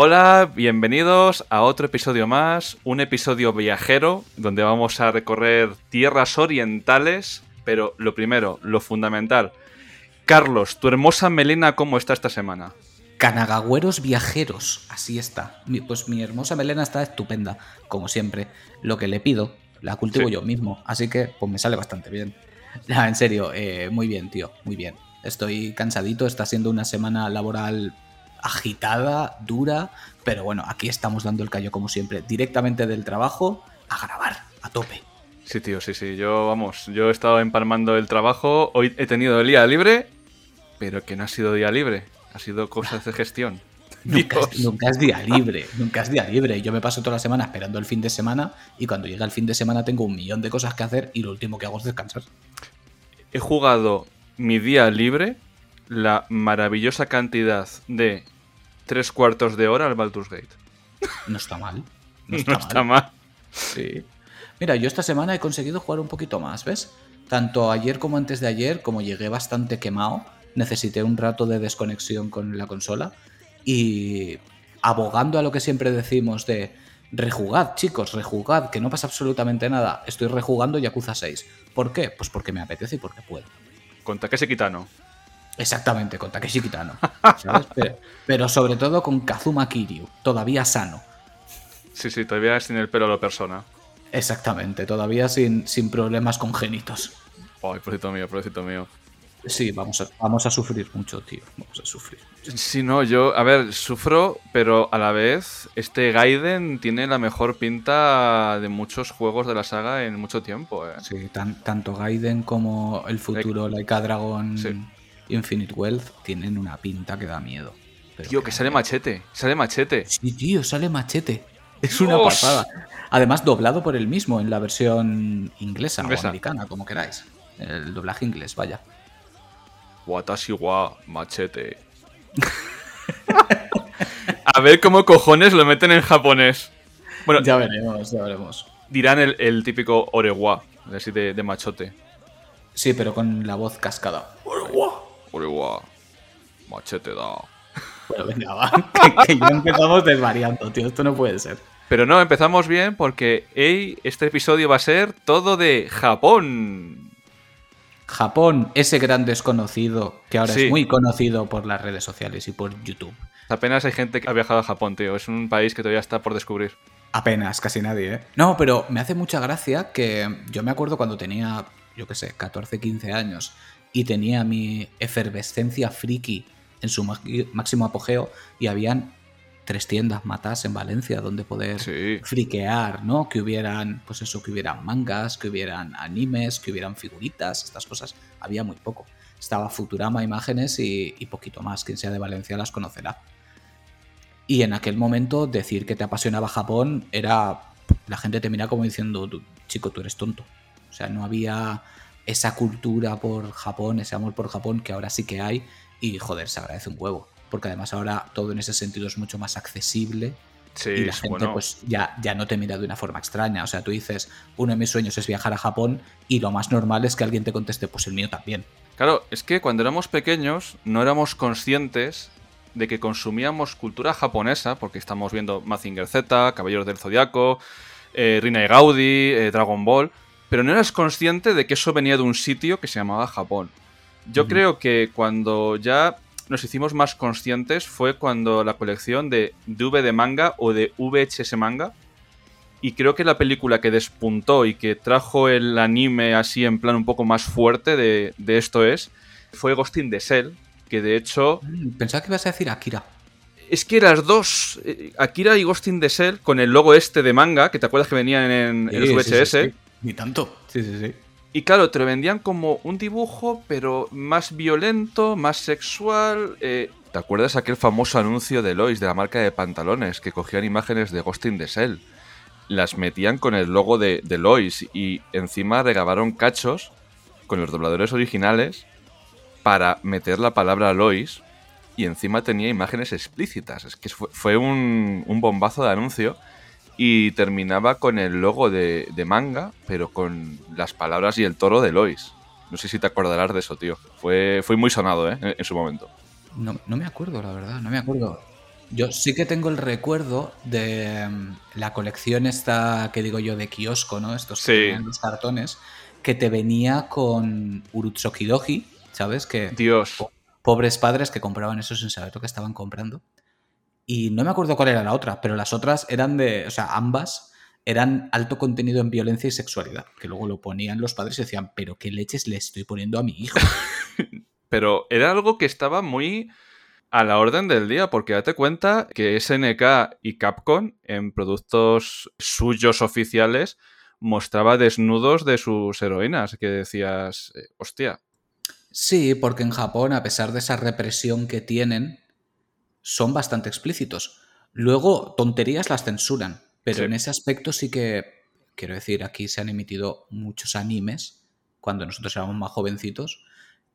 Hola, bienvenidos a otro episodio más, un episodio viajero donde vamos a recorrer tierras orientales, pero lo primero, lo fundamental. Carlos, tu hermosa melena, ¿cómo está esta semana? Canagagüeros viajeros, así está. Pues mi hermosa melena está estupenda, como siempre. Lo que le pido, la cultivo yo mismo, así que pues me sale bastante bien. en serio, eh, muy bien, tío, muy bien. Estoy cansadito, está siendo una semana laboral agitada, dura, pero bueno, aquí estamos dando el callo como siempre, directamente del trabajo a grabar, a tope. Sí, tío, sí, sí. Yo, vamos, yo he estado empalmando el trabajo. Hoy he tenido el día libre, pero que no ha sido día libre. Ha sido cosas de gestión. nunca, es, nunca, es, día libre, nunca es día libre. Yo me paso toda la semana esperando el fin de semana y cuando llega el fin de semana tengo un millón de cosas que hacer y lo último que hago es descansar. He jugado mi día libre la maravillosa cantidad de tres cuartos de hora al Baldur's Gate. No está mal. No está, mal. Sí. Mira, yo esta semana he conseguido jugar un poquito más, ¿ves? Tanto ayer como antes de ayer, como llegué bastante quemado, necesité un rato de desconexión con la consola y abogando a lo que siempre decimos de rejugad, chicos, rejugad, que no pasa absolutamente nada. Estoy rejugando Yakuza 6. ¿Por qué? Pues porque me apetece y porque puedo. Con Takeshi Kitano. Exactamente, con Takeshi Kitano. Pero, sobre todo con Kazuma Kiryu, todavía sano. Sí, sí, todavía sin el pelo a la persona. Exactamente, todavía sin, sin problemas congénitos. Ay, pobrecito mío, pobrecito mío. Sí, vamos a, vamos a sufrir mucho, tío. Vamos a sufrir. Sí, no, yo, a ver, sufro, pero a la vez, este Gaiden tiene la mejor pinta de muchos juegos de la saga en mucho tiempo. ¿eh? Sí, tanto Gaiden como el futuro Laika Dragon Infinite Wealth tienen una pinta que da miedo. tío, que sale machete, sale machete. Sí, tío, sale machete. Es una pasada. Además, doblado por él mismo en la versión inglesa, o americana, como queráis. El doblaje inglés, vaya. Watashi wa machete. A ver cómo cojones lo meten en japonés. Bueno, ya veremos, ya veremos. Dirán el, típico orewa, así de, de, machote. Sí, pero con la voz cascada. Orewa, orewa, machete da. Bueno, venga, va. que, ya empezamos desvariando, tío. Esto no puede ser. Pero no, empezamos bien porque hey, este episodio va a ser todo de Japón. Japón, ese gran desconocido que ahora es muy conocido por las redes sociales y por YouTube. Apenas hay gente que ha viajado a Japón, tío. Es un país que todavía está por descubrir. Apenas, casi nadie, ¿eh? No, pero me hace mucha gracia que yo me acuerdo cuando tenía, yo qué sé, 14, 15 años y tenía mi efervescencia friki en su máximo apogeo y habían tres tiendas matas en Valencia donde poder friquear, ¿no? Que hubieran, pues eso, que hubieran mangas, que hubieran animes, que hubieran figuritas, estas cosas. Había muy poco. Estaba Futurama Imágenes y, poquito más. Quien sea de Valencia las conocerá. Y en aquel momento decir que te apasionaba Japón era... La gente te mira como diciendo, chico, tú eres tonto. O sea, no había esa cultura por Japón, ese amor por Japón que ahora sí que hay y joder, se agradece un huevo porque además ahora todo en ese sentido es mucho más accesible. Sí, y la gente pues ya, ya no te mira de una forma extraña. O sea, tú dices, uno de mis sueños es viajar a Japón y lo más normal es que alguien te conteste, pues el mío también. Claro, es que cuando éramos pequeños no éramos conscientes de que consumíamos cultura japonesa, porque estamos viendo Mazinger Z, Caballeros del Zodiaco, eh, Rina y Gaudi, eh, Dragon Ball, pero no eras consciente de que eso venía de un sitio que se llamaba Japón. Yo creo que cuando ya nos hicimos más conscientes fue cuando la colección de DV de manga o de VHS manga. Y creo que la película que despuntó y que trajo el anime así en plan un poco más fuerte de, esto es, fue Ghost in the Shell, que de hecho... Mm, pensaba que ibas a decir Akira. Es que las dos, eh, Akira y Ghost in the Shell, con el logo este de manga, que te acuerdas que venían en, los VHS. Ni tanto. Sí, sí, sí. Y claro, te lo vendían como un dibujo, pero más violento, más sexual. Eh, ¿Te acuerdas aquel famoso anuncio de Lois, de la marca de pantalones, que cogían imágenes de Ghost in the Shell? Las metían con el logo de, de Lois y encima regabaron cachos con los dobladores originales para meter la palabra Lois y encima tenía imágenes explícitas. Es que fue, un, un bombazo de anuncio y terminaba con el logo de, manga, pero con las palabras y el toro de Lois. No sé si te acordarás de eso, tío. Fue, fue muy sonado, ¿eh? En, su momento. No, me acuerdo, la verdad, no me acuerdo. Yo sí que tengo el recuerdo de mm, la colección esta que digo yo de kiosco, ¿no? Estos Sí. que venían los cartones, que te venía con Urutsukidoji, ¿sabes? Que Dios. po- pobres padres que compraban eso sin saber lo que estaban comprando. Y no me acuerdo cuál era la otra, pero las otras eran de, o sea, ambas eran alto contenido en violencia y sexualidad, que luego lo ponían los padres y decían, pero qué leches le estoy poniendo a mi hijo. Pero era algo que estaba muy a la orden del día, porque date cuenta que SNK y Capcom en productos suyos oficiales mostraba desnudos de sus heroínas, que decías, eh, hostia, Sí, porque en Japón, a pesar de esa represión que tienen, son bastante explícitos. Luego, tonterías las censuran, pero Sí. en ese aspecto sí que, quiero decir, aquí se han emitido muchos animes cuando nosotros éramos más jovencitos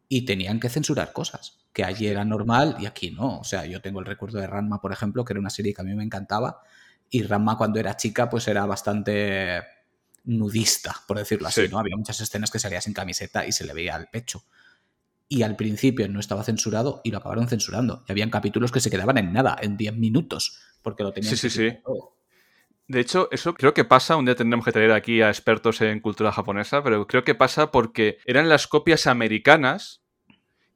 y tenían que censurar cosas, que allí era normal y aquí no. O sea, yo tengo el recuerdo de Ranma, por ejemplo, que era una serie que a mí me encantaba y Ranma cuando era chica pues era bastante nudista, por decirlo así, Sí. ¿no? Había muchas escenas que salía sin camiseta y se le veía el pecho y al principio no estaba censurado y lo acabaron censurando. Y habían capítulos que se quedaban en nada, en 10 minutos, porque lo tenían Sí, sí, sí. todo. De hecho, eso creo que pasa, un día tendremos que traer aquí a expertos en cultura japonesa, pero creo que pasa porque eran las copias americanas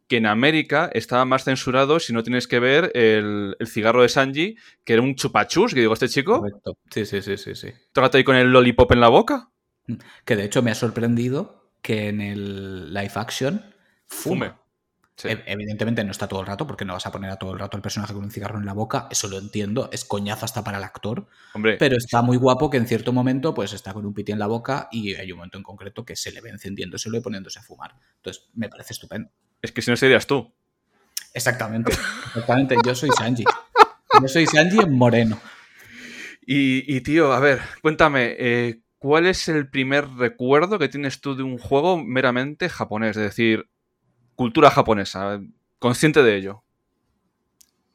que en América estaba más censurado si no tienes que ver el, el cigarro de Sanji, que era un chupachus, que digo, este chico, Correcto. Sí, sí, sí, sí, sí. tócate ahí con el lollipop en la boca. Que de hecho me ha sorprendido que en el live action Fume. fume. Sí. Evidentemente no está todo el rato, porque no vas a poner a todo el rato el personaje con un cigarro en la boca, eso lo entiendo, es coñazo hasta para el actor, Hombre, pero está muy guapo que en cierto momento pues está con un piti en la boca y hay un momento en concreto que se le ve encendiéndoselo y poniéndose a fumar. Entonces me parece estupendo. es que si no serías tú. Exactamente, exactamente, yo soy Sanji. Yo soy Sanji en moreno. Y, y, tío, a ver, cuéntame, eh, ¿cuál es el primer recuerdo que tienes tú de un juego meramente japonés? Es decir, cultura japonesa, consciente de ello.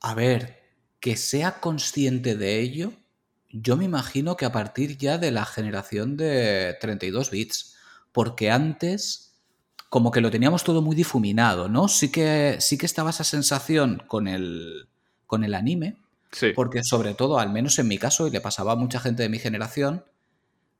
A ver, que sea consciente de ello, yo me imagino que a partir ya de la generación de 32 bits, porque antes como que lo teníamos todo muy difuminado, ¿no? Sí que, sí que estaba esa sensación con el, con el anime, Sí. porque sobre todo, al menos en mi caso, y le pasaba a mucha gente de mi generación,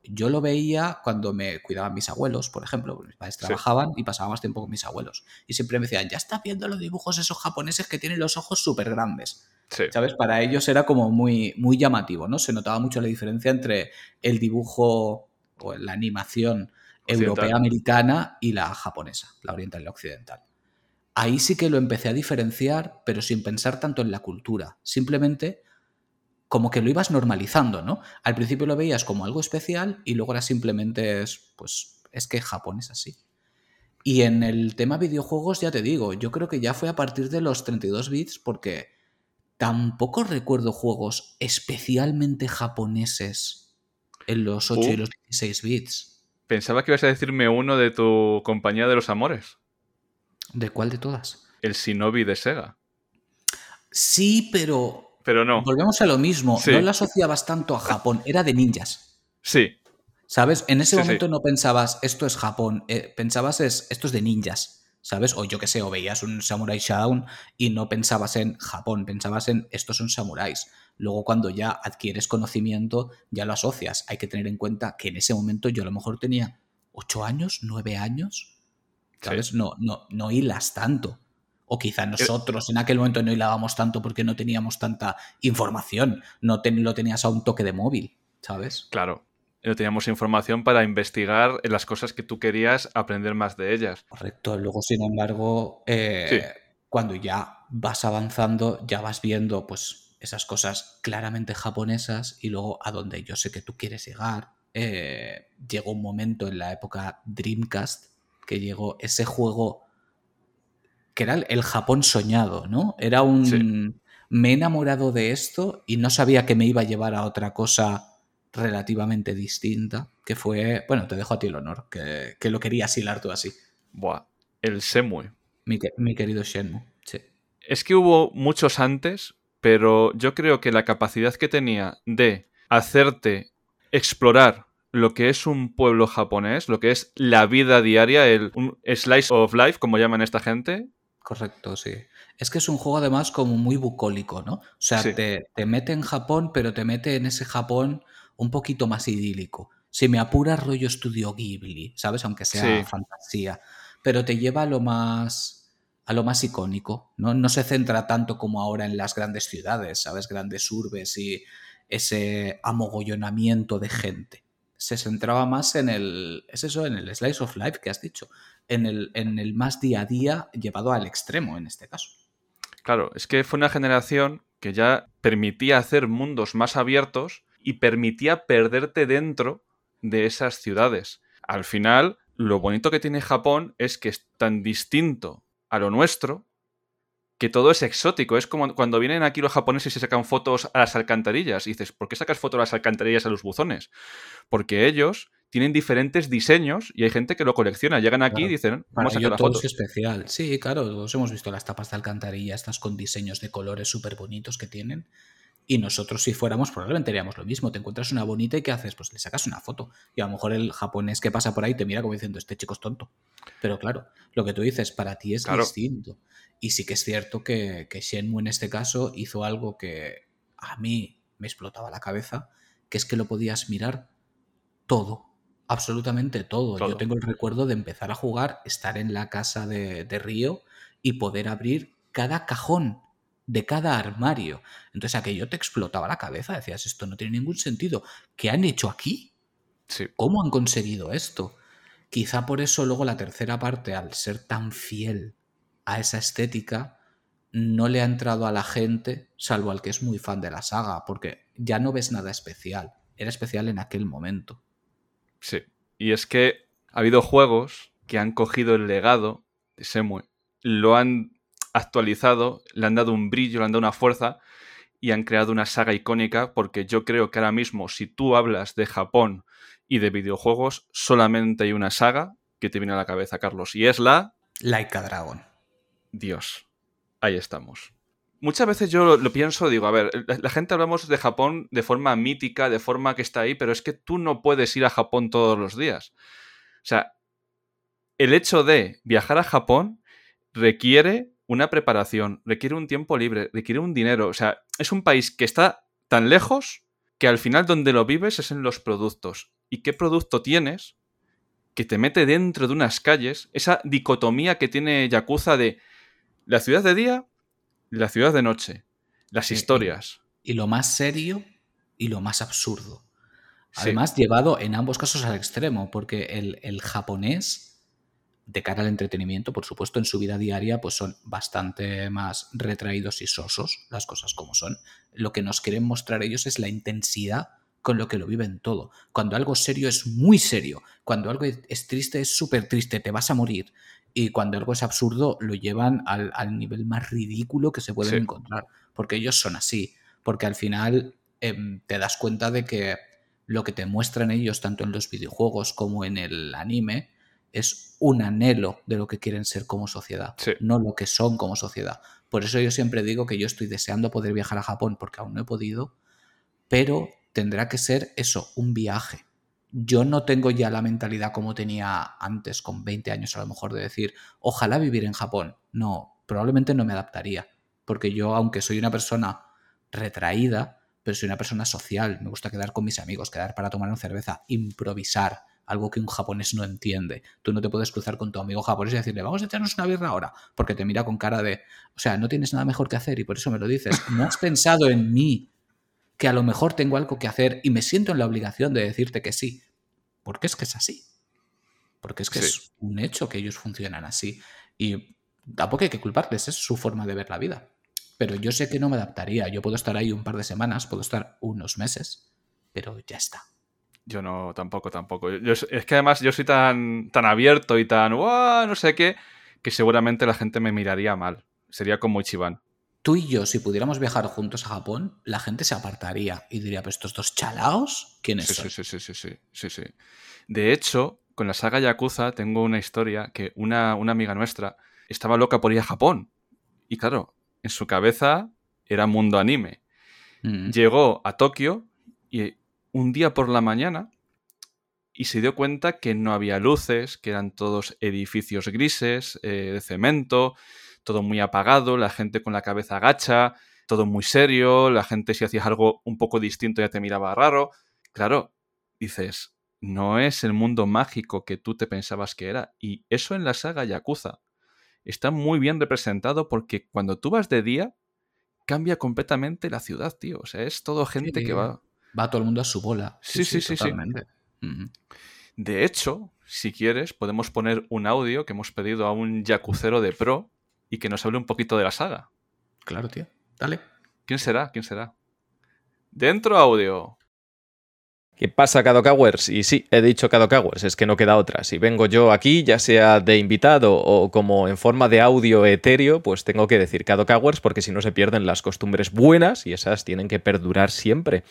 yo lo veía cuando me cuidaban mis abuelos, por ejemplo, mis padres Sí. trabajaban y pasaba más tiempo con mis abuelos. Y siempre me decían, ya estás viendo los dibujos esos japoneses que tienen los ojos súper grandes. Sí. ¿Sabes? Para ellos era como muy, muy llamativo, ¿no? Se notaba mucho la diferencia entre el dibujo o la animación europea-americana y la japonesa, la oriental y la occidental. Ahí sí que lo empecé a diferenciar, pero sin pensar tanto en la cultura. Simplemente como que lo ibas normalizando, ¿no? Al principio lo veías como algo especial y luego ahora simplemente es, pues, es que Japón es así. Y en el tema videojuegos, ya te digo, yo creo que ya fue a partir de los 32 bits porque tampoco recuerdo juegos especialmente japoneses en los 8 y Uh. los 16 bits. Pensaba que ibas a decirme uno de tu compañía de los amores, ¿De cuál de todas? el Shinobi de Sega. Sí, pero Pero no. volvemos a lo mismo. Sí. No lo asociabas tanto a Japón, era de ninjas. Sí, ¿Sabes? En ese Sí, momento sí. no pensabas esto es Japón, eh, pensabas es esto es de ninjas, ¿sabes? O yo qué sé, o veías un Samurai Shodown y no pensabas en Japón, pensabas en estos son samuráis. Luego cuando ya adquieres conocimiento, ya lo asocias. Hay que tener en cuenta que en ese momento yo a lo mejor tenía 8 años, 9 años, ¿sabes? No, no, no hilas tanto. O quizá nosotros en aquel momento no hilábamos tanto porque no teníamos tanta información, no lo tenías a un toque de móvil, ¿sabes? claro. No teníamos información para investigar las cosas que tú querías aprender más de ellas. Correcto. Luego, sin embargo, eh, Sí. cuando ya vas avanzando, ya vas viendo pues esas cosas claramente japonesas y luego a donde yo sé que tú quieres llegar. eh, llegó un momento en la época Dreamcast que llegó ese juego que era el, Japón soñado, ¿no? Era un... Sí. Me he enamorado de esto y no sabía que me iba a llevar a otra cosa relativamente distinta, que fue, bueno, te dejo a ti el honor, que, que lo querías hilar tú así. Buah, el Semue. Mi, mi querido Shenmue. Sí. Es que hubo muchos antes, pero yo creo que la capacidad que tenía de hacerte explorar lo que es un pueblo japonés, lo que es la vida diaria, el un slice of life, como llaman esta gente, Correcto, sí. Es que es un juego además como muy bucólico, ¿no? O sea, te, te, mete en Japón, pero te mete en ese Japón un poquito más idílico. Si me apura rollo estudio Ghibli, ¿sabes? Aunque sea fantasía. Pero te lleva a lo más a lo más icónico. ¿no? no se centra tanto como ahora en las grandes ciudades, ¿sabes? Grandes urbes y ese amogollonamiento de gente. Se centraba más en el. Es eso, en el slice of life que has dicho. En el, en el más día a día llevado al extremo en este caso. Claro, es que fue una generación que ya permitía hacer mundos más abiertos y permitía perderte dentro de esas ciudades. Al final, lo bonito que tiene Japón es que es tan distinto a lo nuestro que todo es exótico. Es como cuando vienen aquí los japoneses y se sacan fotos a las alcantarillas. Y dices, ¿por qué sacas fotos a las alcantarillas a los buzones? Porque ellos tienen diferentes diseños y hay gente que lo colecciona. Llegan aquí y dicen, vamos a sacar la foto. Es especial. Sí, claro, todos hemos visto las tapas de alcantarilla, estas con diseños de colores súper bonitos que tienen. Y nosotros, si fuéramos, probablemente haríamos lo mismo. Te encuentras una bonita y ¿qué haces? Pues le sacas una foto. Y a lo mejor el japonés que pasa por ahí te mira como diciendo, este chico es tonto. Pero claro, lo que tú dices, para ti es distinto. Y sí que es cierto que, que Shenmue en este caso hizo algo que a mí me explotaba la cabeza, que es que lo podías mirar todo. Absolutamente todo. Yo tengo el recuerdo de empezar a jugar, estar en la casa de, de Río y poder abrir cada cajón de cada armario. Entonces aquello te explotaba la cabeza, decías, esto no tiene ningún sentido. ¿Qué han hecho aquí? ¿Cómo han conseguido esto? Quizá por eso luego la tercera parte, al ser tan fiel a esa estética, no le ha entrado a la gente, salvo al que es muy fan de la saga, porque ya no ves nada especial. Era especial en aquel momento. Sí. Y es que ha habido juegos que han cogido el legado de Semue, lo han actualizado, le han dado un brillo, le han dado una fuerza y han creado una saga icónica porque yo creo que ahora mismo si tú hablas de Japón y de videojuegos, solamente hay una saga que te viene a la cabeza, Carlos, y es la... Laika Dragon. Dios, ahí estamos. Muchas veces yo lo, pienso, digo, a ver, la, gente hablamos de Japón de forma mítica, de forma que está ahí, pero es que tú no puedes ir a Japón todos los días. O sea, el hecho de viajar a Japón requiere una preparación, requiere un tiempo libre, requiere un dinero. O sea, es un país que está tan lejos que al final donde lo vives es en los productos. ¿Y qué producto tienes que te mete dentro de unas calles? Esa dicotomía que tiene Yakuza de la ciudad de día la ciudad de noche. Las historias. Y, lo más serio y lo más absurdo. Además, llevado en ambos casos al extremo, porque el, el japonés de cara al entretenimiento, por supuesto, en su vida diaria, pues son bastante más retraídos y sosos, las cosas como son. Lo que nos quieren mostrar ellos es la intensidad con lo que lo viven todo. Cuando algo serio es muy serio, cuando algo es triste es súper triste, te vas a morir. Y cuando algo es absurdo, lo llevan al, nivel más ridículo que se puede encontrar. Porque ellos son así. Porque al final em, te das cuenta de que lo que te muestran ellos, tanto en los videojuegos como en el anime, es un anhelo de lo que quieren ser como sociedad, no lo que son como sociedad. Por eso yo siempre digo que yo estoy deseando poder viajar a Japón porque aún no he podido, pero tendrá que ser eso, un viaje. Yo no tengo ya la mentalidad como tenía antes, con 20 años a lo mejor, de decir, ojalá vivir en Japón. No, probablemente no me adaptaría, porque yo, aunque soy una persona retraída, pero soy una persona social, me gusta quedar con mis amigos, quedar para tomar una cerveza, improvisar, algo que un japonés no entiende. Tú no te puedes cruzar con tu amigo japonés y decirle, vamos a echarnos una birra ahora, porque te mira con cara de, o sea, no tienes nada mejor que hacer y por eso me lo dices. No has pensado en mí, que a lo mejor tengo algo que hacer y me siento en la obligación de decirte que sí, porque es que es así. Porque es que es un hecho que ellos funcionan así. Y tampoco hay que culparles, es su forma de ver la vida. Pero yo sé que no me adaptaría. Yo puedo estar ahí un par de semanas, puedo estar unos meses, pero ya está. Yo no, tampoco, tampoco. es que además yo soy tan, tan abierto y tan, no sé qué, que seguramente la gente me miraría mal. Sería como Ichiban. Tú y yo, si pudiéramos viajar juntos a Japón, la gente se apartaría y diría, pues estos dos chalaos, ¿quiénes sí, son? Sí, sí, sí, sí, sí, sí. De hecho, con la saga Yakuza tengo una historia que una, una amiga nuestra estaba loca por ir a Japón. Y claro, en su cabeza era mundo anime. Mm. Llegó a Tokio y un día por la mañana y se dio cuenta que no había luces, que eran todos edificios grises, eh, de cemento, todo muy apagado, la gente con la cabeza agacha, todo muy serio, la gente si hacías algo un poco distinto ya te miraba raro. Claro, dices, no es el mundo mágico que tú te pensabas que era. Y eso en la saga Yakuza está muy bien representado porque cuando tú vas de día, cambia completamente la ciudad, tío. O sea, es todo gente que va. Va todo el mundo a su bola. Sí, sí, sí, sí. De hecho, si quieres, podemos poner un audio que hemos pedido a un yakucero de pro y que nos hable un poquito de la saga. Claro, tío. Dale. ¿Quién será? ¿Quién será? Dentro audio. ¿Qué pasa, Kadokawers? Y sí, he dicho Kadokawers, es que no queda otra. Si vengo yo aquí, ya sea de invitado o como en forma de audio etéreo, pues tengo que decir Kadokawers porque si no se pierden las costumbres buenas y esas tienen que perdurar siempre.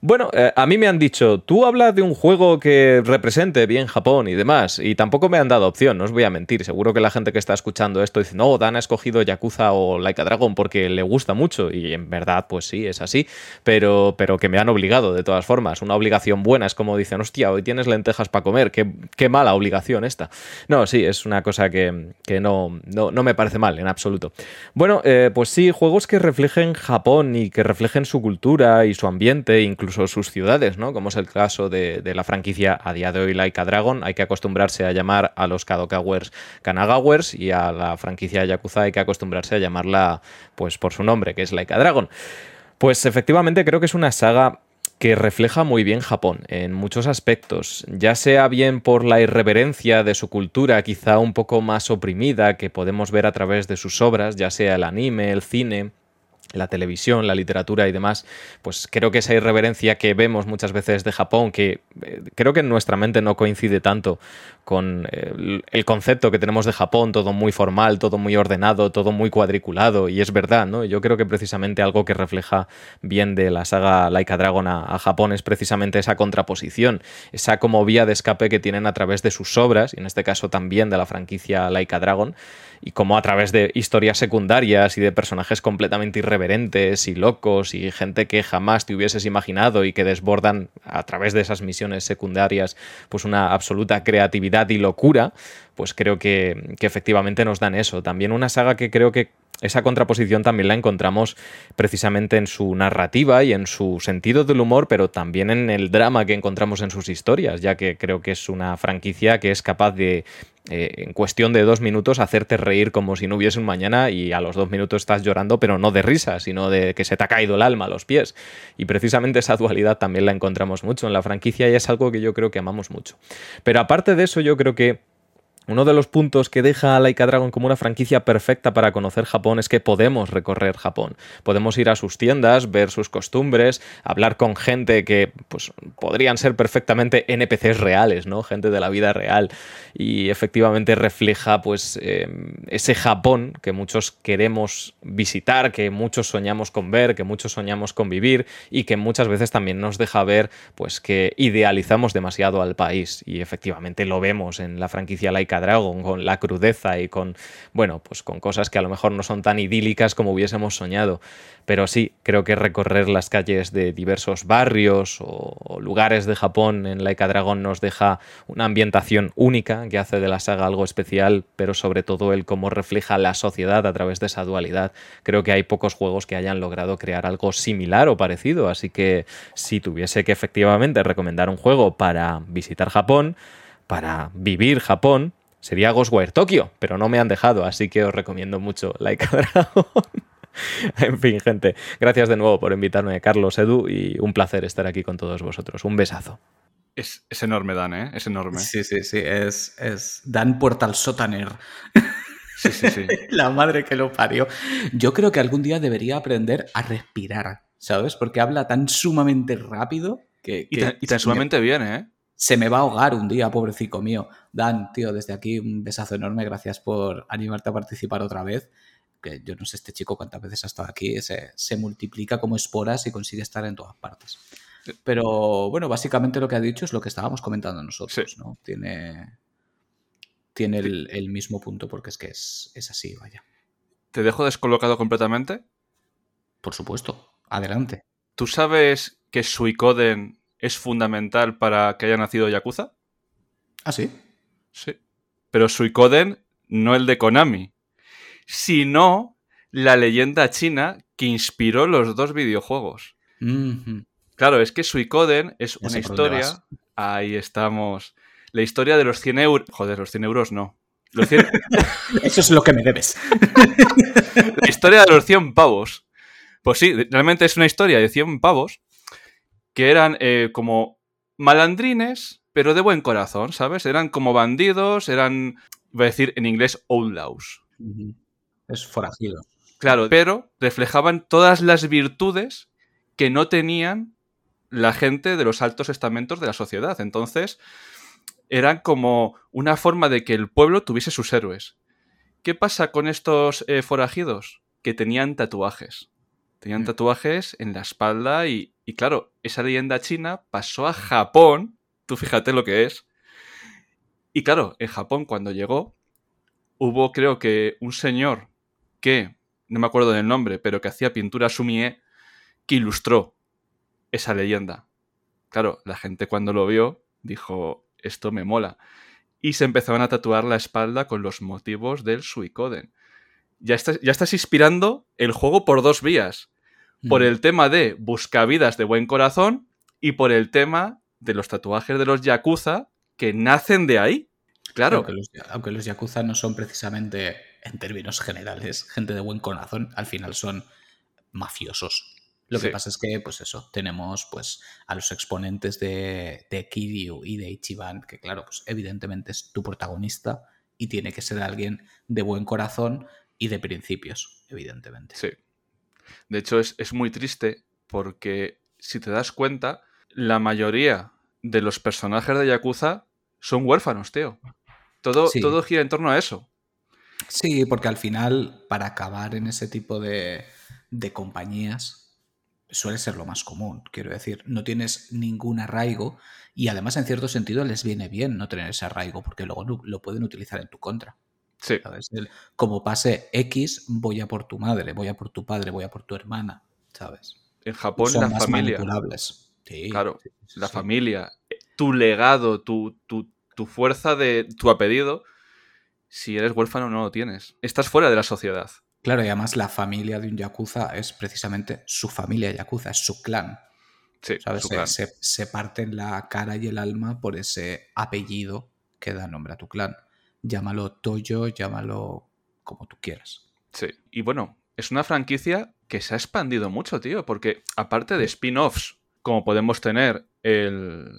Bueno, eh, a mí me han dicho, tú hablas de un juego que represente bien Japón y demás, y tampoco me han dado opción, no os voy a mentir. Seguro que la gente que está escuchando esto dice, no, Dan ha escogido Yakuza o Like a Dragon porque le gusta mucho, y en verdad, pues sí, es así, pero, pero que me han obligado de todas formas, una obligación buena. Es como dicen, hostia, hoy tienes lentejas para comer. Qué, mala obligación esta. No, sí, es una cosa que, no, no, me parece mal en absoluto. Bueno, eh, pues sí, juegos que reflejen Japón y que reflejen su cultura y su ambiente, incluso sus ciudades, ¿no? Como es el caso de, la franquicia a día de hoy Laika Dragon. Hay que acostumbrarse a llamar a los Kadokawers Kanagawers y a la franquicia Yakuza hay que acostumbrarse a llamarla pues por su nombre, que es Laika Dragon. Pues efectivamente creo que es una saga que refleja muy bien Japón en muchos aspectos, ya sea bien por la irreverencia de su cultura quizá un poco más oprimida que podemos ver a través de sus obras, ya sea el anime, el cine, la televisión, la literatura y demás, pues creo que esa irreverencia que vemos muchas veces de Japón, que eh, creo que en nuestra mente no coincide tanto con eh, el concepto que tenemos de Japón, todo muy formal, todo muy ordenado, todo muy cuadriculado, y es verdad, ¿no? Yo creo que precisamente algo que refleja bien de la saga Laika Dragon a, Japón es precisamente esa contraposición, esa como vía de escape que tienen a través de sus obras, y en este caso también de la franquicia Laika Dragon, y como a través de historias secundarias y de personajes completamente irreverentes y locos y gente que jamás te hubieses imaginado y que desbordan a través de esas misiones secundarias pues una absoluta creatividad y locura, pues creo que, que efectivamente nos dan eso. También una saga que creo que esa contraposición también la encontramos precisamente en su narrativa y en su sentido del humor, pero también en el drama que encontramos en sus historias, ya que creo que es una franquicia que es capaz de, eh, en cuestión de dos minutos, hacerte reír como si no hubiese un mañana y a los dos minutos estás llorando, pero no de risa, sino de que se te ha caído el alma a los pies. Y precisamente esa dualidad también la encontramos mucho en la franquicia y es algo que yo creo que amamos mucho. Pero aparte de eso, yo creo que uno de los puntos que deja a Laika Dragon como una franquicia perfecta para conocer Japón es que podemos recorrer Japón. Podemos ir a sus tiendas, ver sus costumbres, hablar con gente que pues, podrían ser perfectamente NPCs reales, ¿no? Gente de la vida real. Y efectivamente refleja pues em, ese Japón que muchos queremos visitar, que muchos soñamos con ver, que muchos soñamos con vivir y que muchas veces también nos deja ver pues que idealizamos demasiado al país. Y efectivamente lo vemos en la franquicia Laika Dragon, con la crudeza y con, bueno, pues con cosas que a lo mejor no son tan idílicas como hubiésemos soñado. Pero sí, creo que recorrer las calles de diversos barrios o, lugares de Japón en Laika Dragon nos deja una ambientación única que hace de la saga algo especial, pero sobre todo el cómo refleja la sociedad a través de esa dualidad. Creo que hay pocos juegos que hayan logrado crear algo similar o parecido, así que si tuviese que efectivamente recomendar un juego para visitar Japón, para vivir Japón, sería Ghostwire Tokyo, pero no me han dejado, así que os recomiendo mucho Like a Dragon. en fin, gente, gracias de nuevo por invitarme, Carlos, Edu, y un placer estar aquí con todos vosotros. Un besazo. Es, enorme, Dan, ¿eh? Es enorme. Sí, sí, sí, es, es Dan Portal Sotaner. Sí, sí, sí. La madre que lo parió. Yo creo que algún día debería aprender a respirar, ¿sabes? Porque habla tan sumamente rápido que... y, tan, y tan sumamente bien, ¿eh? Se me va a ahogar un día, pobrecito mío. Dan, tío, desde aquí un besazo enorme, gracias por animarte a participar otra vez. Que yo no sé este chico cuántas veces ha estado aquí, se, multiplica como esporas y consigue estar en todas partes. Pero bueno, básicamente lo que ha dicho es lo que estábamos comentando nosotros, ¿no? Tiene, tiene el, mismo punto porque es que es, es así, vaya. ¿Te dejo descolocado completamente? Por supuesto, adelante. ¿Tú sabes que Suicoden es fundamental para que haya nacido Yakuza. ¿Ah, sí? Sí. Pero Suicoden no el de Konami, sino la leyenda china que inspiró los dos videojuegos. Claro, es que Suicoden es Ya una historia. Ahí estamos. La historia de los 100 euros. Joder, los 100 euros no. Los 100 Eso es lo que me debes. la historia de los 100 pavos. Pues sí, realmente es una historia de 100 pavos que eran eh, como malandrines, pero de buen corazón, ¿sabes? Eran como bandidos, eran, voy a decir en inglés, outlaws. Es forajido. Claro, pero reflejaban todas las virtudes que no tenían la gente de los altos estamentos de la sociedad. Entonces, eran como una forma de que el pueblo tuviese sus héroes. ¿Qué pasa con estos eh, forajidos? Que tenían tatuajes. Tenían Mm. tatuajes en la espalda y, y claro, esa leyenda china pasó a Japón. Tú fíjate lo que es. Y claro, en Japón cuando llegó, hubo creo que un señor que, no me acuerdo del nombre, pero que hacía pintura sumie, que ilustró esa leyenda. Claro, la gente cuando lo vio dijo, esto me mola. Y se empezaron a tatuar la espalda con los motivos del Suicoden. Ya estás, ya estás inspirando el juego por dos vías. Por el tema de buscavidas de buen corazón y por el tema de los tatuajes de los Yakuza que nacen de ahí. Claro, Aunque los, aunque los Yakuza no son precisamente, en términos generales, gente de buen corazón, al final son mafiosos. Lo que Sí. pasa es que, pues eso, tenemos pues a los exponentes de, de Kiryu y de Ichiban, que claro, pues evidentemente es tu protagonista y tiene que ser alguien de buen corazón y de principios, evidentemente. Sí. De hecho, es, es muy triste porque, si te das cuenta, la mayoría de los personajes de Yakuza son huérfanos, tío. Todo, Sí. todo gira en torno a eso. Sí, porque al final, para acabar en ese tipo de, de compañías, suele ser lo más común. Quiero decir, no tienes ningún arraigo y además, en cierto sentido, les viene bien no tener ese arraigo porque luego lo, lo pueden utilizar en tu contra. Sí, ¿sabes? El- como pase X, voy a por tu madre, voy a por tu padre, voy a por tu hermana, ¿sabes? en Japón Son la más familia. manipulables. Sí, Claro, sí, La sí. familia, tu legado, tu, tu, tu fuerza de tu apellido, si eres huérfano no lo tienes. Estás fuera de la sociedad. Claro, y además la familia de un yakuza es precisamente su familia yakuza, es su clan. Sí, ¿sabes? su Se, se- se parten la cara y el alma por ese apellido que da nombre a tu clan. Llámalo Toyo, llámalo como tú quieras. Sí. Y bueno, es una franquicia que se ha expandido mucho, tío, porque aparte de spin-offs, como podemos tener el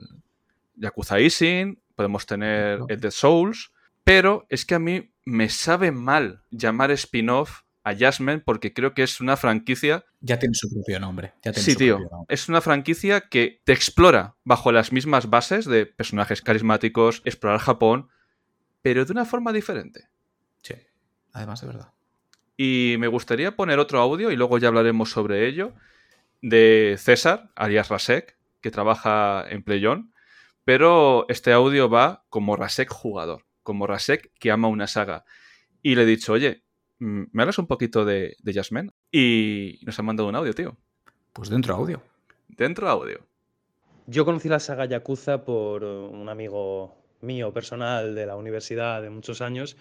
Yakuza Isin, podemos tener el Dead Souls, pero es que a mí me sabe mal llamar spin-off a Jasmine porque creo que es una franquicia Ya tiene su propio nombre. Ya tiene Sí, su tío. propio nombre. Es una franquicia que te explora bajo las mismas bases de personajes carismáticos, explorar Japón, pero de una forma diferente. Sí, además de verdad. Y me gustaría poner otro audio y luego ya hablaremos sobre ello de César, alias Rasek, que trabaja en PlayOn, pero este audio va como Rasek jugador, como Rasek que ama una saga. Y le he dicho, oye, mm, ¿me hablas un poquito de, de Jasmine? Y nos ha mandado un audio, tío. Pues dentro audio. Dentro audio. Yo conocí la saga Yakuza por un amigo mío personal de la universidad de muchos años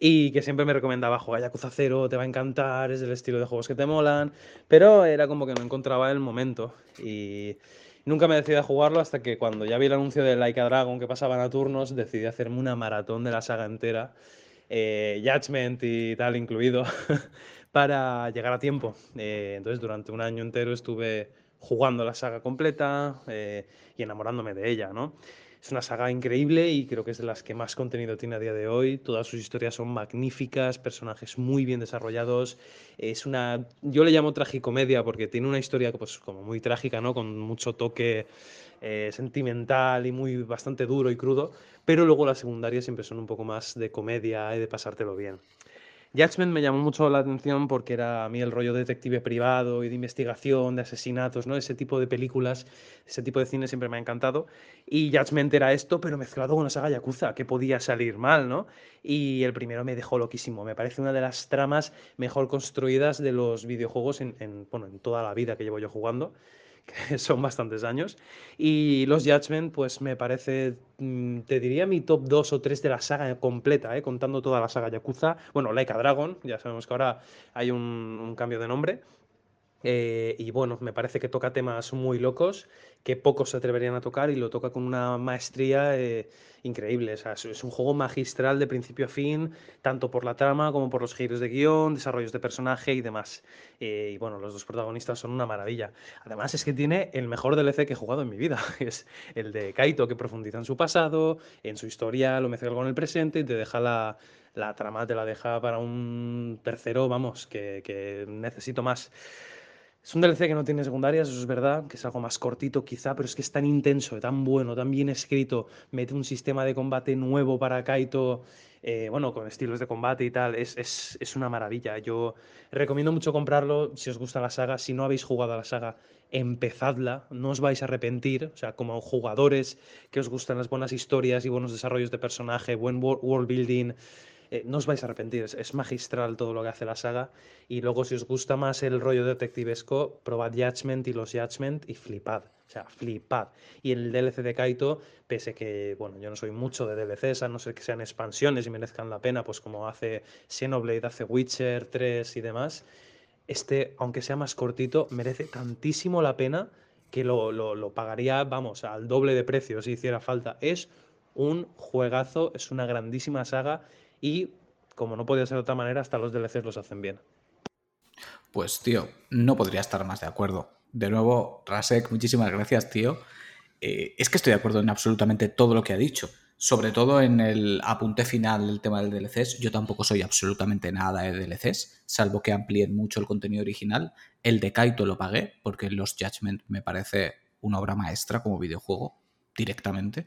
y que siempre me recomendaba jugar Yakuza 0, te va a encantar, es del estilo de juegos que te molan, pero era como que no encontraba el momento y nunca me decidí a jugarlo hasta que cuando ya vi el anuncio de Like a Dragon que pasaban a turnos, decidí hacerme una maratón de la saga entera, eh, Judgment y tal incluido, para llegar a tiempo. Eh, entonces durante un año entero estuve jugando la saga completa eh, y enamorándome de ella, ¿no? Es una saga increíble y creo que es de las que más contenido tiene a día de hoy. Todas sus historias son magníficas, personajes muy bien desarrollados. Es una, yo le llamo tragicomedia porque tiene una historia pues como muy trágica, ¿no? Con mucho toque eh, sentimental y muy bastante duro y crudo, pero luego las secundarias siempre son un poco más de comedia y de pasártelo bien. Judgment me llamó mucho la atención porque era a mí el rollo detective privado y de investigación, de asesinatos, ¿no? Ese tipo de películas, ese tipo de cine siempre me ha encantado. Y Judgment era esto, pero mezclado con una saga Yakuza, que podía salir mal, ¿no? Y el primero me dejó loquísimo. Me parece una de las tramas mejor construidas de los videojuegos en, en, bueno, en toda la vida que llevo yo jugando. Que son bastantes años. Y los Judgment, pues me parece, mm, te diría mi top 2 o 3 de la saga completa, ¿eh? contando toda la saga Yakuza. Bueno, Laika Dragon, ya sabemos que ahora hay un, un cambio de nombre. Eh, y bueno, me parece que toca temas muy locos que pocos se atreverían a tocar y lo toca con una maestría eh, increíble. Es un juego magistral de principio a fin, tanto por la trama como por los giros de guion, desarrollos de personaje y demás. Eh, y bueno, los dos protagonistas son una maravilla. Además es que tiene el mejor DLC que he jugado en mi vida. Es el de Kaito, que profundiza en su pasado, en su historia, lo mezcla con el presente y te deja la, la trama, te la deja para un tercero, vamos, que necesito más. Es un DLC que no tiene secundarias, eso es verdad, que es algo más cortito quizá, pero es que es tan intenso, tan bueno, tan bien escrito, mete un sistema de combate nuevo para Kaito, eh, bueno, con estilos de combate y tal, es, es, es, una maravilla. Yo recomiendo mucho comprarlo si os gusta la saga, si no habéis jugado a la saga, empezadla, no os vais a arrepentir, o sea, como jugadores que os gustan las buenas historias y buenos desarrollos de personaje, buen world building, eh, no os vais a arrepentir, es, magistral todo lo que hace la saga. Y luego, si os gusta más el rollo detectivesco, probad Judgment y los Judgment y flipad. O sea, flipad. Y el DLC de Kaito, pese que, bueno, yo no soy mucho de DLCs, a no ser que sean expansiones y merezcan la pena, pues como hace Xenoblade, hace Witcher 3 y demás, este, aunque sea más cortito, merece tantísimo la pena que lo, lo pagaría, vamos, al doble de precio si hiciera falta. Es un juegazo, es una grandísima saga y, como no podía ser de otra manera, hasta los DLCs los hacen bien. Pues, tío, no podría estar más de acuerdo. De nuevo, Rasek, muchísimas gracias, tío. Eh, es que estoy de acuerdo en absolutamente todo lo que ha dicho. Sobre todo en el apunte final del tema del DLCs. Yo tampoco soy absolutamente nada de DLCs, salvo que amplíen mucho el contenido original. El de Kaito lo pagué, porque Los Judgment me parece una obra maestra como videojuego, directamente.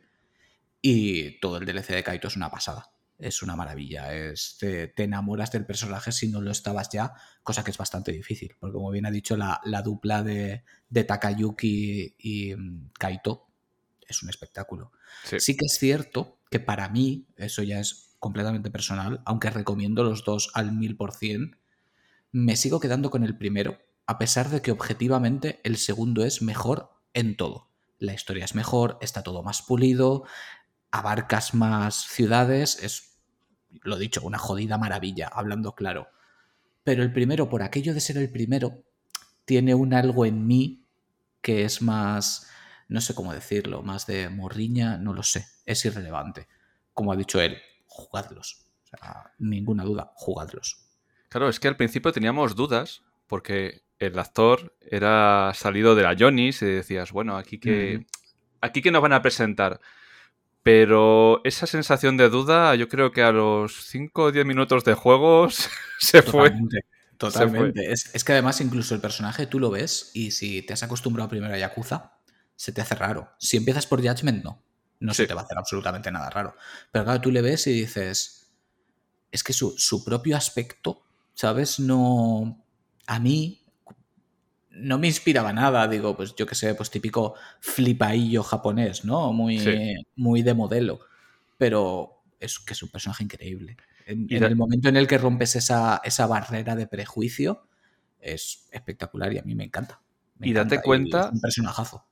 Y todo el DLC de Kaito es una pasada es una maravilla. Es, te, enamoras del personaje si no lo estabas ya, cosa que es bastante difícil, porque como bien ha dicho, la, dupla de, Takayuki y mm, Kaito es un espectáculo. Sí. que es cierto que para mí, eso ya es completamente personal, aunque recomiendo los dos al mil por cien, me sigo quedando con el primero, a pesar de que objetivamente el segundo es mejor en todo. La historia es mejor, está todo más pulido, abarcas más ciudades, es lo dicho, una jodida maravilla, hablando claro. Pero el primero, por aquello de ser el primero, tiene un algo en mí que es más, no sé cómo decirlo, más de morriña, no lo sé, es irrelevante. Como ha dicho él, jugadlos. O sea, ninguna duda, jugadlos. Claro, es que al principio teníamos dudas, porque el actor era salido de la Johnny's y decías, bueno, aquí que, aquí que nos van a presentar. Pero esa sensación de duda, yo creo que a los 5 o 10 minutos de juego se fue. Totalmente. Es, que además, incluso el personaje tú lo ves y si te has acostumbrado primero a Yakuza, se te hace raro. Si empiezas por Judgment, no. No se te va a hacer absolutamente nada raro. Pero claro, tú le ves y dices. Es que su, su propio aspecto, ¿sabes? No. A mí, no me inspiraba nada, digo, pues yo qué sé, pues típico flipaillo japonés, ¿no? Muy, muy de modelo. Pero es que es un personaje increíble. En, el momento en el que rompes esa, esa, barrera de prejuicio, es espectacular y a mí me encanta. y date cuenta. un personajazo.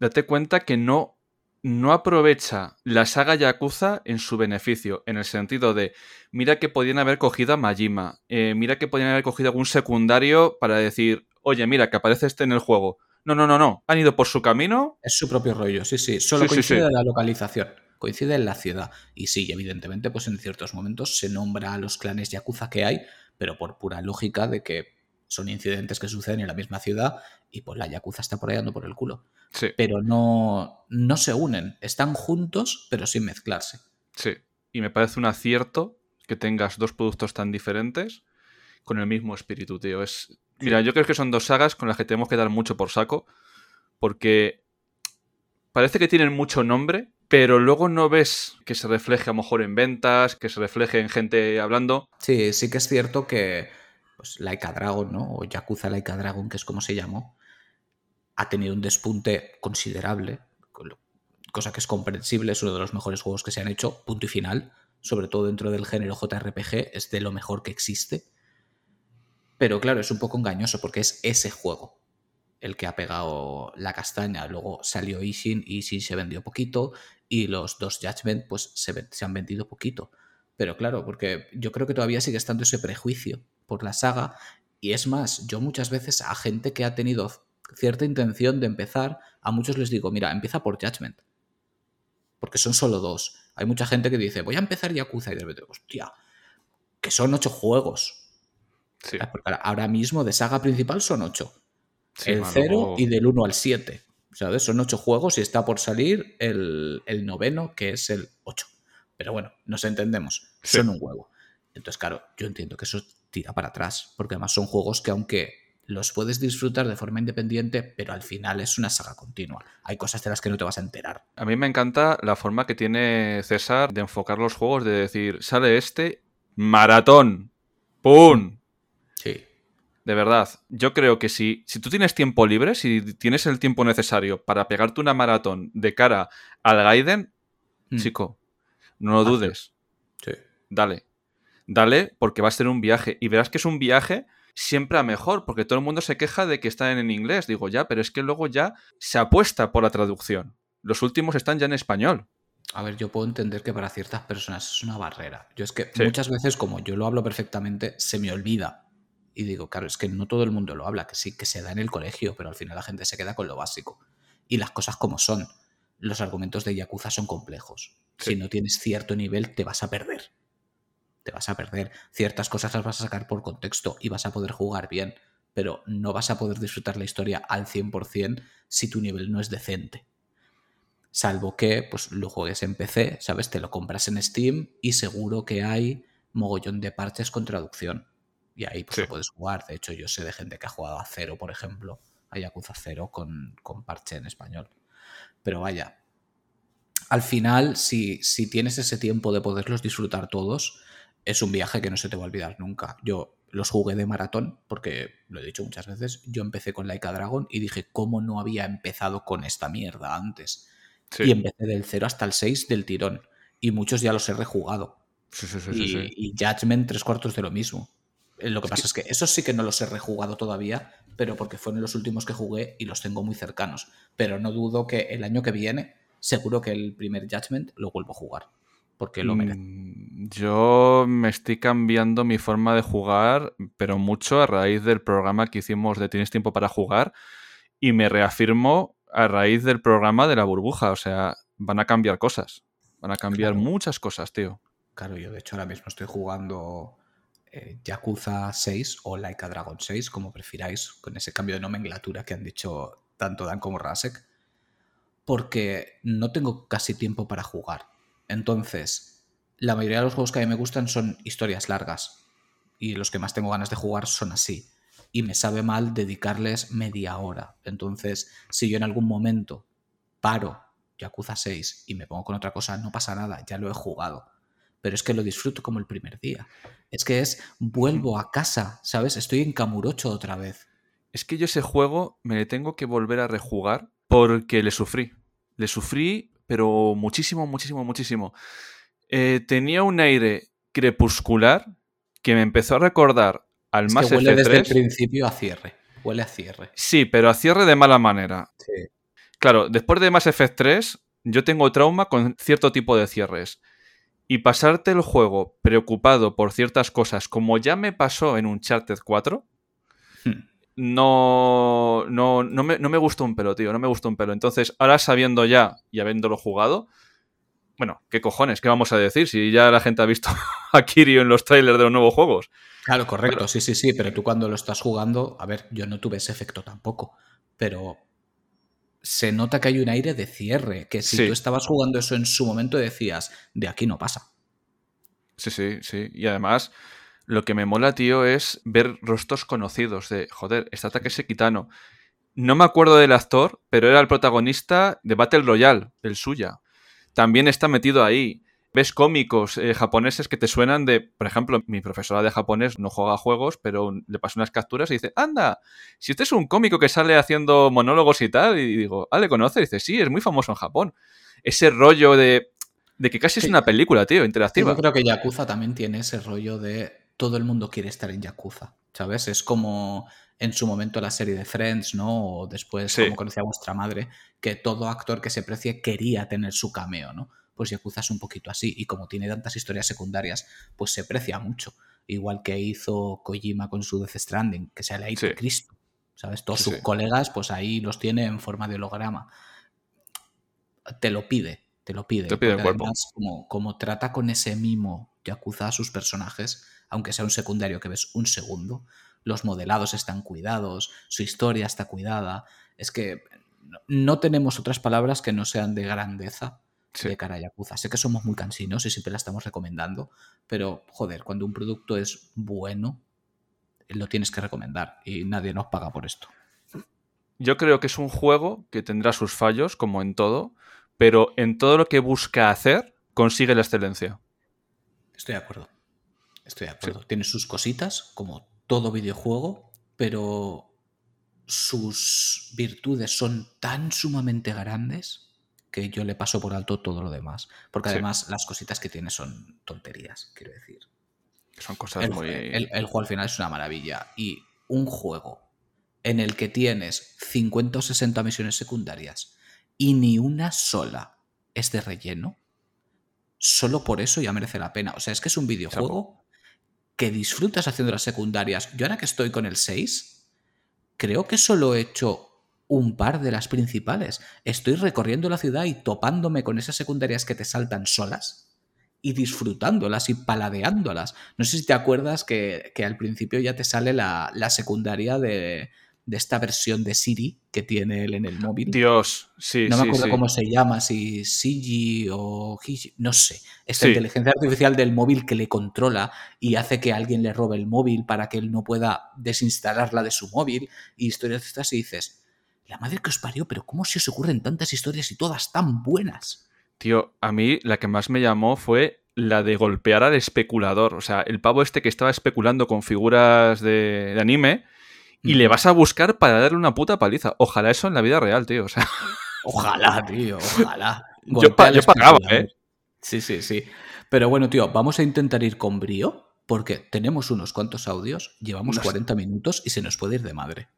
Date cuenta que no, no aprovecha la saga Yakuza en su beneficio, en el sentido de, mira que podían haber cogido a Majima, eh, mira que podían haber cogido algún secundario para decir, oye, mira, que aparece este en el juego. No, no, no, no. Han ido por su camino. Es su propio rollo, sí, sí. Solo coincide en la localización. Coincide en la ciudad. Y sí, evidentemente, pues en ciertos momentos se nombra a los clanes Yakuza que hay, pero por pura lógica de que son incidentes que suceden en la misma ciudad y pues la Yakuza está por ahí dando por el culo. Sí. Pero no, no se unen. Están juntos, pero sin mezclarse. Sí. Y me parece un acierto que tengas dos productos tan diferentes con el mismo espíritu, tío. Es, Mira, yo creo que son dos sagas con las que tenemos que dar mucho por saco, porque parece que tienen mucho nombre, pero luego no ves que se refleje a lo mejor en ventas, que se refleje en gente hablando. Sí, sí que es cierto que pues, Laika Dragon, ¿no? O Yakuza Laika Dragon, que es como se llamó, ha tenido un despunte considerable, cosa que es comprensible, es uno de los mejores juegos que se han hecho, punto y final, sobre todo dentro del género JRPG, es de lo mejor que existe. Pero claro, es un poco engañoso porque es ese juego. el que ha pegado la castaña. Luego salió Ishin, Ishin se vendió poquito y los dos Judgment pues se, se han vendido poquito. Pero claro, porque yo creo que todavía sigue estando ese prejuicio por la saga. Y es más, yo muchas veces a gente que ha tenido cierta intención de empezar, a muchos les digo, mira, empieza por Judgment. Porque son solo dos. Hay mucha gente que dice, voy a empezar Yakuza y de repente, hostia, que son ocho juegos. Ah, ahora mismo de saga principal son ocho. el 0 y del 1 al 7. ¿Sabes? Son ocho juegos y está por salir el, noveno, que es el 8. Pero bueno, nos entendemos. Son un juego. Entonces, claro, yo entiendo que eso tira para atrás. Porque además son juegos que, aunque los puedes disfrutar de forma independiente, pero al final es una saga continua. Hay cosas de las que no te vas a enterar. A mí me encanta la forma que tiene César de enfocar los juegos, de decir, sale este, maratón, ¡pum! De verdad, yo creo que si, si tú tienes tiempo libre, si tienes el tiempo necesario para pegarte una maratón de cara al Gaiden, hmm. chico, no lo dudes. Sí. Dale. Dale, porque va a ser un viaje. Y verás que es un viaje siempre a mejor, porque todo el mundo se queja de que están en inglés. Digo, ya, pero es que luego ya se apuesta por la traducción. Los últimos están ya en español. A ver, yo puedo entender que para ciertas personas es una barrera. Yo es que muchas veces, como yo lo hablo perfectamente, se me olvida. Y digo, claro, es que no todo el mundo lo habla, que sí, que se da en el colegio, pero al final la gente se queda con lo básico. Y las cosas como son. Los argumentos de Yakuza son complejos. Si no tienes cierto nivel, te vas a perder te vas a perder. Ciertas cosas las vas a sacar por contexto y vas a poder jugar bien, pero no vas a poder disfrutar la historia al 100% si tu nivel no es decente. Salvo que pues, lo juegues en PC, ¿sabes? Te lo compras en Steam y seguro que hay mogollón de parches con traducción. Y ahí pues, lo puedes jugar. De hecho, yo sé de gente que ha jugado a cero, por ejemplo, a Yakuza cero con, con parche en español. Pero vaya, al final, si, si tienes ese tiempo de poderlos disfrutar todos, es un viaje que no se te va a olvidar nunca. Yo los jugué de maratón, porque lo he dicho muchas veces, yo empecé con Laika Dragon y dije, ¿cómo no había empezado con esta mierda antes? Y empecé del 0 hasta el 6 del tirón. Y muchos ya los he rejugado. y, y, Judgment tres cuartos de lo mismo. Eh, lo que pasa es que esos sí que no los he rejugado todavía, pero porque fueron los últimos que jugué y los tengo muy cercanos. Pero no dudo que el año que viene, seguro que el primer Judgment lo vuelvo a jugar porque lo merece. Mm, yo me estoy cambiando mi forma de jugar, pero mucho a raíz del programa que hicimos de Tienes tiempo para jugar y me reafirmo a raíz del programa de la burbuja. O sea, van a cambiar cosas. Van a cambiar muchas cosas, tío. Claro, yo de hecho ahora mismo estoy jugando eh, Yakuza 6 o Laika Dragon 6, como prefiráis, con ese cambio de nomenclatura que han dicho tanto Dan como Rasek, porque no tengo casi tiempo para jugar. Entonces, la mayoría de los juegos que a mí me gustan son historias largas. Y los que más tengo ganas de jugar son así. Y me sabe mal dedicarles media hora. Entonces, si yo en algún momento paro Yakuza 6 y me pongo con otra cosa, no pasa nada, ya lo he jugado. Pero es que lo disfruto como el primer día. Es que es, vuelvo a casa, ¿sabes? Estoy en Camurocho otra vez. Es que yo ese juego me le tengo que volver a rejugar porque le sufrí. Le sufrí pero muchísimo, muchísimo, muchísimo. Eh, tenía un aire crepuscular que me empezó a recordar al más que huele desde el principio a cierre. Huele a cierre. Sí, pero a cierre de mala manera. Sí. Claro, después de Mass Effect 3, yo tengo trauma con cierto tipo de cierres. Y pasarte el juego preocupado por ciertas cosas, como ya me pasó en Uncharted 4, no, no, no, me, no me gustó un pelo, tío, no me gustó un pelo. Entonces, ahora sabiendo ya y habiéndolo jugado, bueno, ¿qué cojones? ¿Qué vamos a decir? Si ya la gente ha visto a Kirio en los trailers de los nuevos juegos. Claro, correcto, sí, sí, sí, pero tú cuando lo estás jugando, a ver, yo no tuve ese efecto tampoco, pero se nota que hay un aire de cierre, que si tú estabas jugando eso en su momento decías, de aquí no pasa. Sí, sí, sí, y además lo que me mola, tío, es ver rostros conocidos de, joder, este ataque es Equitano. No me acuerdo del actor, pero era el protagonista de Battle Royale, el suya. También está metido ahí. Ves cómicos eh, japoneses que te suenan de, por ejemplo, mi profesora de japonés no juega juegos, pero le paso unas capturas y dice, anda, si este es un cómico que sale haciendo monólogos y tal, y digo, ah, ¿le conoces? Y dice, sí, es muy famoso en Japón. Ese rollo de, de que casi es una película, tío, interactiva. Yo creo que Yakuza también tiene ese rollo de todo el mundo quiere estar en Yakuza. ¿sabes? Es como en su momento la serie de Friends, ¿no? O después, Sí. como conocía vuestra madre, que todo actor que se precie quería tener su cameo, ¿no? Pues Yakuza es un poquito así, y como tiene tantas historias secundarias, pues se precia mucho. Igual que hizo Kojima con su Death Stranding, que se le ha ido Sí. Cristo. ¿Sabes? Todos Sí, sus sí. colegas, pues ahí los tiene en forma de holograma. Te lo pide, te lo pide. Te pide el cuerpo. además, como, como trata con ese mimo Yakuza a sus personajes, aunque sea un secundario que ves un segundo, los modelados están cuidados, su historia está cuidada. Es que no tenemos otras palabras que no sean de grandeza Sí. de cara a Yakuza. Sé que somos muy cansinos y siempre la estamos recomendando, pero joder, cuando un producto es bueno, lo tienes que recomendar y nadie nos paga por esto. Yo creo que es un juego que tendrá sus fallos, como en todo, pero en todo lo que busca hacer, consigue la excelencia. Estoy de acuerdo. Estoy de acuerdo. Tiene sus cositas, como todo videojuego, pero sus virtudes son tan sumamente grandes que yo le paso por alto todo lo demás. Porque Sí. además las cositas que tiene son tonterías, quiero decir. Son cosas El, muy. el- el juego al final es una maravilla. Y un juego en el que tienes 50 o 60 misiones secundarias y ni una sola es de relleno, solo por eso ya merece la pena. O sea, es que es un videojuego que disfrutas haciendo las secundarias. Yo ahora que estoy con el 6, creo que solo he hecho un par de las principales. Estoy recorriendo la ciudad y topándome con esas secundarias que te saltan solas y disfrutándolas y paladeándolas. No sé si te acuerdas que, que al principio ya te sale la, la secundaria de, de esta versión de Siri que tiene él en el móvil. Dios, sí, no me sí, acuerdo sí. cómo se llama, si Sigi o Hiji, no sé. Esta Sí. inteligencia artificial del móvil que le controla y hace que alguien le robe el móvil para que él no pueda desinstalarla de su móvil y historias de estas y dices, la madre que os parió, pero ¿cómo se os ocurren tantas historias y todas tan buenas? Tío, a mí la que más me llamó fue la de golpear al especulador. O sea, el pavo este que estaba especulando con figuras de, de anime y le vas a buscar para darle una puta paliza. Ojalá eso en la vida real, tío. O sea, Ojalá, tío, ojalá. Yo pa- pagaba. ¿eh? Sí, sí, sí. Pero bueno, tío, vamos a intentar ir con brío porque tenemos unos cuantos audios, llevamos No sé. 40 minutos y se nos puede ir de madre.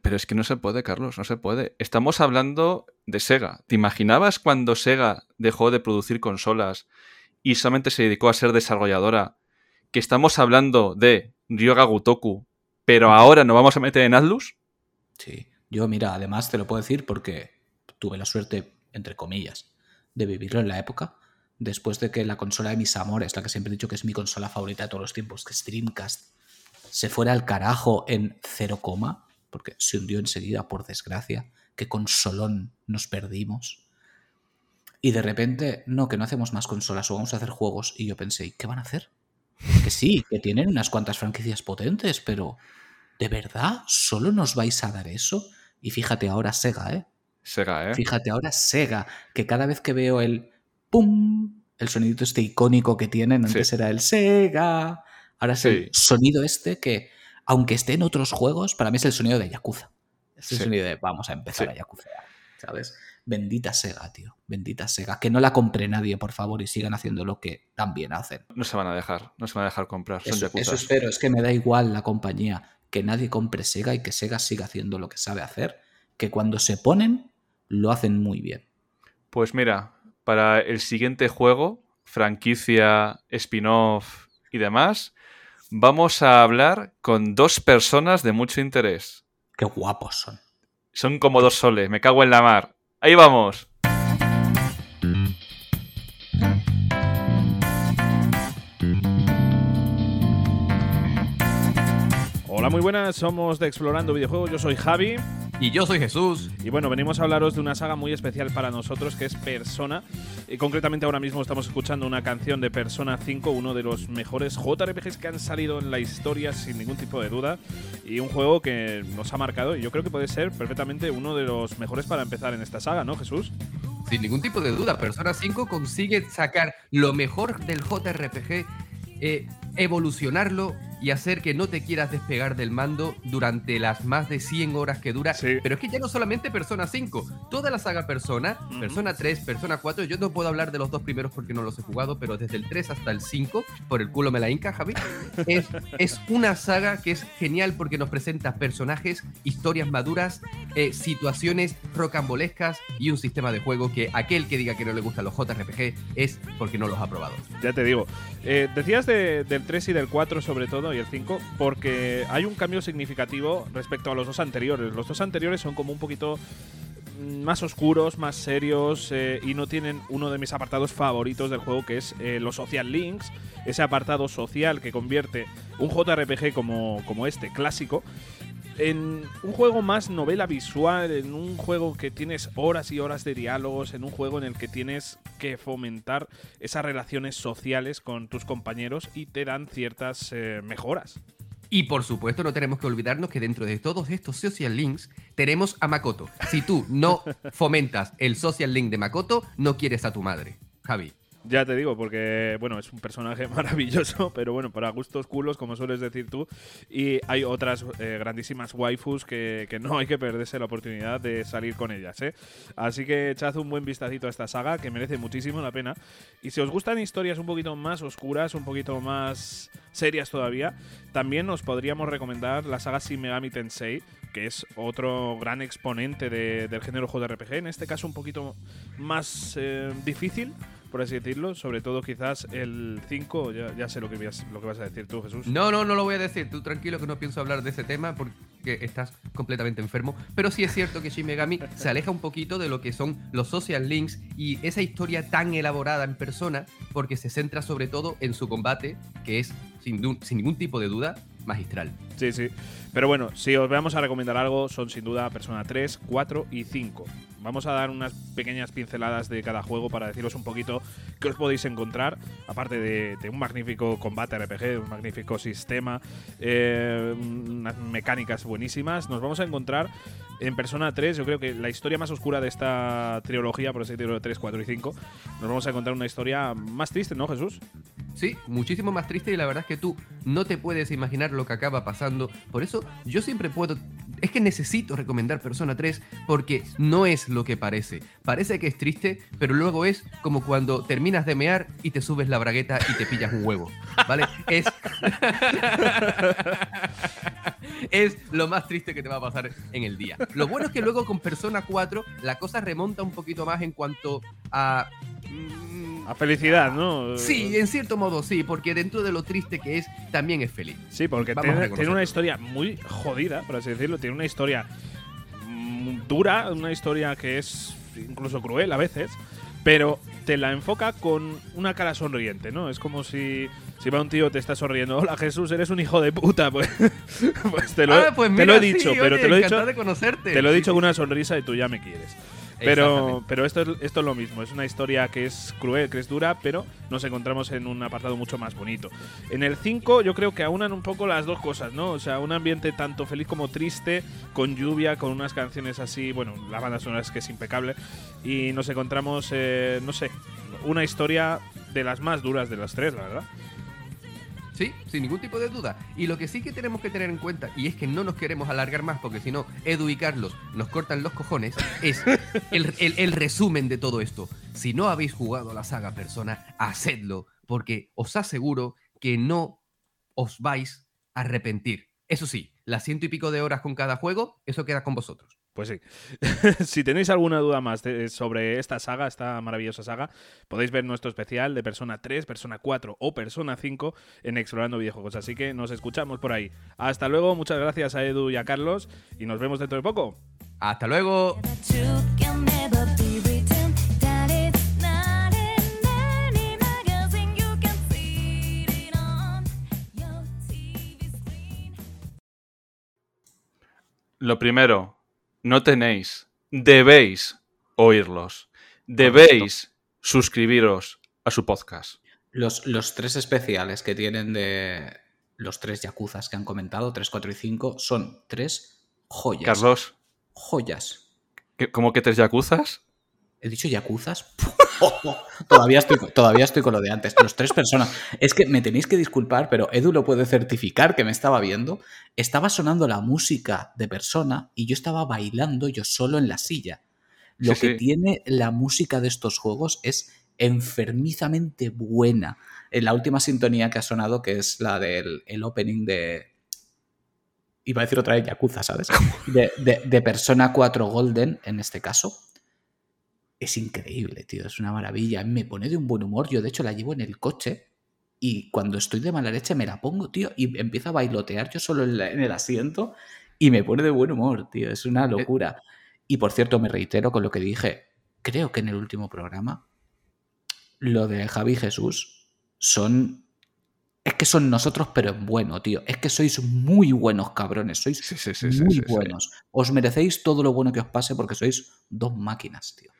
Pero es que no se puede, Carlos, no se puede. Estamos hablando de Sega. ¿Te imaginabas cuando Sega dejó de producir consolas y solamente se dedicó a ser desarrolladora? Que estamos hablando de Ryoga Gotoku, pero ahora nos vamos a meter en Atlus. Sí. Yo, mira, además te lo puedo decir porque tuve la suerte, entre comillas, de vivirlo en la época. Después de que la consola de mis amores, la que siempre he dicho que es mi consola favorita de todos los tiempos, que es Dreamcast, se fuera al carajo en 0, porque se hundió enseguida, por desgracia. Qué consolón nos perdimos. Y de repente, no, que no hacemos más consolas o vamos a hacer juegos. Y yo pensé, ¿y ¿qué van a hacer? Que sí, que tienen unas cuantas franquicias potentes, pero ¿de verdad solo nos vais a dar eso? Y fíjate ahora Sega, ¿eh? Sega, ¿eh? Fíjate ahora Sega, que cada vez que veo el ¡pum! El sonidito este icónico que tienen, antes Sí. era el Sega. Ahora es el Sí. sonido este que, aunque esté en otros juegos, para mí es el sonido de Yakuza. Es el Sí. sonido de vamos a empezar Sí. a Yakuza, ¿sabes? Bendita Sega, tío. Bendita Sega. Que no la compre nadie, por favor, y sigan haciendo lo que tan bien hacen. No se van a dejar, no se van a dejar comprar. Son Eso, yakuzas. eso espero, es que me da igual la compañía, que nadie compre Sega y que Sega siga haciendo lo que sabe hacer, que cuando se ponen, lo hacen muy bien. Pues mira, para el siguiente juego, franquicia, spin-off y demás, vamos a hablar con dos personas de mucho interés. Qué guapos son. Son como dos soles, me cago en la mar. Ahí vamos. Hola, muy buenas, somos de Explorando Videojuegos, yo soy Javi Y yo soy Jesús. y bueno, venimos a hablaros de una saga muy especial para nosotros que es Persona. Y concretamente ahora mismo estamos escuchando una canción de Persona 5, uno de los mejores JRPGs que han salido en la historia sin ningún tipo de duda y un juego que nos ha marcado y yo creo que puede ser perfectamente uno de los mejores para empezar en esta saga, ¿no, Jesús? Sin ningún tipo de duda, Persona 5 consigue sacar lo mejor del JRPG, eh, evolucionarlo y hacer que no te quieras despegar del mando durante las más de 100 horas que dura. Sí. Pero es que ya no solamente Persona 5, toda la saga Persona. Persona 3, Persona 4, yo no puedo hablar de los dos primeros porque no los he jugado, pero desde el 3 hasta el 5, por el culo me la hinca, Javi, es, es una saga que es genial porque nos presenta personajes, historias maduras, eh, situaciones rocambolescas y un sistema de juego que aquel que diga que no le gustan los JRPG es porque no los ha probado. Ya te digo. Eh, decías de- del 3 y del 4 sobre todo y el 5 porque hay un cambio significativo respecto a los dos anteriores. Los dos anteriores son como un poquito mm, más oscuros, más serios eh, y no tienen uno de mis apartados favoritos del juego que es eh, los social links, ese apartado social que convierte un JRPG como, como este clásico en un juego más novela visual, en un juego que tienes horas y horas de diálogos, en un juego en el que tienes que fomentar esas relaciones sociales con tus compañeros y te dan ciertas eh, mejoras. Y por supuesto no tenemos que olvidarnos que dentro de todos estos social links tenemos a Makoto. Si tú no fomentas el social link de Makoto, no quieres a tu madre. Javi. Ya te digo, porque bueno, es un personaje maravilloso, pero bueno, para gustos culos, como sueles decir tú. Y hay otras eh, grandísimas waifus que, que no hay que perderse la oportunidad de salir con ellas, ¿eh? Así que echad un buen vistacito a esta saga, que merece muchísimo la pena. Y si os gustan historias un poquito más oscuras, un poquito más serias todavía, también os podríamos recomendar la saga Shin Megami Tensei, que es otro gran exponente de- del género JRPG. En este caso un poquito más eh, difícil, por así decirlo. Sobre todo quizás el 5, ya, ya sé lo que, vas, lo que vas a decir tú, Jesús. No, no, no lo voy a decir. Tú tranquilo que no pienso hablar de ese tema porque estás completamente enfermo. Pero sí es cierto que Shin Megami se aleja un poquito de lo que son los social links y esa historia tan elaborada en persona porque se centra sobre todo en su combate, que es sin, sin ningún tipo de duda magistral. Sí, sí. Pero bueno, si os vamos a recomendar algo, son sin duda Persona 3, 4 y 5. Vamos a dar unas pequeñas pinceladas de cada juego para deciros un poquito qué os podéis encontrar, aparte de, un magnífico combate RPG, un magnífico sistema, eh, unas mecánicas buenísimas. Nos vamos a encontrar en Persona 3, yo creo que la historia más oscura de esta trilogía, por así decirlo, 3, 4 y 5, nos vamos a encontrar una historia más triste, ¿no, Jesús? Sí, muchísimo más triste y la verdad es que tú no te puedes imaginar lo que acaba pasando. Por eso yo siempre puedo... Es que necesito recomendar Persona 3 porque no es lo que parece. Parece que es triste, pero luego es como cuando terminas de mear y te subes la bragueta y te pillas un huevo. ¿Vale? Es... es lo más triste que te va a pasar en el día. Lo bueno es que luego con Persona 4 la cosa remonta un poquito más en cuanto a... mm, A felicidad, ¿no? Sí, en cierto modo sí, porque dentro de lo triste que es, también es feliz. Sí, porque tiene, tiene una historia muy jodida, por así decirlo. Tiene una historia dura, una historia que es incluso cruel a veces, pero te la enfoca con una cara sonriente, ¿no? Es como si, si va un tío te está sonriendo. Hola Jesús, eres un hijo de puta. Pues, pues te, lo, Ah, pues te lo he dicho, sí, pero oye, te lo he dicho, de conocerte. te lo he dicho con una sonrisa y tú ya me quieres. Pero, pero esto, es, esto es lo mismo, es una historia que es cruel, que es dura, pero nos encontramos en un apartado mucho más bonito. En el 5 yo creo que aunan un poco las dos cosas, ¿no? O sea, un ambiente tanto feliz como triste, con lluvia, con unas canciones así, bueno, la banda sonora es que es impecable, y nos encontramos, eh, no sé, una historia de las más duras de las tres, la verdad. Sí, sin ningún tipo de duda. Y lo que sí que tenemos que tener en cuenta, y es que no nos queremos alargar más, porque si no, Edu y Carlos nos cortan los cojones, es el, el- resumen de todo esto. Si no habéis jugado la saga Persona, hacedlo, porque os aseguro que no os vais a arrepentir. Eso sí, las ciento y pico de horas con cada juego, eso queda con vosotros. Pues sí. si tenéis alguna duda más de- sobre esta saga, esta maravillosa saga, podéis ver nuestro especial de Persona 3, Persona 4 o Persona 5 en Explorando Videojuegos. Así que nos escuchamos por ahí. Hasta luego, muchas gracias a Edu y a Carlos y nos vemos dentro de poco. Hasta luego. Lo primero, no tenéis, debéis oírlos. Debéis suscribiros a su podcast. Los, los tres especiales que tienen de los tres yakuzas que han comentado, 3, 4 y 5, son tres joyas. Carlos, Joyas. ¿qué- ¿cómo que tres yakuzas? ¿He dicho yakuzas? todavía, estoy, todavía estoy con lo de antes. Los tres personas. Es que me tenéis que disculpar, pero Edu lo puede certificar que me estaba viendo. Estaba sonando la música de persona y yo estaba bailando yo solo en la silla. Lo Sí, que sí. tiene la música de estos juegos es enfermizamente buena. En la última sintonía que ha sonado, que es la del el opening de. Iba a decir otra vez Yakuza, ¿sabes? De, de- de Persona 4 Golden, en este caso. Es increíble, tío. Es una maravilla. Me pone de un buen humor. Yo, de hecho, la llevo en el coche y cuando estoy de mala leche me la pongo, tío, y empiezo a bailotear yo solo en, la- en el asiento y me pone de buen humor, tío. Es una locura. Y por cierto, me reitero con lo que dije, creo que en el último programa, lo de Javi y Jesús son... Es que son nosotros, pero en bueno, tío. Es que sois muy buenos cabrones. Sois Sí, sí, sí, sí, muy buenos. Os merecéis todo lo bueno que os pase porque sois dos máquinas, tío.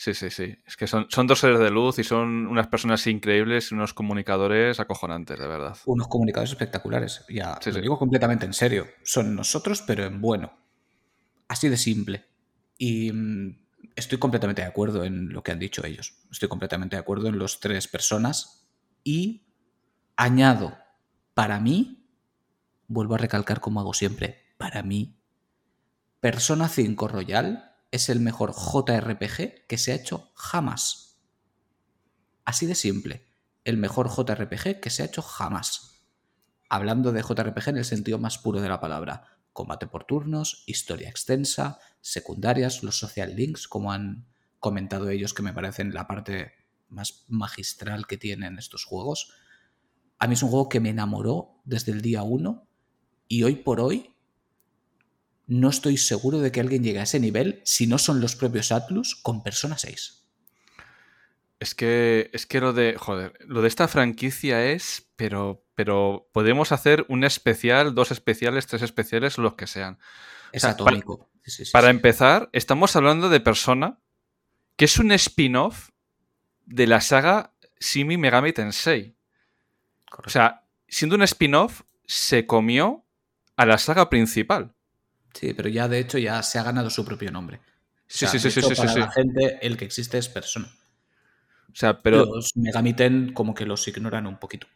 Sí, sí, sí. Es que son, son dos seres de luz y son unas personas increíbles y unos comunicadores acojonantes, de verdad. Unos comunicadores espectaculares. Ya Sí, lo sí. digo completamente en serio. Son nosotros, pero en bueno. Así de simple. Y mm, estoy completamente de acuerdo en lo que han dicho ellos. Estoy completamente de acuerdo en los tres personas. Y añado, para mí, vuelvo a recalcar como hago siempre, para mí, Persona 5 Royal es el mejor JRPG que se ha hecho jamás. Así de simple. El mejor JRPG que se ha hecho jamás. Hablando de JRPG en el sentido más puro de la palabra. Combate por turnos, historia extensa, secundarias, los social links, como han comentado ellos, que me parecen la parte más magistral que tienen estos juegos. A mí es un juego que me enamoró desde el día 1 y hoy por hoy no estoy seguro de que alguien llegue a ese nivel si no son los propios Atlus con Persona 6. Es que, es que lo de, joder, lo de esta franquicia es, pero, pero podemos hacer un especial, dos especiales, tres especiales, los que sean. Es sea, atómico. Sí, sí, sí, Para sí. empezar, estamos hablando de Persona, que es un spin-off de la saga Shimi Megami Tensei. O sea, siendo un spin-off, se comió a la saga principal. Sí, pero ya de hecho ya se ha ganado su propio nombre. O Sí, sea, sí, sí, sí, hecho, sí, sí, para sí. la gente el que existe es persona. O sea, pero Los Megami Ten como que los ignoran un poquito.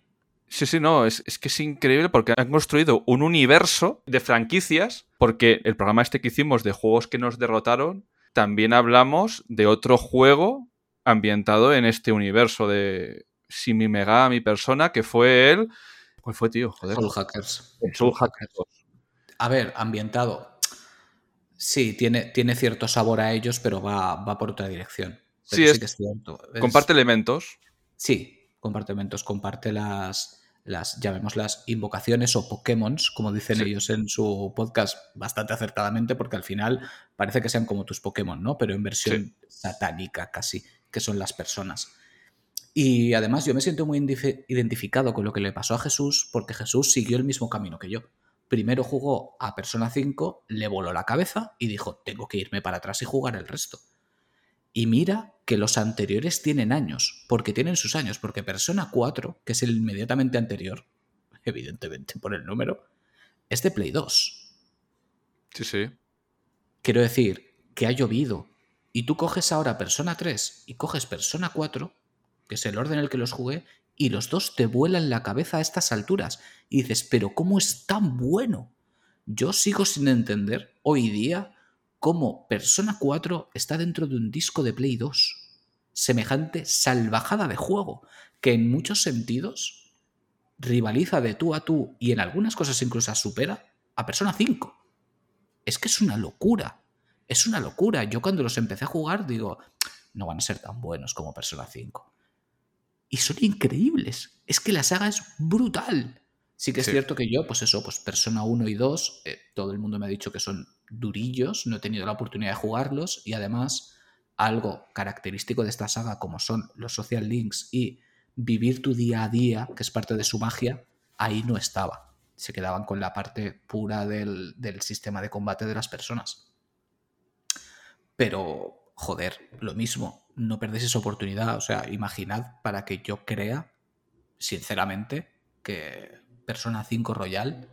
Sí, sí, no, es, es que es increíble porque han construido un universo de franquicias, porque el programa este que hicimos de juegos que nos derrotaron, también hablamos de otro juego ambientado en este universo de Simi Megami Persona, que fue el... ¿Cuál fue, tío? Joder. Soul Hackers. Soul Hackers 2. A ver, ambientado. Sí, tiene, tiene cierto sabor a ellos, pero va, va por otra dirección. Pero Sí, sí, es- que es cierto. Es- Comparte elementos. Sí, compartimentos, comparte las, las, llamémoslas, invocaciones o Pokémon, como dicen Sí. ellos en su podcast bastante acertadamente, porque al final parece que sean como tus Pokémon, ¿no? Pero en versión satánica casi, que son las personas. Y además yo me siento muy identificado con lo que le pasó a Jesús, porque Jesús siguió el mismo camino que yo. Primero jugó a Persona 5, le voló la cabeza y dijo, tengo que irme para atrás y jugar el resto. Y mira que los anteriores tienen años, porque tienen sus años, porque Persona 4, que es el inmediatamente anterior, evidentemente por el número, es de Play 2. Sí, sí. Quiero decir que ha llovido. Y tú coges ahora Persona 3 y coges Persona 4, que es el orden en el que los jugué, y los dos te vuelan la cabeza a estas alturas. Y dices, pero ¿cómo es tan bueno? Yo sigo sin entender hoy día cómo Persona 4 está dentro de un disco de Play 2. Semejante salvajada de juego, que en muchos sentidos rivaliza de tú a tú y en algunas cosas incluso supera a Persona 5. Es que es una locura. Es una locura. Yo cuando los empecé a jugar digo, no van a ser tan buenos como Persona 5. Y son increíbles. Es que la saga es brutal. Sí que es Sí. cierto que yo, pues eso, pues Persona 1 y 2, eh, todo el mundo me ha dicho que son durillos, no he tenido la oportunidad de jugarlos y además algo característico de esta saga como son los social links y vivir tu día a día, que es parte de su magia, ahí no estaba. Se quedaban con la parte pura del, del sistema de combate de las personas. Pero, joder, lo mismo, no perdéis esa oportunidad. O sea, imaginad para que yo crea, sinceramente, que Persona 5 Royal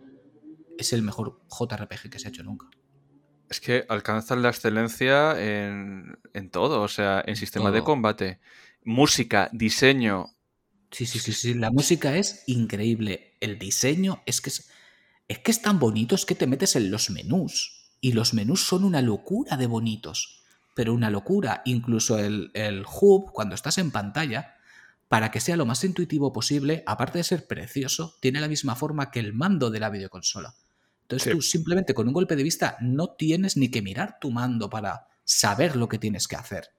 es el mejor JRPG que se ha hecho nunca. Es que alcanzan la excelencia en, en todo, o sea, en sistema de combate, música, diseño. Sí, sí, sí, sí. La música es increíble. El diseño es que es, es que es tan bonito, es que te metes en los menús. Y los menús son una locura de bonitos. Pero una locura. Incluso el, el hub, cuando estás en pantalla, para que sea lo más intuitivo posible, aparte de ser precioso, tiene la misma forma que el mando de la videoconsola. Entonces Sí. tú simplemente con un golpe de vista no tienes ni que mirar tu mando para saber lo que tienes que hacer.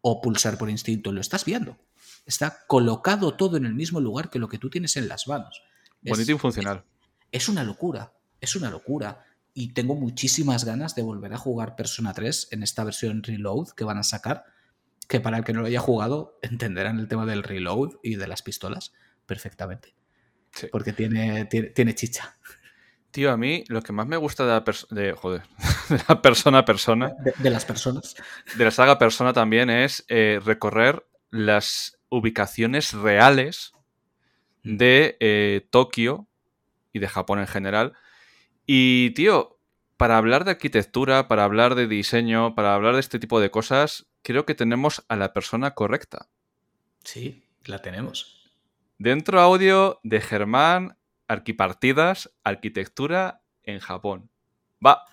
O pulsar por instinto, lo estás viendo. Está colocado todo en el mismo lugar que lo que tú tienes en las manos. Es- Bonito y funcional. es una locura, es una locura. Y tengo muchísimas ganas de volver a jugar Persona 3 en esta versión Reload que van a sacar. Que para el que no lo haya jugado, entenderán el tema del reload y de las pistolas perfectamente. Sí. Porque tiene, tiene, tiene chicha. Tío, a mí lo que más me gusta de la, pers- de, joder, de la persona a persona, De, de las personas. de la saga persona también es eh, recorrer las ubicaciones reales de eh, Tokio y de Japón en general. Y, tío, para hablar de arquitectura, para hablar de diseño, para hablar de este tipo de cosas, creo que tenemos a la persona correcta. Sí, la tenemos. Dentro audio de Germán, Arquipartidas, Arquitectura en Japón. Va.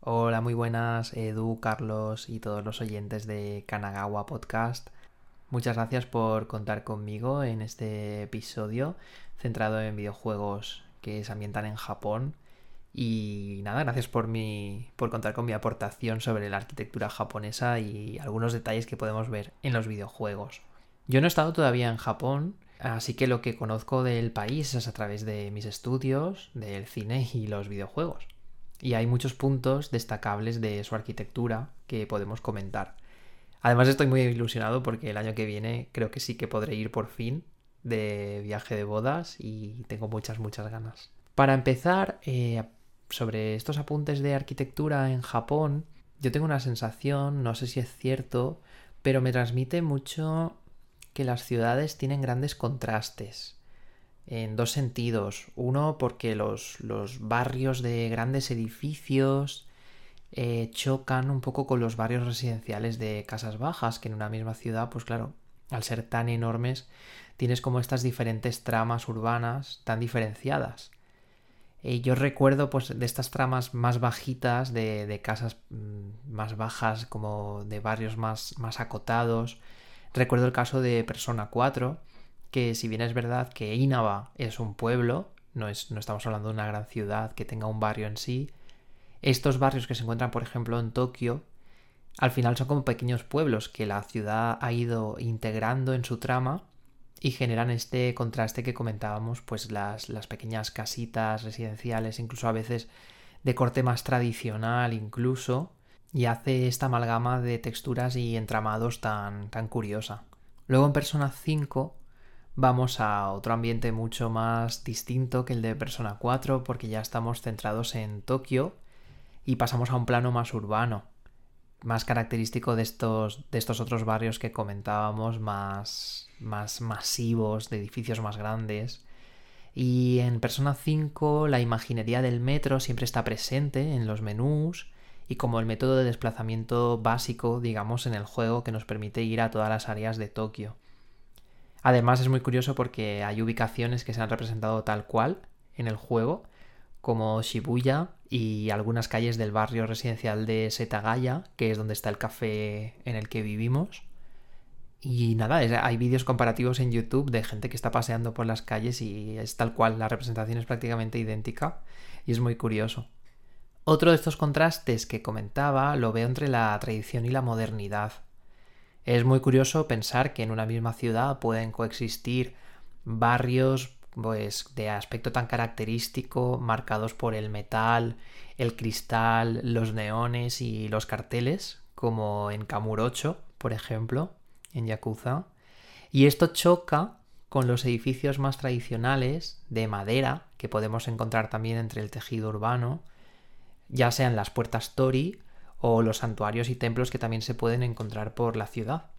Hola, muy buenas, Edu, Carlos y todos los oyentes de Kanagawa Podcast. Muchas gracias por contar conmigo en este episodio centrado en videojuegos que se ambientan en Japón. Y nada, gracias por mi por contar con mi aportación sobre la arquitectura japonesa y algunos detalles que podemos ver en los videojuegos. Yo no he estado todavía en Japón, así que lo que conozco del país es a través de mis estudios, del cine y los videojuegos y hay muchos puntos destacables de su arquitectura que podemos comentar. Además estoy muy ilusionado porque el año que viene creo que sí que podré ir por fin de viaje de bodas y tengo muchas, muchas ganas. Para empezar, eh, sobre estos apuntes de arquitectura en Japón, yo tengo una sensación, no sé si es cierto, pero me transmite mucho que las ciudades tienen grandes contrastes en dos sentidos. Uno, porque los, los barrios de grandes edificios eh, chocan un poco con los barrios residenciales de casas bajas, que en una misma ciudad, pues claro, al ser tan enormes, tienes como estas diferentes tramas urbanas tan diferenciadas. Eh, yo recuerdo pues de estas tramas más bajitas, de, casas mm, más bajas, como de barrios más, acotados. Recuerdo el caso de Persona 4, que si bien es verdad que Inaba es un pueblo, no, no estamos hablando de una gran ciudad que tenga un barrio en sí, estos barrios que se encuentran, por ejemplo, en Tokio, al final son como pequeños pueblos que la ciudad ha ido integrando en su trama y generan este contraste que comentábamos, pues las, las pequeñas casitas residenciales, incluso a veces de corte más tradicional incluso, y hace esta amalgama de texturas y entramados tan, tan curiosa. Luego en Persona 5 vamos a otro ambiente mucho más distinto que el de Persona 4 porque ya estamos centrados en Tokio y pasamos a un plano más urbano, más característico de estos, de estos otros barrios que comentábamos, más, más masivos, de edificios más grandes. Y en Persona 5 la imaginería del metro siempre está presente en los menús y como el método de desplazamiento básico, digamos, en el juego que nos permite ir a todas las áreas de Tokio. Además es muy curioso porque hay ubicaciones que se han representado tal cual en el juego, como Shibuya y algunas calles del barrio residencial de Setagaya, que es donde está el café en el que vivimos. Y nada, hay vídeos comparativos en YouTube de gente que está paseando por las calles y es tal cual, la representación es prácticamente idéntica y es muy curioso. Otro de estos contrastes que comentaba lo veo entre la tradición y la modernidad. Es muy curioso pensar que en una misma ciudad pueden coexistir barrios pues de aspecto tan característico, marcados por el metal, el cristal, los neones y los carteles, como en Kamurocho, por ejemplo, en Yakuza. Y esto choca con los edificios más tradicionales de madera que podemos encontrar también entre el tejido urbano, ya sean las puertas Tori o los santuarios y templos que también se pueden encontrar por la ciudad,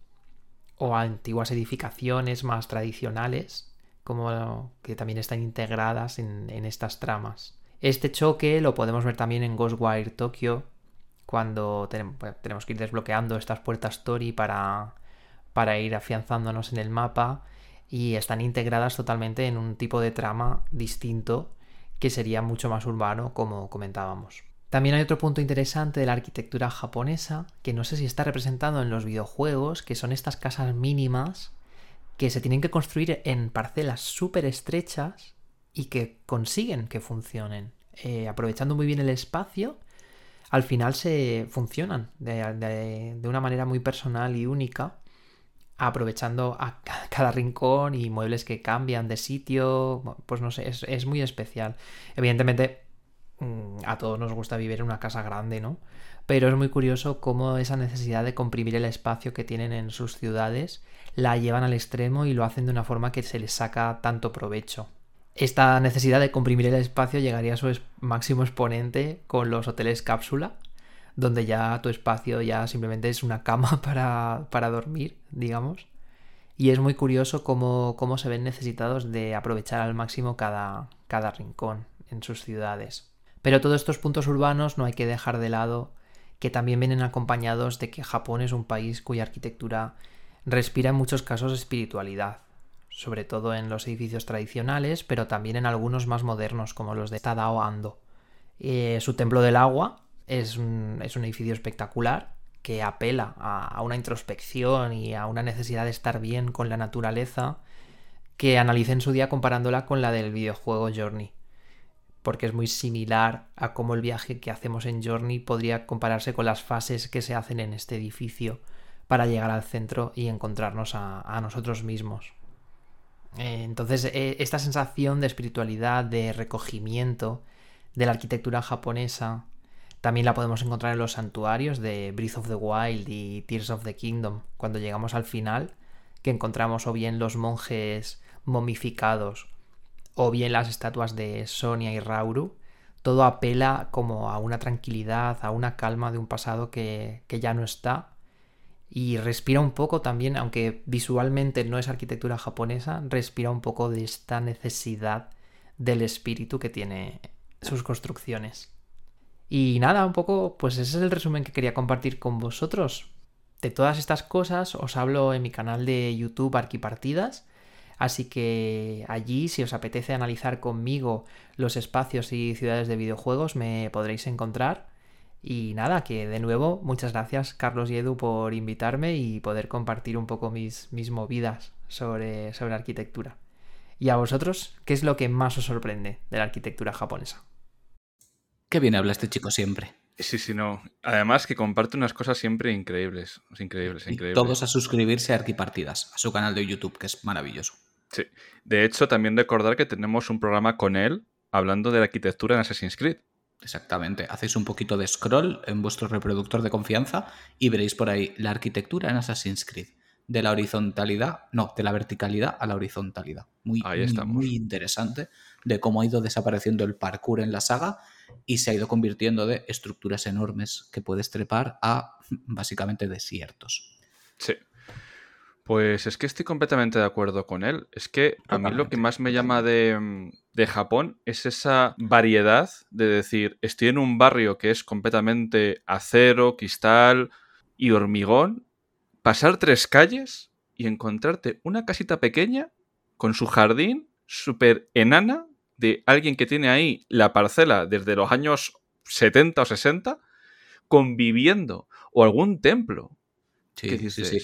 o antiguas edificaciones más tradicionales, como que también están integradas en, estas tramas. Este choque lo podemos ver también en Ghostwire Tokyo, cuando bueno, tenemos que ir desbloqueando estas puertas Tori para, para ir afianzándonos en el mapa y están integradas totalmente en un tipo de trama distinto que sería mucho más urbano como comentábamos. También hay otro punto interesante de la arquitectura japonesa que no sé si está representado en los videojuegos, que son estas casas mínimas que se tienen que construir en parcelas súper estrechas y que consiguen que funcionen. Eh, aprovechando muy bien el espacio, al final se funcionan de, de- de una manera muy personal y única, aprovechando a ca- cada rincón y muebles que cambian de sitio. Pues no sé, es, es muy especial. Evidentemente, mm, a todos nos gusta vivir en una casa grande, ¿no? Pero es muy curioso cómo esa necesidad de comprimir el espacio que tienen en sus ciudades la llevan al extremo y lo hacen de una forma que se les saca tanto provecho. Esta necesidad de comprimir el espacio llegaría a su máximo exponente con los hoteles cápsula, donde ya tu espacio ya simplemente es una cama para, para dormir, digamos. Y es muy curioso cómo, cómo se ven necesitados de aprovechar al máximo cada, cada rincón en sus ciudades. Pero todos estos puntos urbanos no hay que dejar de lado que también vienen acompañados de que Japón es un país cuya arquitectura respira en muchos casos espiritualidad, sobre todo en los edificios tradicionales, pero también en algunos más modernos como los de Tadao Ando. Eh, su templo del agua es un, edificio espectacular que apela a, a una introspección y a una necesidad de estar bien con la naturaleza que analicé en su día comparándola con la del videojuego Journey porque es muy similar a cómo el viaje que hacemos en Journey podría compararse con las fases que se hacen en este edificio para llegar al centro y encontrarnos a, nosotros mismos. Eh, entonces, eh, esta sensación de espiritualidad, de recogimiento de la arquitectura japonesa, también la podemos encontrar en los santuarios de Breath of the Wild y Tears of the Kingdom, cuando llegamos al final, que encontramos o bien los monjes momificados o bien las estatuas de Sonia y Rauru, todo apela como a una tranquilidad, a una calma de un pasado que, que ya no está. Y respira un poco también, aunque visualmente no es arquitectura japonesa, respira un poco de esta necesidad del espíritu que tiene sus construcciones. Y nada, un poco, pues ese es el resumen que quería compartir con vosotros. De todas estas cosas os hablo en mi canal de YouTube Arquipartidas, Así que allí, si os apetece analizar conmigo los espacios y ciudades de videojuegos, me podréis encontrar. Y nada, que de nuevo, muchas gracias Carlos y Edu por invitarme y poder compartir un poco mis, mis movidas sobre, sobre arquitectura. Y a vosotros, ¿qué es lo que más os sorprende de la arquitectura japonesa? Qué bien habla este chico siempre. Sí, sí, no. Además que comparte unas cosas siempre increíbles. Increíbles, Y increíbles. todos a suscribirse a Arquipartidas, a su canal de YouTube, que es maravilloso. Sí. De hecho, también recordar que tenemos un programa con él hablando de la arquitectura en Assassin's Creed. Exactamente. Hacéis un poquito de scroll en vuestro reproductor de confianza y veréis por ahí la arquitectura en Assassin's Creed. De la horizontalidad, no, de la verticalidad a la horizontalidad. Muy, Ahí muy, estamos. muy interesante de cómo ha ido desapareciendo el parkour en la saga y se ha ido convirtiendo de estructuras enormes que puedes trepar a básicamente desiertos. Sí. Pues es que estoy completamente de acuerdo con él. Es que a mí lo que más me llama de, mm, de Japón es esa variedad de decir, estoy en un barrio que es completamente acero, cristal y hormigón, pasar tres calles y encontrarte una casita pequeña con su jardín súper enana de alguien que tiene ahí la parcela desde los años 70 o 60 conviviendo o algún templo Sí, que sí, sí.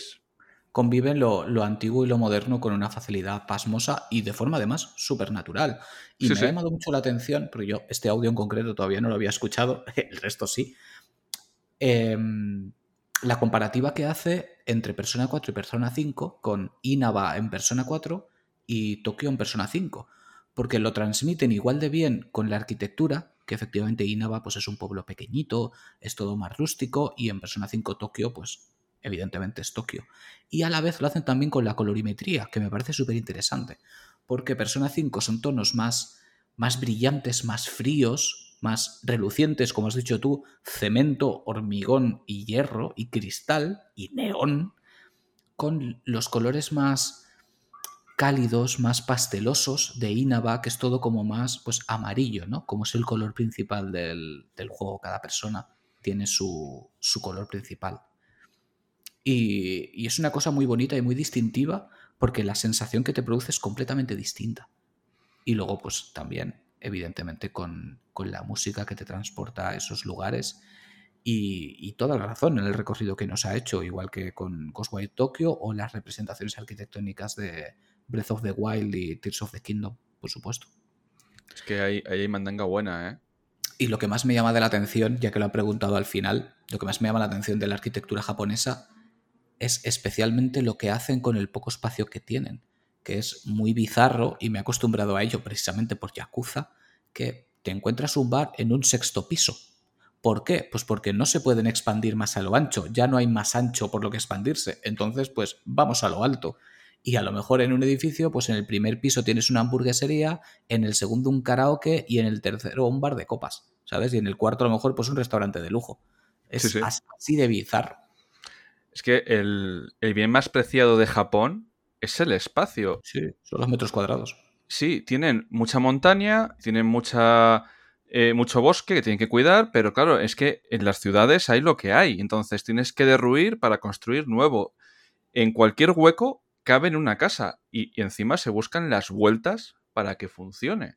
Conviven lo, lo antiguo y lo moderno con una facilidad pasmosa y de forma además súper natural. Y Sí, me sí. ha llamado mucho la atención, porque yo este audio en concreto todavía no lo había escuchado, el resto sí, em, la comparativa que hace entre Persona 4 y Persona 5 con Inaba en Persona 4 y Tokio en Persona 5, porque lo transmiten igual de bien con la arquitectura, que efectivamente Inaba pues, es un pueblo pequeñito, es todo más rústico, y en Persona 5 Tokio pues evidentemente es Tokio. Y a la vez lo hacen también con la colorimetría, que me parece súper interesante, porque Persona 5 son tonos más, más brillantes, más fríos, más relucientes, como has dicho tú, cemento, hormigón y hierro y cristal y neón, con los colores más cálidos, más pastelosos de Inaba, que es todo como más pues amarillo, ¿no? Como es el color principal del, del juego, cada persona tiene su, su color principal. Y, y es una cosa muy bonita y muy distintiva porque la sensación que te produce es completamente distinta. Y luego, pues también, evidentemente, con, con la música que te transporta a esos lugares. Y, y toda la razón en el recorrido que nos ha hecho, igual que con Ghostwire Tokyo o las representaciones arquitectónicas de Breath of the Wild y Tears of the Kingdom, por supuesto. Es que ahí, ahí hay mandanga buena, ¿eh? Y lo que más me llama de la atención, ya que lo ha preguntado al final, lo que más me llama la atención de la arquitectura japonesa es especialmente lo que hacen con el poco espacio que tienen, que es muy bizarro y me he acostumbrado a ello precisamente por Yakuza, que te encuentras un bar en un sexto piso. ¿Por qué? Pues porque no se pueden expandir más a lo ancho, ya no hay más ancho por lo que expandirse, entonces pues vamos a lo alto. Y a lo mejor en un edificio, pues en el primer piso tienes una hamburguesería, en el segundo un karaoke y en el tercero un bar de copas, ¿sabes? Y en el cuarto a lo mejor pues un restaurante de lujo. Es Sí, sí. as- así de bizarro. Es que el, el bien más preciado de Japón es el espacio. Sí, son los metros cuadrados. Sí, tienen mucha montaña, tienen mucha, eh, mucho bosque que tienen que cuidar, pero claro, es que en las ciudades hay lo que hay. Entonces tienes que derruir para construir nuevo. En cualquier hueco cabe en una casa y, y encima se buscan las vueltas para que funcione.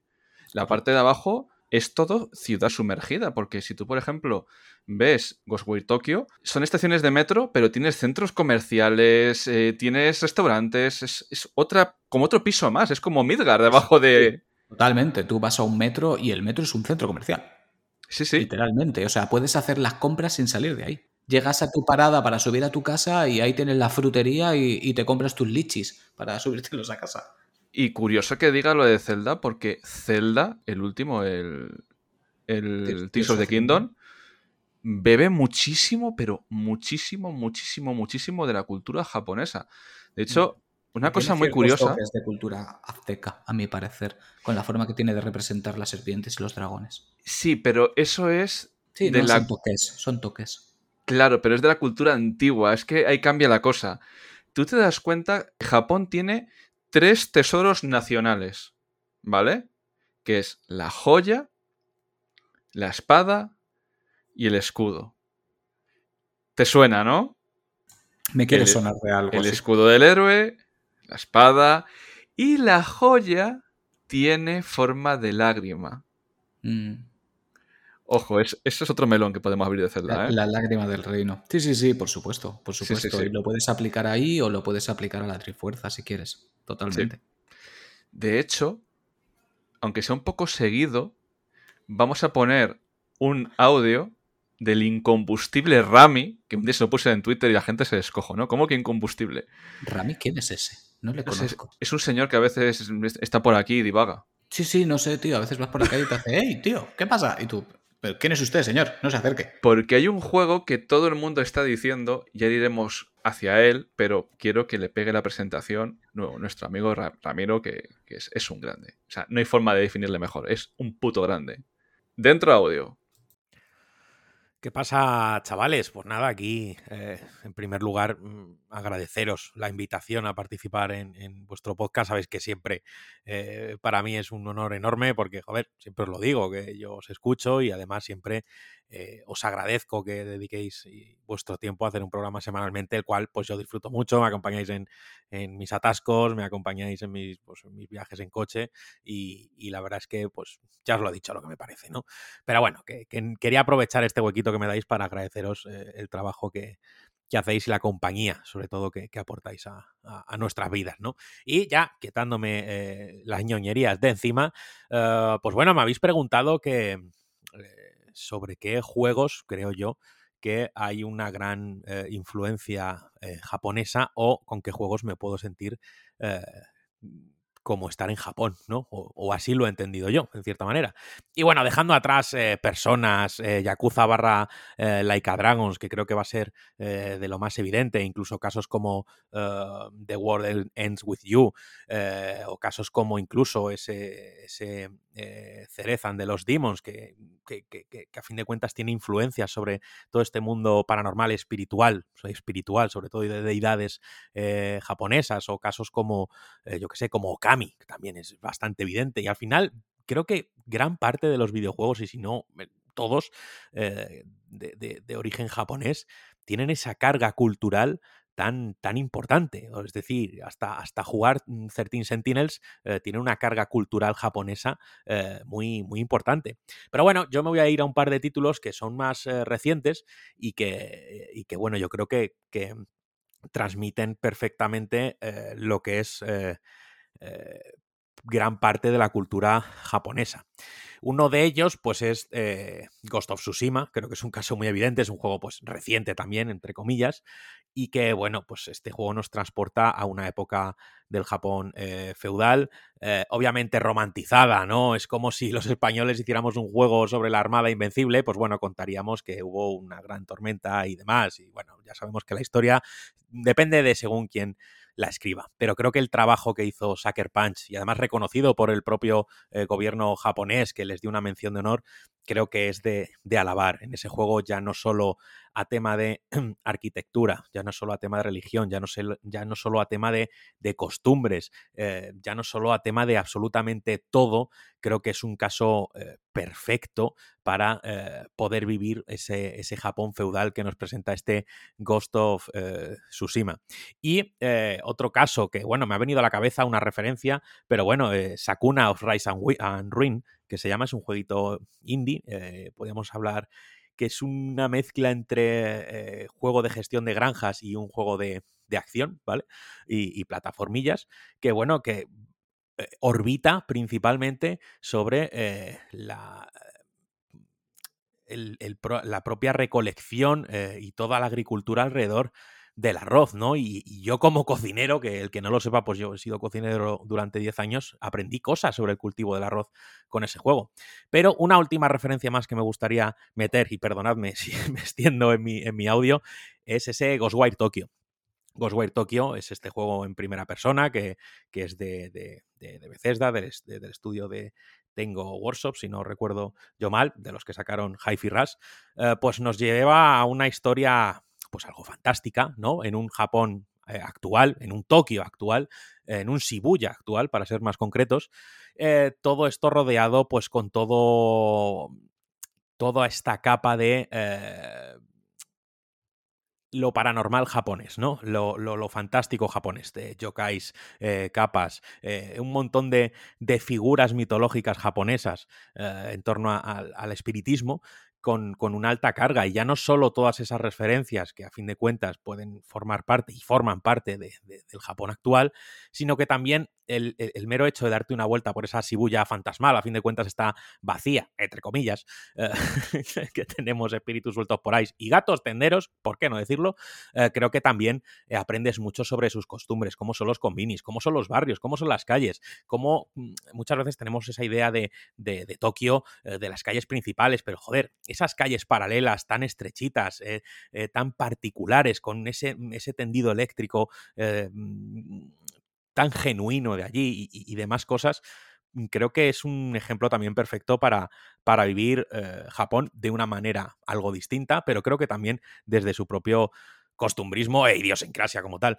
La parte de abajo es todo ciudad sumergida, porque si tú, por ejemplo, ves Ghostwire Tokyo, son estaciones de metro, pero tienes centros comerciales, eh, tienes restaurantes, es, es otra, como otro piso más, es como Midgard debajo de... Totalmente, tú vas a un metro y el metro es un centro comercial. Sí, sí. Literalmente, o sea, puedes hacer las compras sin salir de ahí. Llegas a tu parada para subir a tu casa y ahí tienes la frutería y, y te compras tus lichis para subírtelos a casa. Y curioso que diga lo de Zelda, porque Zelda, el último, el, el Tears- of the Kingdom, bebe muchísimo, pero muchísimo, muchísimo, muchísimo de la cultura japonesa. De hecho, una cosa muy curiosa. toques de cultura azteca, a mi parecer, con la forma que tiene de representar las serpientes y los dragones. Sí, pero eso es Sí, de no, la son toques, son toques. Claro, pero es de la cultura antigua, es que ahí cambia la cosa. Tú te das cuenta que Japón tiene tres tesoros nacionales, ¿vale? Que es la joya, la espada y el escudo. ¿Te suena, no? Me quiere El- sonar de algo. El escudo del héroe, la espada y la joya tiene forma de lágrima. Mm, Ojo, es, ese es otro melón que podemos abrir de Zelda, la, ¿eh? la lágrima del reino. Sí, sí, sí, por supuesto, por supuesto. sí, sí. Y lo puedes aplicar ahí o lo puedes aplicar a la Trifuerza si quieres. Totalmente. De hecho, aunque sea un poco seguido, vamos a poner un audio del incombustible Rami, que un día se lo puse en Twitter y la gente se descojonó. ¿Cómo que incombustible? Rami, ¿quién es ese? No le No sé, es, conozco. es un señor que a veces está por aquí y divaga. Sí, sí, no sé, tío. A veces vas por la calle y te hace, hey, tío, ¿qué pasa? Y tú, ¿pero quién es usted, señor? No se acerque. Porque hay un juego que todo el mundo está diciendo, ya iremos hacia él, pero quiero que le pegue la presentación no, nuestro amigo Ra- Ramiro, que, que es, es un grande. O sea, no hay forma de definirle mejor, es un puto grande. Dentro audio. ¿Qué pasa, chavales? Pues nada, aquí, eh, en primer lugar, mm, agradeceros la invitación a participar en, vuestro podcast. Sabéis que siempre eh, para mí es un honor enorme porque, joder, siempre os lo digo, que yo os escucho y además siempre eh, os agradezco que dediquéis y, vuestro tiempo a hacer un programa semanalmente, el cual pues yo disfruto mucho, me acompañáis en, en mis atascos, me acompañáis en mis, pues, en mis viajes en coche y, la verdad es que, pues, ya os lo he dicho lo que me parece, ¿no? Pero bueno, que, que quería aprovechar este huequito que me dais para agradeceros eh, el trabajo que, que hacéis y la compañía, sobre todo, que, aportáis a, a- nuestras vidas, ¿no? Y ya, quitándome eh, las ñoñerías de encima, eh, pues bueno, me habéis preguntado que eh, sobre qué juegos, creo yo, que hay una gran eh, influencia eh, japonesa o con qué juegos me puedo sentir eh, como estar en Japón, ¿no? O, así lo he entendido yo, en cierta manera. Y bueno, dejando atrás personas, Yakuza barra Laika Dragons, que creo que va a ser de lo más evidente, incluso casos como The World Ends With You, o casos como incluso ese eh, Cerezan de los Demons, que, que, que- que- a fin de cuentas tiene influencias sobre todo este mundo paranormal espiritual, espiritual, sobre todo de deidades eh, japonesas, o casos como, eh, yo que sé, como Okami, que también es bastante evidente. Y al final, creo que gran parte de los videojuegos, y si no todos, eh, de- de origen japonés, tienen esa carga cultural tan, tan importante. Es decir, hasta, hasta jugar 13 Sentinels eh, tiene una carga cultural japonesa eh, muy, muy importante. Pero bueno, yo me voy a ir a un par de títulos que son más eh, recientes y que, y que, bueno, yo creo que, que transmiten perfectamente lo que es gran parte de la cultura japonesa. Uno de ellos, pues, es eh, Ghost of Tsushima. Creo que es un caso muy evidente. Es un juego, pues, reciente también, entre comillas. Y que, bueno, pues este juego nos transporta a una época del Japón eh, feudal, eh, obviamente romantizada, ¿no? Es como si los españoles hiciéramos un juego sobre la Armada Invencible, pues bueno, contaríamos que hubo una gran tormenta y demás. Y bueno, ya sabemos que la historia depende de según quién la escriba. Pero creo que el trabajo que hizo Sucker Punch, y además reconocido por el propio eh, gobierno japonés, que les dio una mención de honor, creo que es de, alabar. En ese juego ya no solo a tema de arquitectura, ya no solo a tema de religión, ya no, no solo a tema de, costumbres, eh, ya no solo a tema de absolutamente todo, creo que es un caso eh, perfecto para eh, poder vivir ese, Japón feudal que nos presenta este Ghost of Tsushima. Y otro caso que, bueno, me ha venido a la cabeza una referencia, pero bueno, Sakuna of Rise and, Ruin, que se llama, es un jueguito indie, podríamos hablar que es una mezcla entre juego de gestión de granjas y un juego de, de acción, ¿vale? Y, plataformillas, que bueno, que orbita principalmente sobre eh, la, la, propia recolección eh, y toda la agricultura alrededor del arroz, ¿no? Y, yo como cocinero, que el que no lo sepa, pues yo he sido cocinero durante 10 años, aprendí cosas sobre el cultivo del arroz con ese juego. Pero una última referencia más que me gustaría meter, y perdonadme si me extiendo en mi, en mi audio, es ese Ghostwire Tokyo. Ghostwire Tokyo es este juego en primera persona que, que es de, de, de, Bethesda, del, estudio de, tengo Workshop, si no recuerdo yo mal, de los que sacaron Hi-Fi Rush, eh, pues nos lleva a una historia, pues algo fantástica, ¿no? En un Japón eh, actual, en un Tokio actual, eh, en un Shibuya actual, para ser más concretos. Eh, todo esto rodeado, pues con todo. toda esta capa de lo paranormal japonés, ¿no? Lo, lo, lo fantástico japonés, de yokais, eh, capas, eh, un montón de, de, figuras mitológicas japonesas eh, en torno al espiritismo. Con, con, una alta carga y ya no solo todas esas referencias que a fin de cuentas pueden formar parte y forman parte de, de, del Japón actual, sino que también el, el, mero hecho de darte una vuelta por esa Shibuya fantasmal, a fin de cuentas está vacía, entre comillas, eh, que tenemos espíritus sueltos por ahí y gatos tenderos, ¿por qué no decirlo? Eh, creo que también eh, aprendes mucho sobre sus costumbres, cómo son los combinis, cómo son los barrios, cómo son las calles, cómo mm, muchas veces tenemos esa idea de, de, de Tokio, de las calles principales, pero joder, esas calles paralelas tan estrechitas, tan particulares, con ese, ese tendido eléctrico mm, tan genuino de allí y, demás cosas, mm, creo que es un ejemplo también perfecto para, para vivir eh, Japón de una manera algo distinta, pero creo que también desde su propio costumbrismo e idiosincrasia como tal.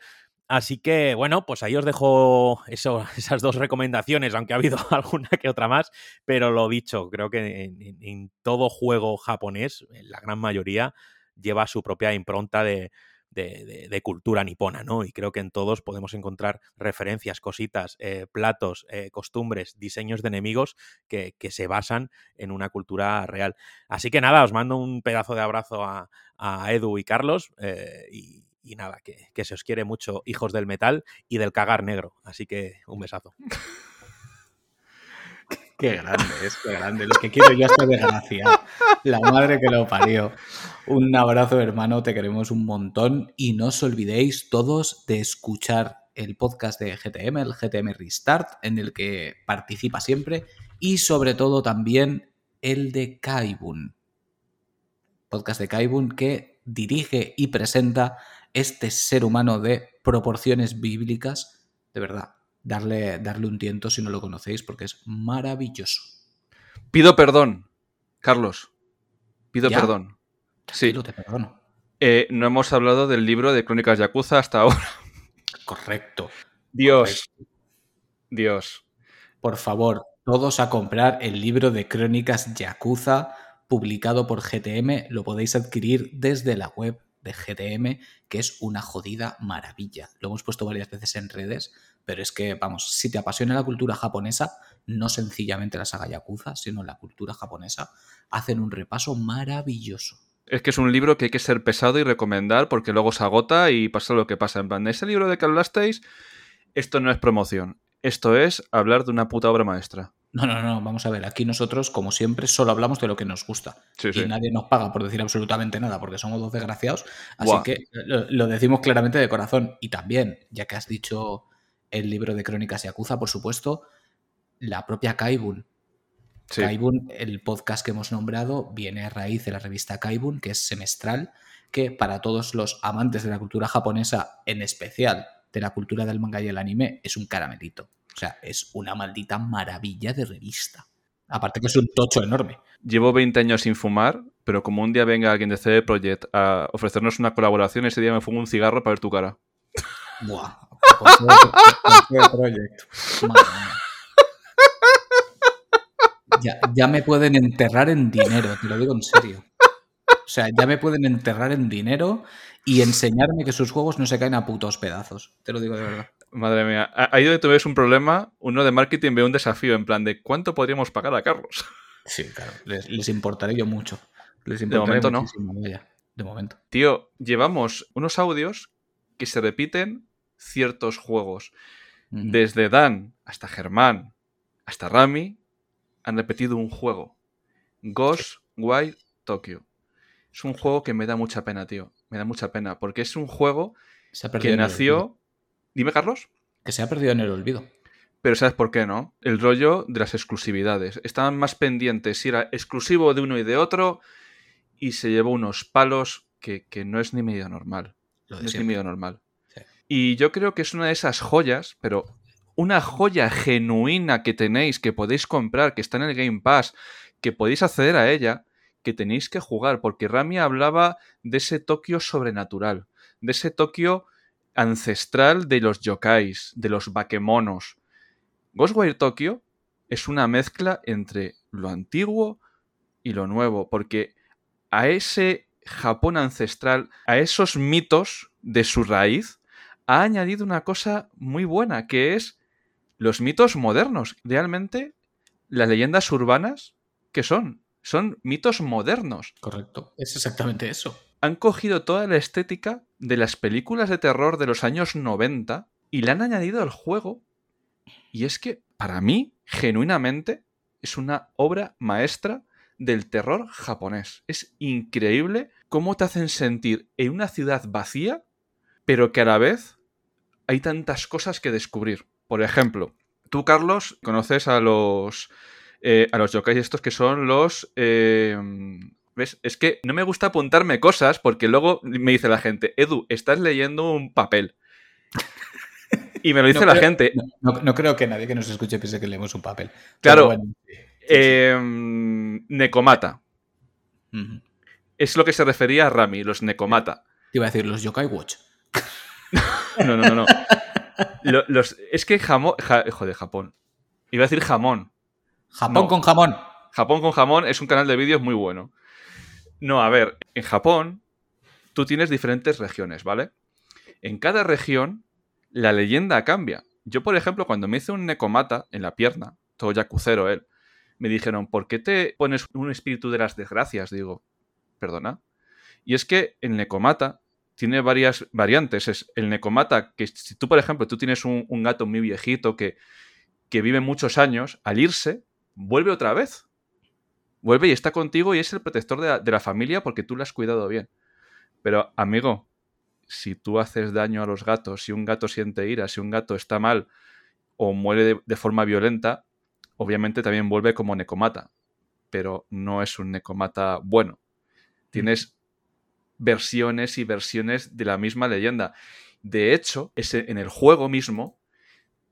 Así que, bueno, pues ahí os dejo eso, esas dos recomendaciones, aunque ha habido alguna que otra más, pero lo dicho, creo que en, todo juego japonés, la gran mayoría, lleva su propia impronta de, de, cultura nipona, ¿no? Y creo que en todos podemos encontrar referencias, cositas, eh, platos, eh, costumbres, diseños de enemigos que, se basan en una cultura real. Así que nada, os mando un pedazo de abrazo a, Edu y Carlos eh, y, nada, que se os quiere mucho, hijos del metal y del cagar negro. Así que un besazo. Qué grande es, qué grande. Lo que quiero yo hasta desgraciar. La madre que lo parió. Un abrazo, hermano, te queremos un montón. Y no os olvidéis todos de escuchar el podcast de GTM, el GTM Restart, en el que participa siempre. Y sobre todo también el de Kaibun. Podcast de Kaibun que dirige y presenta este ser humano de proporciones bíblicas. De verdad, darle, darle un tiento si no lo conocéis, porque es maravilloso. Pido perdón, Carlos. Pido ¿Ya? perdón. Sí. Te perdono. Eh, no hemos hablado del libro de Crónicas Yakuza hasta ahora. Correcto. Dios. Correcto. Dios. Por favor, todos a comprar el libro de Crónicas Yakuza publicado por GTM. Lo podéis adquirir desde la web de GTM, que es una jodida maravilla. Lo hemos puesto varias veces en redes, pero es que, vamos, si te apasiona la cultura japonesa, no sencillamente la saga Yakuza, sino la cultura japonesa, hacen un repaso maravilloso. Es que es un libro que hay que ser pesado y recomendar porque luego se agota y pasa lo que pasa. En plan, ese libro de que hablasteis, esto no es promoción. Esto es hablar de una puta obra maestra. No, no, no, vamos a ver, aquí nosotros, como siempre, solo hablamos de lo que nos gusta. Sí, y sí. nadie nos paga por decir absolutamente nada, porque somos dos desgraciados. Así Buah. que lo, lo decimos claramente de corazón. Y también, ya que has dicho el libro de Crónicas Yakuza, por supuesto, la propia Kaibun. Sí. Kaibun, el podcast que hemos nombrado, viene a raíz de la revista Kaibun, que es semestral, que para todos los amantes de la cultura japonesa, en especial de la cultura del manga y el anime, es un caramelito. O sea, es una maldita maravilla de revista. Aparte que es un tocho enorme. Llevo 20 años sin fumar, pero como un día venga alguien de CD Projekt a ofrecernos una colaboración, ese día me fumo un cigarro para ver tu cara. Buah. mía. Ya, ya me pueden enterrar en dinero, te lo digo en serio. O sea, ya me pueden enterrar en dinero y enseñarme que sus juegos no se caen a putos pedazos. Te lo digo de verdad. Madre mía. A- Ahí donde tú ves un problema, uno de marketing ve un desafío en plan de ¿cuánto podríamos pagar a Carlos? Sí, claro. Les, les importaré yo mucho. Les importaré momento no. De momento. Tío, llevamos unos audios que se repiten ciertos juegos. Desde Dan hasta Germán hasta Rami han repetido un juego. Ghostwire Tokyo. Es un juego que me da mucha pena, tío. Me da mucha pena. Porque es un juego Se ha perdido que nació. Dime, Carlos. Que se ha perdido en el olvido. Pero ¿sabes por qué no? El rollo de las exclusividades. Estaban más pendientes si era exclusivo de uno y de otro y se llevó unos palos que, que no es ni medio normal. Lo No es ni medio normal. Sí. Y yo creo que es una de esas joyas, pero una joya genuina que tenéis, que podéis comprar, que está en el Game Pass, que podéis acceder a ella, que tenéis que jugar, porque Rami hablaba de ese Tokio sobrenatural, de ese Tokio ancestral de los yokais, de los bakemonos. Ghostwire Tokyo es una mezcla entre lo antiguo y lo nuevo, porque a ese Japón ancestral, a esos mitos de su raíz, ha añadido una cosa muy buena, que es los mitos modernos. Realmente, las leyendas urbanas, ¿qué son? Son mitos modernos. Correcto. Es exactamente eso. Han cogido toda la estética de las películas de terror de los años 90 y la han añadido al juego. Y es que, para mí, genuinamente, es una obra maestra del terror japonés. Es increíble cómo te hacen sentir en una ciudad vacía, pero que a la vez hay tantas cosas que descubrir. Por ejemplo, tú, Carlos, conoces a los. eh, a los yokai estos que son los. eh, ¿Ves? Es que no me gusta apuntarme cosas porque luego me dice la gente, Edu, estás leyendo un papel. Y me lo dice No la creo- gente. No, no- no creo que nadie que nos escuche piense que leemos un papel. Claro. bueno, sí, sí, sí. eh, Necomata. Es lo que se refería a Rami, los Necomata. Te iba a decir los Yokai Watch. No, no, no, no. Lo- los, es que jamón. ja- joder, Japón. Iba a decir jamón. Japón con jamón. Japón con jamón es un canal de vídeos muy bueno. No, a ver, en Japón tú tienes diferentes regiones, ¿vale? En cada región la leyenda cambia. Yo, por ejemplo, cuando me hice un necomata en la pierna, todo yacucero él, me dijeron, ¿por qué te pones un espíritu de las desgracias? Digo, perdona. Y es que el necomata tiene varias variantes. Es el necomata que si tú, por ejemplo, tú tienes un, un gato muy viejito que, que vive muchos años, al irse, vuelve otra vez. Vuelve y está contigo y es el protector de la, de la familia porque tú lo has cuidado bien. Pero, amigo, si tú haces daño a los gatos, si un gato siente ira, si un gato está mal o muere de, de forma violenta, obviamente también vuelve como necomata. Pero no es un necomata bueno. Tienes versiones y versiones de la misma leyenda. De hecho, ese, en el juego mismo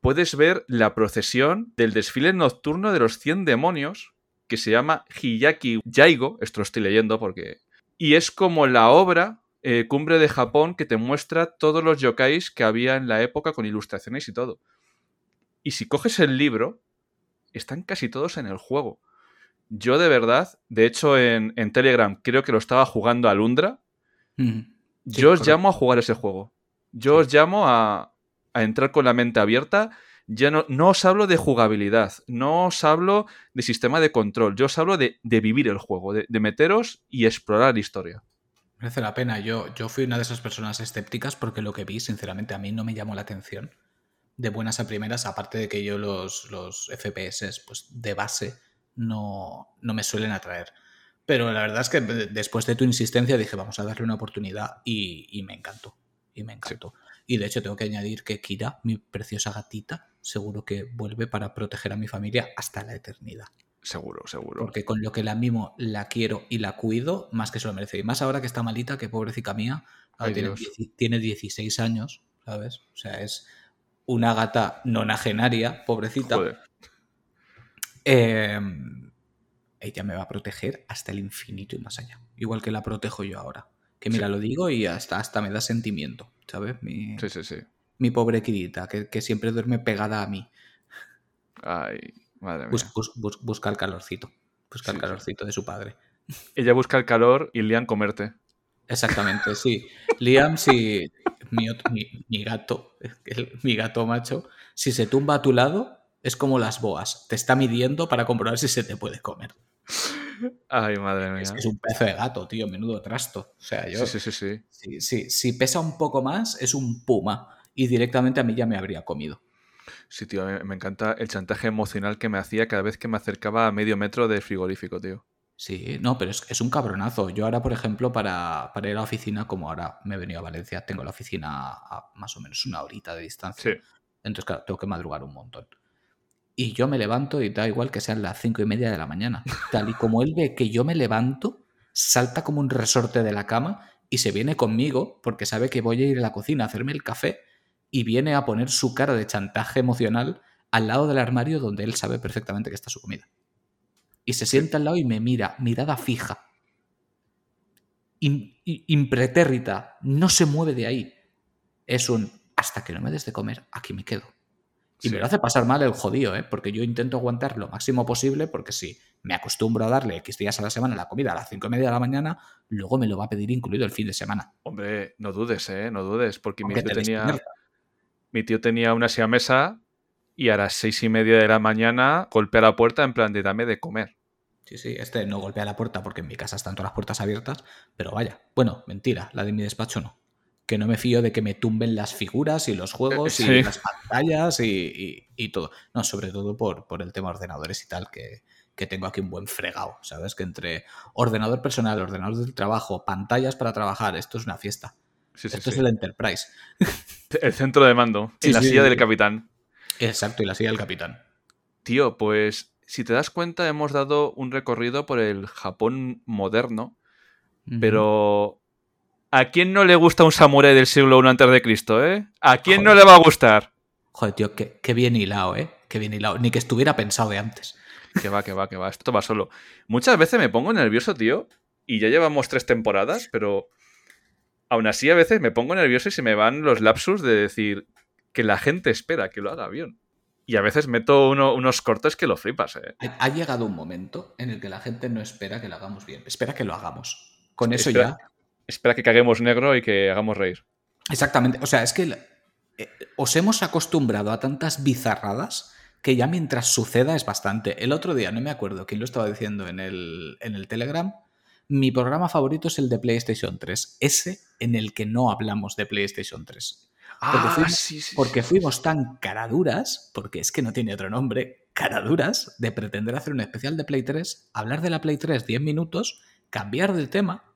puedes ver la procesión del desfile nocturno de los 100 demonios que se llama Hiyaki Yaigo, esto lo estoy leyendo porque... Y es como la obra eh, Cumbre de Japón que te muestra todos los yokais que había en la época con ilustraciones y todo. Y si coges el libro, están casi todos en el juego. Yo de verdad, de hecho en, en Telegram creo que lo estaba jugando a Lundra, Ujú. Yo os correcto. llamo a jugar ese juego. Yo os llamo a, a entrar con la mente abierta. Ya no, no os hablo de jugabilidad, no os hablo de sistema de control, yo os hablo de, de vivir el juego, de, de meteros y explorar la historia. Merece la pena. Yo, yo fui una de esas personas escépticas porque lo que vi, sinceramente, a mí no me llamó la atención. De buenas a primeras, aparte de que yo los, los FPS, pues de base, no, no me suelen atraer. Pero la verdad es que de- después de tu insistencia dije, vamos a darle una oportunidad y, y me encantó. Y me encantó. Y de hecho tengo que añadir que Kira, mi preciosa gatita, seguro que vuelve para proteger a mi familia hasta la eternidad. Seguro, seguro. Porque con lo que la mimo, la quiero y la cuido, más que se lo merece. Y más ahora que está malita, que pobrecita mía, Ay, tiene, tiene 16 años, ¿sabes? O sea, es una gata nonagenaria, pobrecita. Joder. Eh, ella me va a proteger hasta el infinito y más allá. Igual que la protejo yo ahora. Que mira, Sí. lo digo y hasta, hasta me da sentimiento, ¿sabes? Mi, Sí, sí, sí. mi pobre Kirita, que, que siempre duerme pegada a mí. Ay, madre mía. Bus- bus- bus- busca el calorcito. Busca el sí. calorcito de su padre. Ella busca el calor y Lian comerte. Exactamente, sí. Liam, si mi, mi- mi gato, el- mi gato macho, si se tumba a tu lado, es como las boas. Te está midiendo para comprobar si se te puede comer. Ay, madre mía. Es que es un pedazo de gato, tío, menudo trasto. O sea, yo. Sí, sí, sí, sí. si pesa un poco más, es un puma. Y directamente a mí ya me habría comido. Sí, tío, me, me encanta el chantaje emocional que me hacía cada vez que me acercaba a medio metro del frigorífico, tío. Sí, no, pero es, es un cabronazo. Yo ahora, por ejemplo, para, para ir a la oficina, como ahora me he venido a Valencia, tengo la oficina a más o menos una horita de distancia. Sí. Entonces, claro, tengo que madrugar un montón. Y yo me levanto y da igual que sean las cinco y media de la mañana. Tal y como él ve que yo me levanto, salta como un resorte de la cama y se viene conmigo porque sabe que voy a ir a la cocina a hacerme el café y viene a poner su cara de chantaje emocional al lado del armario donde él sabe perfectamente que está su comida. Y se sienta al lado y me mira, mirada fija. Im- i- impretérrita, no se mueve de ahí. Es un hasta que no me des de comer, aquí me quedo. Y Sí. me lo hace pasar mal el jodido, ¿eh? Porque yo intento aguantar lo máximo posible, porque si me acostumbro a darle X días a la semana la comida a las cinco y media de la mañana, luego me lo va a pedir incluido el fin de semana. Hombre, no dudes, ¿eh? No dudes, porque mi tío, te tenía, mi tío tenía una siamesa y a las seis y media de la mañana golpea la puerta en plan de dame de comer. Sí, sí, este no golpea la puerta porque en mi casa están todas las puertas abiertas, pero vaya, bueno, mentira, la de mi despacho no. Que no me fío de que me tumben las figuras y los juegos Eh, y sí. las pantallas y, y- y todo. No, sobre todo por, por el tema ordenadores y tal, que, que tengo aquí un buen fregado, ¿sabes? Que entre ordenador personal, ordenador del trabajo, pantallas para trabajar, esto es una fiesta. Sí, sí, esto es el Enterprise. El centro de mando, en la silla del capitán. Exacto, y la silla del capitán. Tío, pues si te das cuenta hemos dado un recorrido por el Japón moderno, pero ¿a quién no le gusta un samurái del siglo I antes de Cristo, eh? ¿A quién no le va a gustar? Joder, tío, qué, qué bien hilado, ¿eh? Qué bien hilado. Ni que estuviera pensado de antes. Que va, que va, que va. Esto va solo. Muchas veces me pongo nervioso, tío. Y ya llevamos tres temporadas, pero aún así a veces me pongo nervioso y se me van los lapsus de decir que la gente espera que lo haga bien. Y a veces meto uno- unos cortes que lo flipas, eh. Ha ha llegado un momento en el que la gente no espera que lo hagamos bien, espera que lo hagamos. Con eso Espera- ya. Espera que caguemos negro y que hagamos reír. Exactamente. O sea, es que eh, os hemos acostumbrado a tantas bizarradas que ya mientras suceda es bastante. El otro día, no me acuerdo quién lo estaba diciendo en el, en el Telegram, mi programa favorito es el de PlayStation 3, ese en el que no hablamos de PlayStation 3. Porque Ah, fuimos- sí, sí, Porque sí. fuimos tan caraduras, porque es que no tiene otro nombre, caraduras, de pretender hacer un especial de Play 3, hablar de la Play 3 10 minutos, cambiar de tema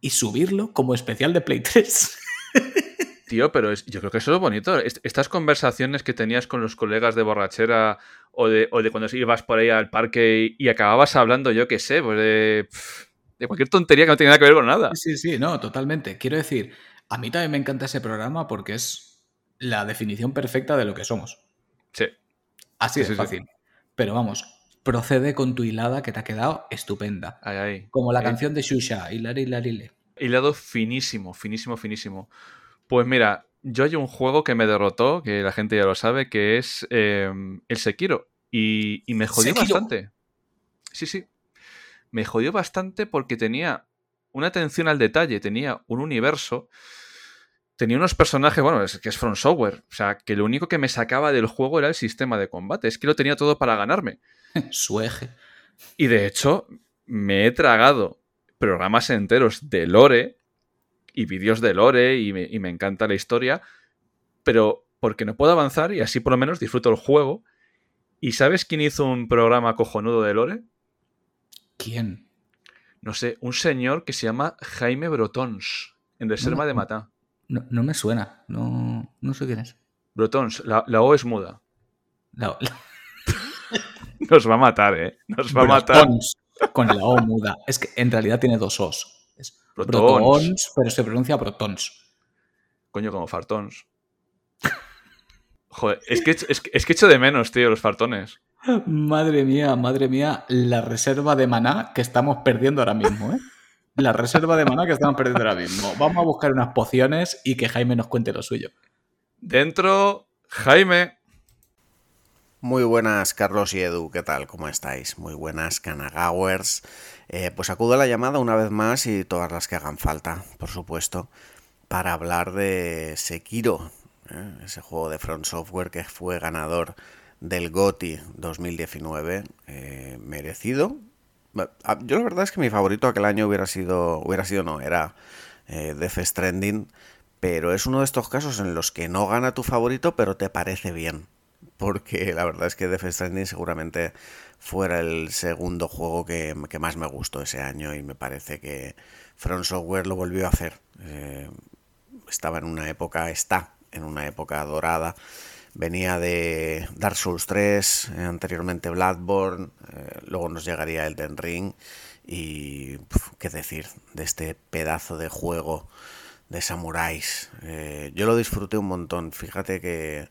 y subirlo como especial de Play 3. Tío, pero es- yo creo que eso es bonito. Est- Estas conversaciones que tenías con los colegas de borrachera o de, o de cuando ibas por ahí al parque y, y acababas hablando, yo qué sé, pues de, de cualquier tontería que no tenga nada que ver con nada. Sí, sí, no, totalmente. Quiero decir, a mí también me encanta ese programa porque es la definición perfecta de lo que somos. Sí. Así Sí, de sí, sí. fácil. Pero vamos, procede con tu hilada que te ha quedado estupenda. Como la canción de Shusha, Hilari Hilarile. Hilado finísimo, finísimo, finísimo. Pues mira, yo hay un juego que me derrotó, que la gente ya lo sabe, que es eh, el Sekiro. Y, y me jodió Sekiro. bastante. Sí, sí. Me jodió bastante porque tenía una atención al detalle, tenía un universo, tenía unos personajes, bueno, es que es From Software, o sea, que lo único que me sacaba del juego era el sistema de combate, es que lo tenía todo para ganarme. Su eje. Y de hecho, me he tragado programas enteros de lore y vídeos de lore y me, y me encanta la historia, pero porque no puedo avanzar y así por lo menos disfruto el juego. ¿Y sabes quién hizo un programa cojonudo de lore? ¿Quién? No sé, un señor que se llama Jaime Brotons, en Reserva No, de. Matá. No, no me suena. No, no sé quién es. Brotons, la, la O es muda. La- la- Nos va a matar, ¿eh? Nos va a matar. Con la O muda. Es que en realidad tiene dos Os. Es. Brotons, pero se pronuncia Brotons. Coño, como fartons. Joder, es que, es, es que echo de menos, tío, los fartones. Madre mía, madre mía, la reserva de maná que estamos perdiendo ahora mismo, ¿eh? La reserva de maná que estamos perdiendo ahora mismo. Vamos a buscar unas pociones y que Jaime nos cuente lo suyo. Dentro, Jaime. Muy buenas, Carlos y Edu, ¿qué tal? ¿Cómo estáis? Muy buenas, Canagowers. Eh, pues acudo a la llamada una vez más y todas las que hagan falta, por supuesto, para hablar de Sekiro, ¿eh? ese juego de Front Software que fue ganador del GOTY 2019, eh, merecido. Yo la verdad es que mi favorito aquel año hubiera sido, hubiera sido no, era Death Stranding, pero es uno de estos casos en los que no gana tu favorito, pero te parece bien porque la verdad es que Death Stranding seguramente fuera el segundo juego que, que más me gustó ese año y me parece que From Software lo volvió a hacer. Eh, estaba en una época, está en una época dorada. Venía de Dark Souls 3, eh, anteriormente Bloodborne, eh, luego nos llegaría Elden Ring y qué decir de este pedazo de juego de samuráis. Yo lo disfruté un montón. Fíjate que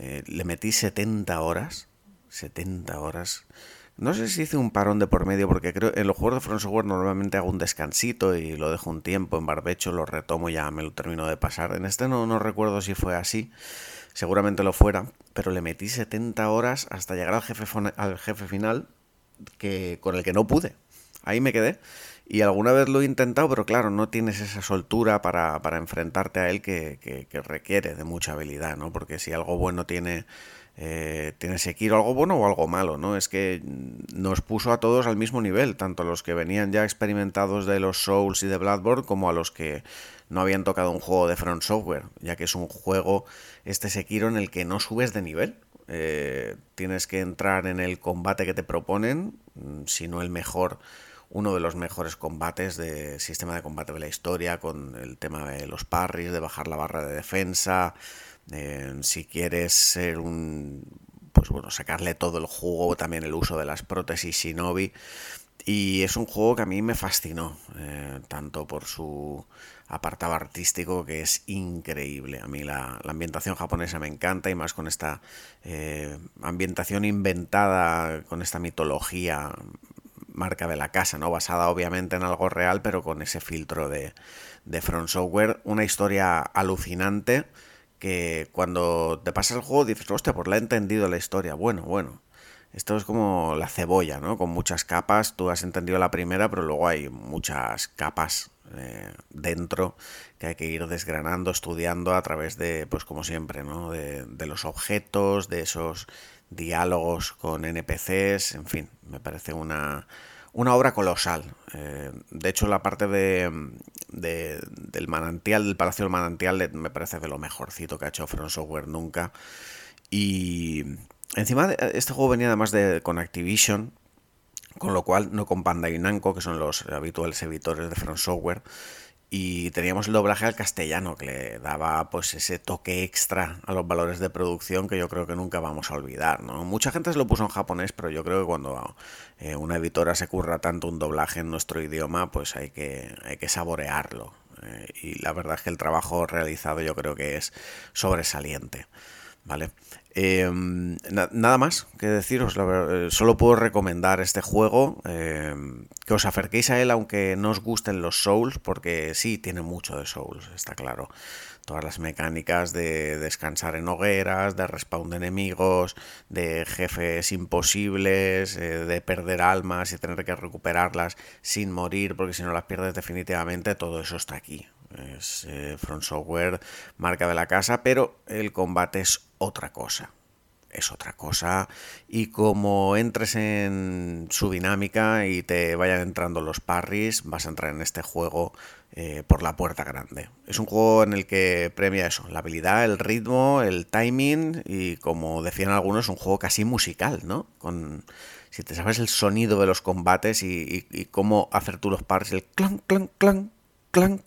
eh, le metí 70 horas. 70 horas. No sé si hice un parón de por medio, porque creo en los juegos de From Software normalmente hago un descansito y lo dejo un tiempo en barbecho, lo retomo y ya me lo termino de pasar. En este no, no recuerdo si fue así, seguramente lo fuera, pero le metí 70 horas hasta llegar al jefe, al jefe final que, con el que no pude. Ahí me quedé. Y alguna vez lo he intentado, pero claro, no tienes esa soltura para, para enfrentarte a él que, que- requiere de mucha habilidad, ¿no? Porque si algo bueno tiene, eh, tiene Sekiro, algo bueno o algo malo, ¿no? Es que nos puso a todos al mismo nivel, tanto a los que venían ya experimentados de los Souls y de Bloodborne, como a los que no habían tocado un juego de Front Software, ya que es un juego, este Sekiro, en el que no subes de nivel. Eh, tienes que entrar en el combate que te proponen, mm, si no el mejor, uno de los mejores combates de sistema de combate de la historia, con el tema de los parries, de bajar la barra de defensa. si quieres ser un. Pues bueno, sacarle todo el jugo, también el uso de las prótesis Shinobi. Y es un juego que a mí me fascinó, eh, tanto por su apartado artístico que es increíble. A mí la, la ambientación japonesa me encanta y más con esta eh, ambientación inventada, con esta mitología marca de la casa, ¿no? Basada obviamente en algo real, pero con ese filtro de, de Front Software. Una historia alucinante que cuando te pasa el juego dices, hostia, pues la he entendido la historia. Bueno, bueno. Esto es como la cebolla, ¿no? Con muchas capas. Tú has entendido la primera, pero luego hay muchas capas eh, dentro que hay que ir desgranando, estudiando a través de, pues como siempre, ¿no? De los objetos, de esos diálogos con NPCs, en fin, me parece una, una obra colosal. Eh, de hecho, la parte de, de- del manantial, del Palacio del Manantial, de- me parece de lo mejorcito que ha hecho From Software nunca. Y encima, de- este juego venía además de, con Activision, con lo cual no con Bandai Namco, que son los habituales editores de From Software. Y teníamos el doblaje al castellano, que le daba pues ese toque extra a los valores de producción que yo creo que nunca vamos a olvidar, ¿no? Mucha gente se lo puso en japonés, pero yo creo que cuando eh, una editora se curra tanto un doblaje en nuestro idioma, pues hay que, hay que saborearlo. Eh, y la verdad es que el trabajo realizado yo creo que es sobresaliente. ¿Vale? Na- nada más que deciros, eh, solo puedo recomendar este juego, eh, que os acerquéis a él aunque no os gusten los Souls, porque sí, tiene mucho de Souls, está claro. Todas las mecánicas de descansar en hogueras, de respawn de enemigos, de jefes imposibles, eh, de perder almas y tener que recuperarlas sin morir, porque si no las pierdes definitivamente, todo eso está aquí. Es eh, From Software, marca de la casa, pero el combate es otra cosa. Es otra cosa. Y como entres en su dinámica y te vayan entrando los parries, vas a entrar en este juego eh, por la puerta grande. Es un juego en el que premia eso, la habilidad, el ritmo, el timing y como decían algunos, un juego casi musical, ¿no? Con, si te sabes el sonido de los combates y, y- y cómo hacer tú los parries, el clan, clan, clan, clan,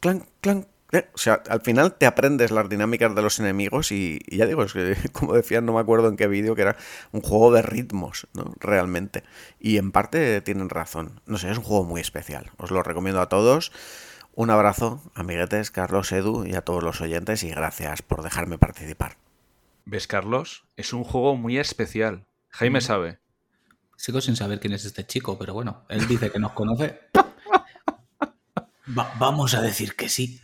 clan, clan. O sea, al final te aprendes las dinámicas de los enemigos y, y ya digo, es que como decían, no me acuerdo en qué vídeo, que era un juego de ritmos, ¿no? Realmente. Y en parte tienen razón. No sé, es un juego muy especial. Os lo recomiendo a todos. Un abrazo, amiguetes, Carlos, Edu y a todos los oyentes y gracias por dejarme participar. ¿Ves, Carlos? Es un juego muy especial. Jaime sabe. Sigo sin saber quién es este chico, pero bueno, él dice que nos conoce. Va- vamos a decir que sí.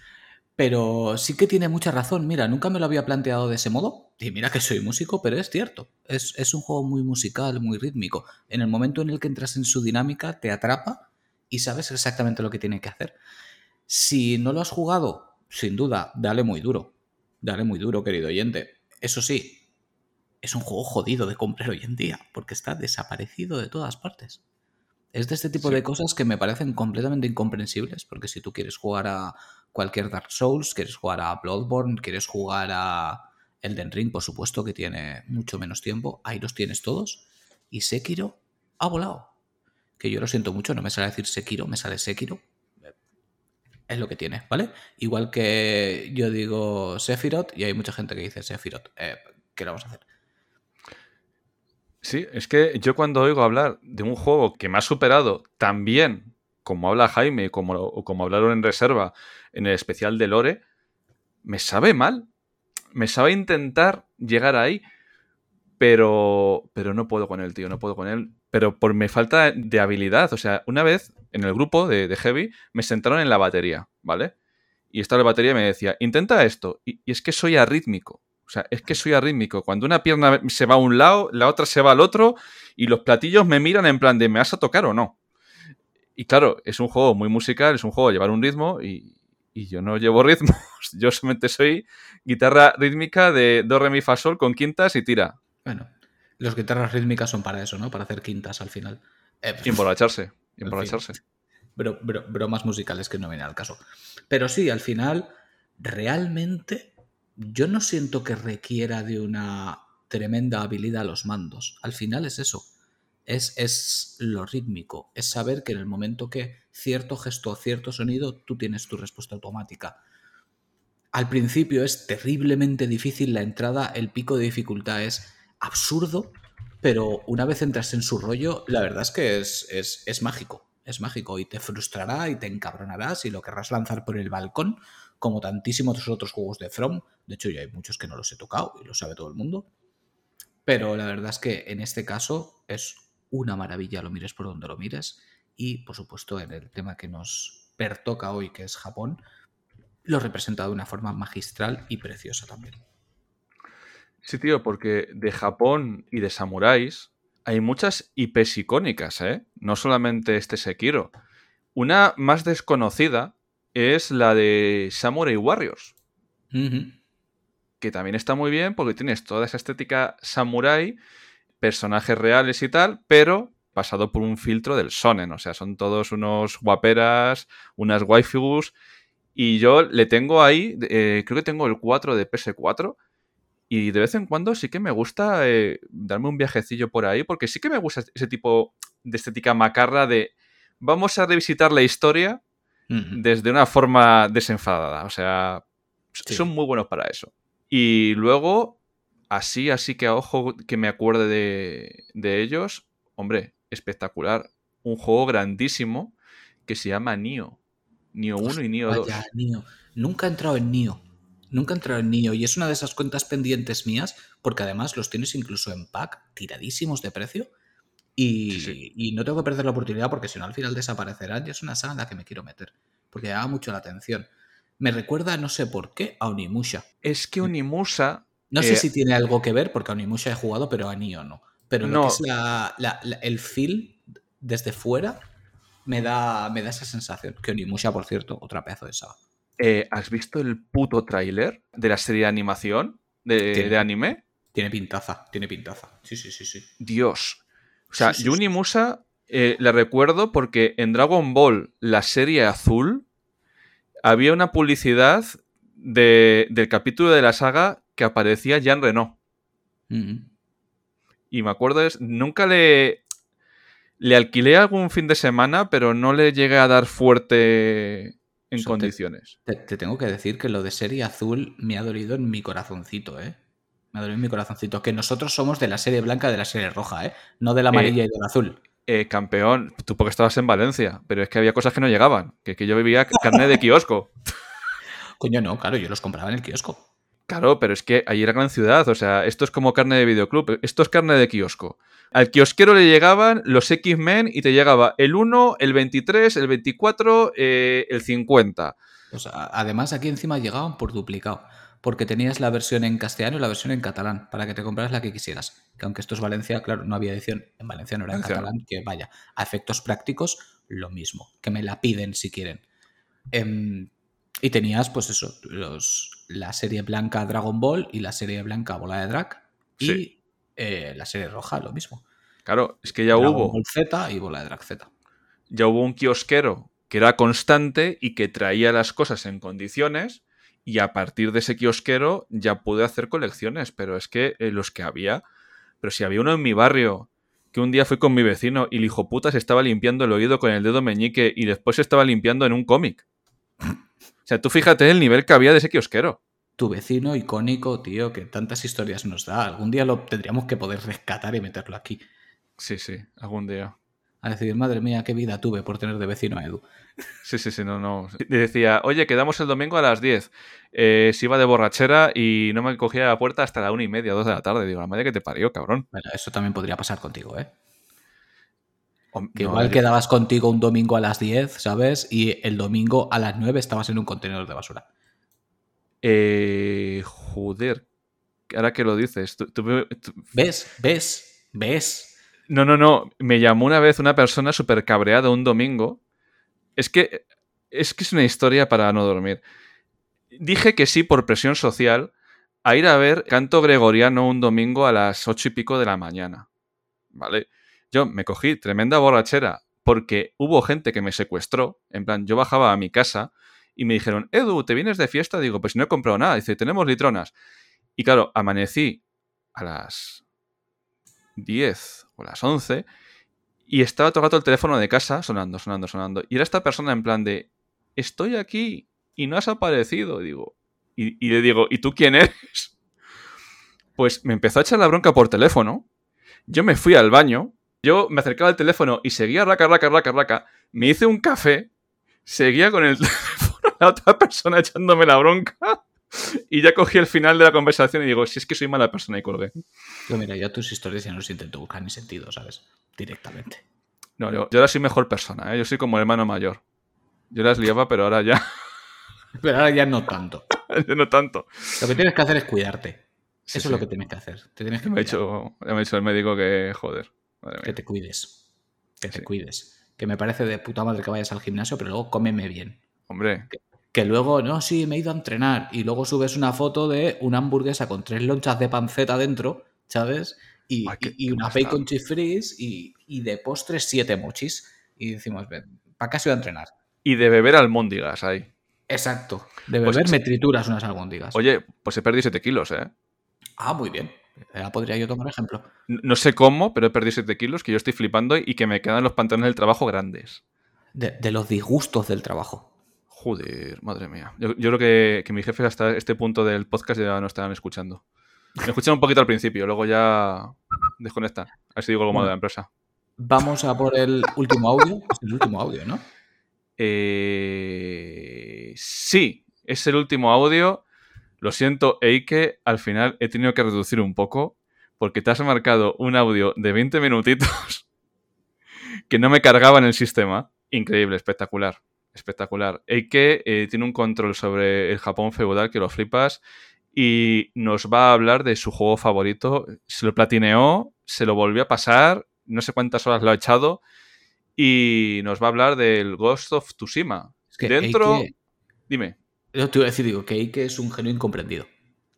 Pero sí que tiene mucha razón. Mira, nunca me lo había planteado de ese modo. Y mira que soy músico, pero es cierto. Es, es un juego muy musical, muy rítmico. En el momento en el que entras en su dinámica, te atrapa y sabes exactamente lo que tiene que hacer. Si no lo has jugado, sin duda, dale muy duro. Dale muy duro, querido oyente. Eso sí, es un juego jodido de comprar hoy en día, porque está desaparecido de todas partes. Es de este tipo Sí. de cosas que me parecen completamente incomprensibles, porque si tú quieres jugar a cualquier Dark Souls, quieres jugar a Bloodborne, quieres jugar a Elden Ring, por supuesto, que tiene mucho menos tiempo, ahí los tienes todos, y Sekiro ha volado. Que yo lo siento mucho, no me sale decir Sekiro, me sale Sekiro. Es lo que tiene, ¿vale? Igual que yo digo Sephiroth y hay mucha gente que dice Sephiroth. Eh, ¿Qué le vamos a hacer? Sí, es que yo cuando oigo hablar de un juego que me ha superado tan bien como habla Jaime como, o como hablaron en reserva en el especial de Lore, me sabe mal. Me sabe intentar llegar ahí, pero, pero no puedo con él, tío, no puedo con él. Pero por mi falta de habilidad. O sea, una vez en el grupo de, de Heavy me sentaron en la batería, ¿vale? Y estaba la batería y me decía, intenta esto. Y, y es que soy arrítmico. O sea, es que soy arrítmico. Cuando una pierna se va a un lado, la otra se va al otro y los platillos me miran en plan de ¿me vas a tocar o no? Y claro, es un juego muy musical, es un juego de llevar un ritmo y, y yo no llevo ritmos. Yo solamente soy guitarra rítmica de do, re, mi, fa, sol con quintas y tira. Bueno, las guitarras rítmicas son para eso, ¿no? Para hacer quintas al final. Eh, pf, Emborracharse. Emborracharse. bro- bro- bromas musicales que no vienen al caso. Pero sí, al final, realmente yo no siento que requiera de una tremenda habilidad a los mandos. Al final es eso. Es, es lo rítmico. Es saber que en el momento que cierto gesto o cierto sonido, tú tienes tu respuesta automática. Al principio es terriblemente difícil la entrada, el pico de dificultad es absurdo, pero una vez entras en su rollo, la verdad es que es, es, es mágico. Es mágico y te frustrará y te encabronarás y lo querrás lanzar por el balcón, como tantísimos otros juegos de From. De hecho, ya hay muchos que no los he tocado y lo sabe todo el mundo. Pero la verdad es que en este caso es una maravilla, lo mires por donde lo mires. Y por supuesto, en el tema que nos pertoca hoy, que es Japón, lo representa de una forma magistral y preciosa también. Sí, tío, porque de Japón y de samuráis hay muchas IPs icónicas, ¿eh? No solamente este Sekiro. Una más desconocida es la de Samurai Warriors, que también está muy bien porque tienes toda esa estética samurai, personajes reales y tal, pero pasado por un filtro del sonen, o sea, son todos unos guaperas, unas waifus, y yo le tengo ahí, eh, creo que tengo el 4 de PS4, y de vez en cuando sí que me gusta eh, darme un viajecillo por ahí, porque sí que me gusta ese tipo de estética macarra de vamos a revisitar la historia Desde una forma desenfadada. O sea, Sí. son muy buenos para eso. Y luego, así, así que a ojo que me acuerde de, de ellos, hombre, espectacular. Un juego grandísimo que se llama Nio. Nio 1 y Nio 2. Vaya, Nio. Nunca he entrado en Nio. Nunca he entrado en Nio y es una de esas cuentas pendientes mías, porque además los tienes incluso en pack, tiradísimos de precio. Y, Sí, sí. y no tengo que perder la oportunidad porque si no al final desaparecerán y es una saga en la que me quiero meter, porque llama mucho la atención. Me recuerda, no sé por qué, a Onimusha. Es que Onimusa. No sé eh, si tiene algo que ver, porque a Onimusha he jugado, pero a Nio no. Pero lo No. que es la- la- la- el feel desde fuera me da, me da esa sensación. Que Onimusha, por cierto, otra pedazo de saga. eh, ¿Has visto el puto tráiler de la serie de animación de, Tiene- de anime? Tiene pintaza, tiene pintaza. Sí, sí, sí, sí. Dios. O sea, Sí, sí. Unimusa eh, la recuerdo porque en Dragon Ball, la serie azul, había una publicidad de- del capítulo de la saga que aparecía Jean Renault. Mm. Y me acuerdo, es, nunca le. Le alquilé algún fin de semana, pero no le llegué a dar fuerte en condiciones. Te, te tengo que decir que lo de serie azul me ha dolido en mi corazoncito, ¿eh? Me en mi corazoncito. Que nosotros somos de la serie blanca y de la serie roja, ¿eh? No de la amarilla y de la azul. Eh, campeón, tú porque estabas en Valencia, pero es que había cosas que no llegaban. Que, que yo vivía carne de kiosco. Coño, no, claro, yo los compraba en el kiosco. Claro, pero es que ahí era gran ciudad, o sea, esto es como carne de videoclub, esto es carne de kiosco. Al kiosquero le llegaban los X-Men y te llegaba el 1, el 23, el 24, eh, el 50. O sea, además, aquí encima llegaban por duplicado. Porque tenías la versión en castellano y la versión en catalán, para que te compraras la que quisieras. Que aunque esto es Valencia, claro, no había edición en Valencia, no era en Valenciano. catalán, que vaya, a efectos prácticos, lo mismo. Que me la piden si quieren. Em, y tenías, pues eso, los, la serie blanca Dragon Ball y la serie blanca Bola de Drag. Y Sí. eh, la serie roja, lo mismo. Claro, es que ya Dragon hubo, Ball Z y Bola de Drag Z. ya hubo un kiosquero que era constante y que traía las cosas en condiciones y a partir de ese kiosquero ya pude hacer colecciones, pero es que eh, los que había, pero si había uno en mi barrio que un día fui con mi vecino y el hijo puta se estaba limpiando el oído con el dedo meñique y después se estaba limpiando en un cómic. O sea, tú fíjate el nivel que había de ese kiosquero. Tu vecino icónico, tío, que tantas historias nos da. Algún día lo tendríamos que poder rescatar y meterlo aquí. Sí, sí, algún día. A decir, madre mía, qué vida tuve por tener de vecino a Edu. Sí, sí, sí, no, no. Decía, oye, quedamos el domingo a las 10. Eh, se iba de borrachera y no me cogía la puerta hasta la una y media, dos de la tarde. Digo, la madre que te parió, cabrón. Bueno, eso también podría pasar contigo, ¿eh? Que no, igual quedabas contigo un domingo a las 10, ¿sabes? Y el domingo a las 9 estabas en un contenedor de basura. Eh, joder. Ahora que lo dices. tú- tú- tú- ¿Ves? ¿Ves? ¿Ves? No, no, no. Me llamó una vez una persona súper cabreada un domingo. Es que. Es que es una historia para no dormir. Dije que sí por presión social a ir a ver canto gregoriano un domingo a las ocho y pico de la mañana. ¿Vale? Yo me cogí tremenda borrachera porque hubo gente que me secuestró. En plan, yo bajaba a mi casa y me dijeron, Edu, ¿te vienes de fiesta? Digo, pues no he comprado nada. Dice, tenemos litronas. Y claro, amanecí a las 10 o las 11 y estaba todo el rato el teléfono de casa sonando, sonando, sonando. Y era esta persona en plan de, estoy aquí y no has aparecido. Digo, y, y le digo, ¿y tú quién eres? Pues me empezó a echar la bronca por teléfono. Yo me fui al baño. Yo me acercaba al teléfono y seguía raca, raca, raca, raca. Me hice un café. Seguía con el teléfono la otra persona echándome la bronca. Y ya cogí el final de la conversación y digo, si es que soy mala persona y colgué. Yo, mira, yo tus historias ya no los intento buscar ni sentido, ¿sabes? Directamente. No, yo, yo ahora soy mejor persona, ¿eh? Yo soy como el hermano mayor. Yo las liaba, pero ahora ya, Pero ahora ya no tanto. ya no tanto. Lo que tienes que hacer es cuidarte. Sí, Eso sí. es lo que tienes que hacer. Te tienes que Me ha dicho, ya me ha dicho el médico que, joder. madre Que te cuides. Que te Sí. cuides. Que me parece de puta madre que vayas al gimnasio, pero luego cómeme bien. Hombre, Que luego, no, sí, me he ido a entrenar. Y luego subes una foto de una hamburguesa con tres lonchas de panceta dentro, ¿sabes? Y, Ay, qué- y, y qué una bacon cheese fries y, y de postres siete mochis. Y decimos, ven, ¿para qué has ido a entrenar? y de beber almóndigas ahí. Exacto. De Pues beber sí. me trituras unas albóndigas. Oye, pues he perdido 7 kilos, ¿eh? Ah, muy bien. Ya podría yo tomar ejemplo. No sé cómo, pero he perdido 7 kilos, que yo estoy flipando y que me quedan los pantalones del trabajo grandes. De, de los disgustos del trabajo. Joder, madre mía. Yo, yo creo que, que mis jefes hasta este punto del podcast ya no estaban escuchando. Me escuchan un poquito al principio, luego ya desconectan. A ver si digo algo malo de la empresa. Vamos a por el último audio. Es el último audio, ¿no? Eh, sí, es el último audio. Lo siento, Eike, al final he tenido que reducir un poco porque te has marcado un audio de 20 minutitos que no me cargaba en el sistema. Increíble, espectacular. Espectacular. Eike eh, tiene un control sobre el Japón feudal que lo flipas y nos va a hablar de su juego favorito. Se lo platineó, se lo volvió a pasar, no sé cuántas horas lo ha echado y nos va a hablar del Ghost of Tsushima. Es que Dentro... Eike- Dime. Yo te iba a decir, digo, que Eike es un genio incomprendido.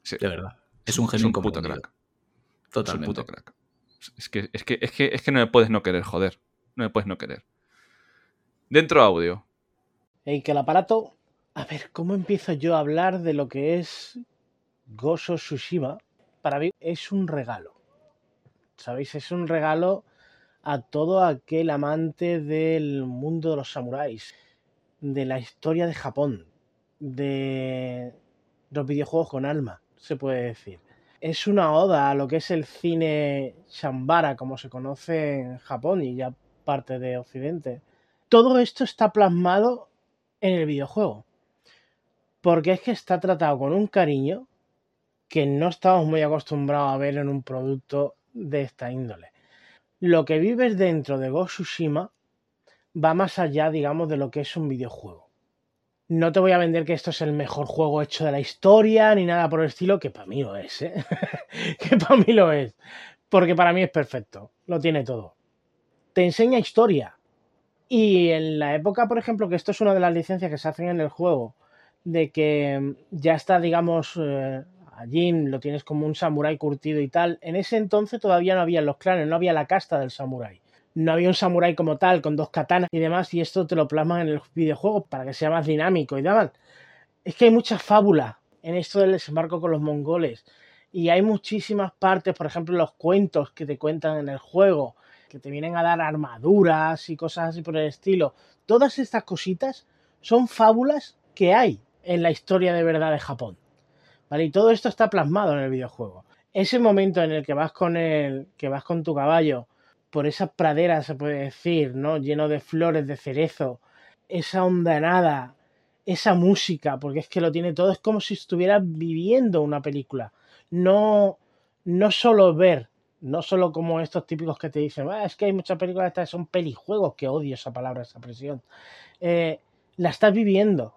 Sí. De verdad. Es un genio un puto incomprendido. crack. Es un Totalmente. puto crack. Es que, es, que, es, que, es que no me puedes no querer, joder. No me puedes no querer. Dentro audio. Ey, que el aparato. A ver, ¿cómo empiezo yo a hablar de lo que es Gozo Tsushima? Para mí es un regalo. ¿Sabéis? Es un regalo a todo aquel amante del mundo de los samuráis, de la historia de Japón, de los videojuegos con alma, se puede decir. Es una oda a lo que es el cine shambara, como se conoce en Japón y ya parte de Occidente. Todo esto está plasmado en el videojuego. Porque es que está tratado con un cariño que no estamos muy acostumbrados a ver en un producto de esta índole. Lo que vives dentro de Ghost Tsushima va más allá, digamos, de lo que es un videojuego. No te voy a vender que esto es el mejor juego hecho de la historia ni nada por el estilo, que para mí lo es, ¿eh? que para mí lo es. Porque para mí es perfecto, lo tiene todo. Te enseña historia, y en la época, por ejemplo, que esto es una de las licencias que se hacen en el juego, de que mm, ya está, digamos, eh, a Jin lo tienes como un samurái curtido y tal, en ese entonces todavía no había los clanes, no había la casta del samurái. No había un samurái como tal, con dos katanas y demás, y esto te lo plasman en el videojuego para que sea más dinámico y demás. Es que hay mucha fábula en esto del desembarco con los mongoles. Y hay muchísimas partes, por ejemplo, los cuentos que te cuentan en el juego, que te vienen a dar armaduras y cosas así por el estilo. Todas estas cositas son fábulas que hay en la historia de verdad de Japón. ¿Vale? Y todo esto está plasmado en el videojuego. Ese momento en el que vas con el, que vas con tu caballo por esas praderas, se puede decir, ¿no? Lleno de flores de cerezo, esa hondanada, esa música, porque es que lo tiene todo, es como si estuvieras viviendo una película. No, no solo ver, no solo como estos típicos que te dicen, "Ah, es que hay muchas películas estas son pelijuegos, que odio esa palabra, esa presión. Eh, la estás viviendo.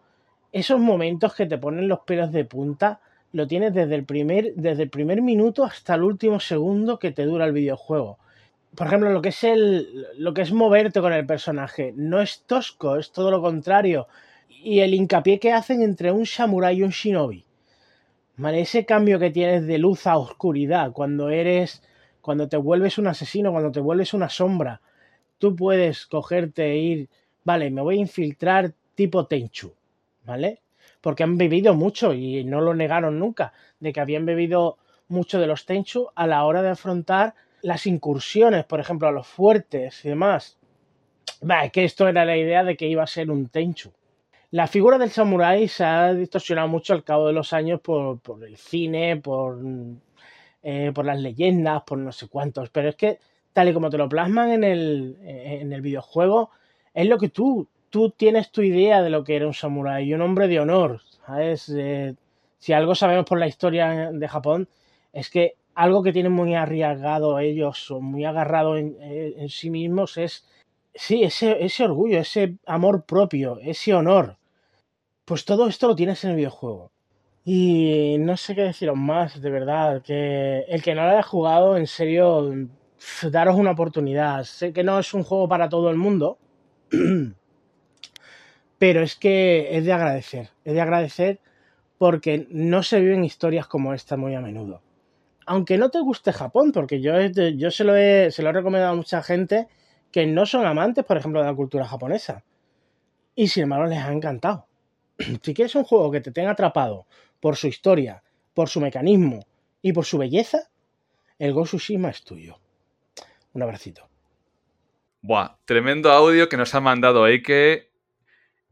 Esos momentos que te ponen los pelos de punta, lo tienes desde el primer, desde el primer minuto hasta el último segundo que te dura el videojuego. Por ejemplo, lo que es el. lo que es moverte con el personaje. No es tosco, es todo lo contrario. Y el hincapié que hacen entre un samurái y un shinobi. ¿Vale? Ese cambio que tienes de luz a oscuridad, cuando eres. cuando te vuelves un asesino, cuando te vuelves una sombra. Tú puedes cogerte e ir. Vale, me voy a infiltrar tipo Tenchu. ¿Vale? Porque han bebido mucho y no lo negaron nunca. De que habían bebido mucho de los Tenchu a la hora de afrontar las incursiones, por ejemplo, a los fuertes y demás. Bah, es que esto era la idea de que iba a ser un Tenchu. La figura del samurái se ha distorsionado mucho al cabo de los años por, el cine, por, eh, por las leyendas, por no sé cuántos. Pero es que, tal y como te lo plasman en el, en el videojuego, es lo que tú, tú tienes tu idea de lo que era un samurái, un hombre de honor. ¿sabes? Eh, si algo sabemos por la historia de Japón, es que algo que tienen muy arriesgado ellos o muy agarrado en, eh, en sí mismos es, sí, ese, ese orgullo, ese amor propio, ese honor. Pues todo esto lo tienes en el videojuego. Y no sé qué deciros más, de verdad. Que el que no lo haya jugado, en serio, daros una oportunidad. Sé que no es un juego para todo el mundo, pero es que es de agradecer. Es de agradecer porque no se viven historias como esta muy a menudo. Aunque no te guste Japón, porque yo, yo se, lo he, se lo he recomendado a mucha gente que no son amantes, por ejemplo, de la cultura japonesa. Y sin embargo les ha encantado. Si quieres un juego que te tenga atrapado por su historia, por su mecanismo y por su belleza, el of Tsushima es tuyo. Un abracito. Buah, tremendo audio que nos ha mandado Eike.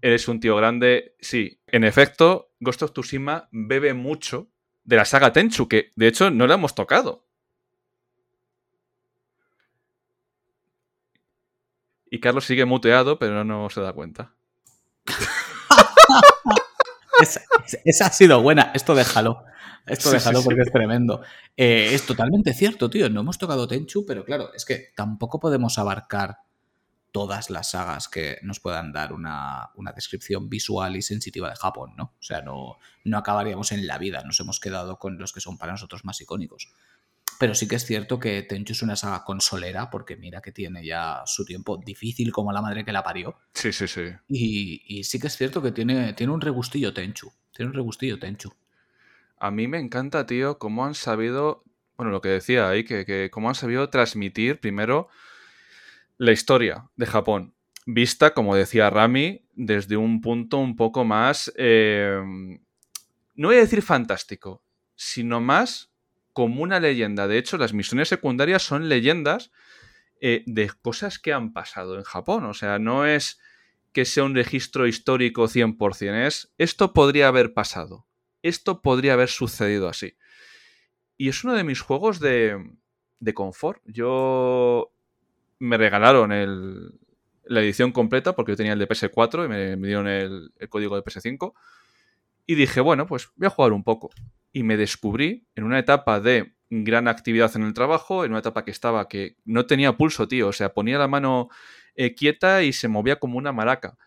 Eres un tío grande. Sí, en efecto, Ghost of Tsushima bebe mucho de la saga Tenchu, que de hecho no la hemos tocado. Y Carlos sigue muteado, pero no se da cuenta. esa, esa ha sido buena. Esto déjalo. Esto Sí, déjalo sí, porque sí. es tremendo. Eh, es totalmente cierto, tío. No hemos tocado Tenchu, pero claro, es que tampoco podemos abarcar todas las sagas que nos puedan dar una, una descripción visual y sensitiva de Japón, ¿no? O sea, no, no acabaríamos en la vida. Nos hemos quedado con los que son para nosotros más icónicos. Pero sí que es cierto que Tenchu es una saga consolera, porque mira que tiene ya su tiempo difícil como la madre que la parió. Sí, sí, sí. Y, y sí que es cierto que tiene, tiene un regustillo Tenchu. Tiene un regustillo Tenchu. A mí me encanta, tío, cómo han sabido, bueno, lo que decía ahí, que, que cómo han sabido transmitir primero la historia de Japón, vista, como decía Rami, desde un punto un poco más, eh, no voy a decir fantástico, sino más como una leyenda. De hecho, las misiones secundarias son leyendas eh, de cosas que han pasado en Japón. O sea, no es que sea un registro histórico 100%, es esto podría haber pasado, esto podría haber sucedido así. Y es uno de mis juegos de, de confort. Yo me regalaron el, la edición completa porque yo tenía el de PS4 y me, me dieron el, el código de PS5. Y dije, bueno, pues voy a jugar un poco. Y me descubrí en una etapa de gran actividad en el trabajo, en una etapa que estaba que no tenía pulso, tío. O sea, ponía la mano eh, quieta y se movía como una maraca.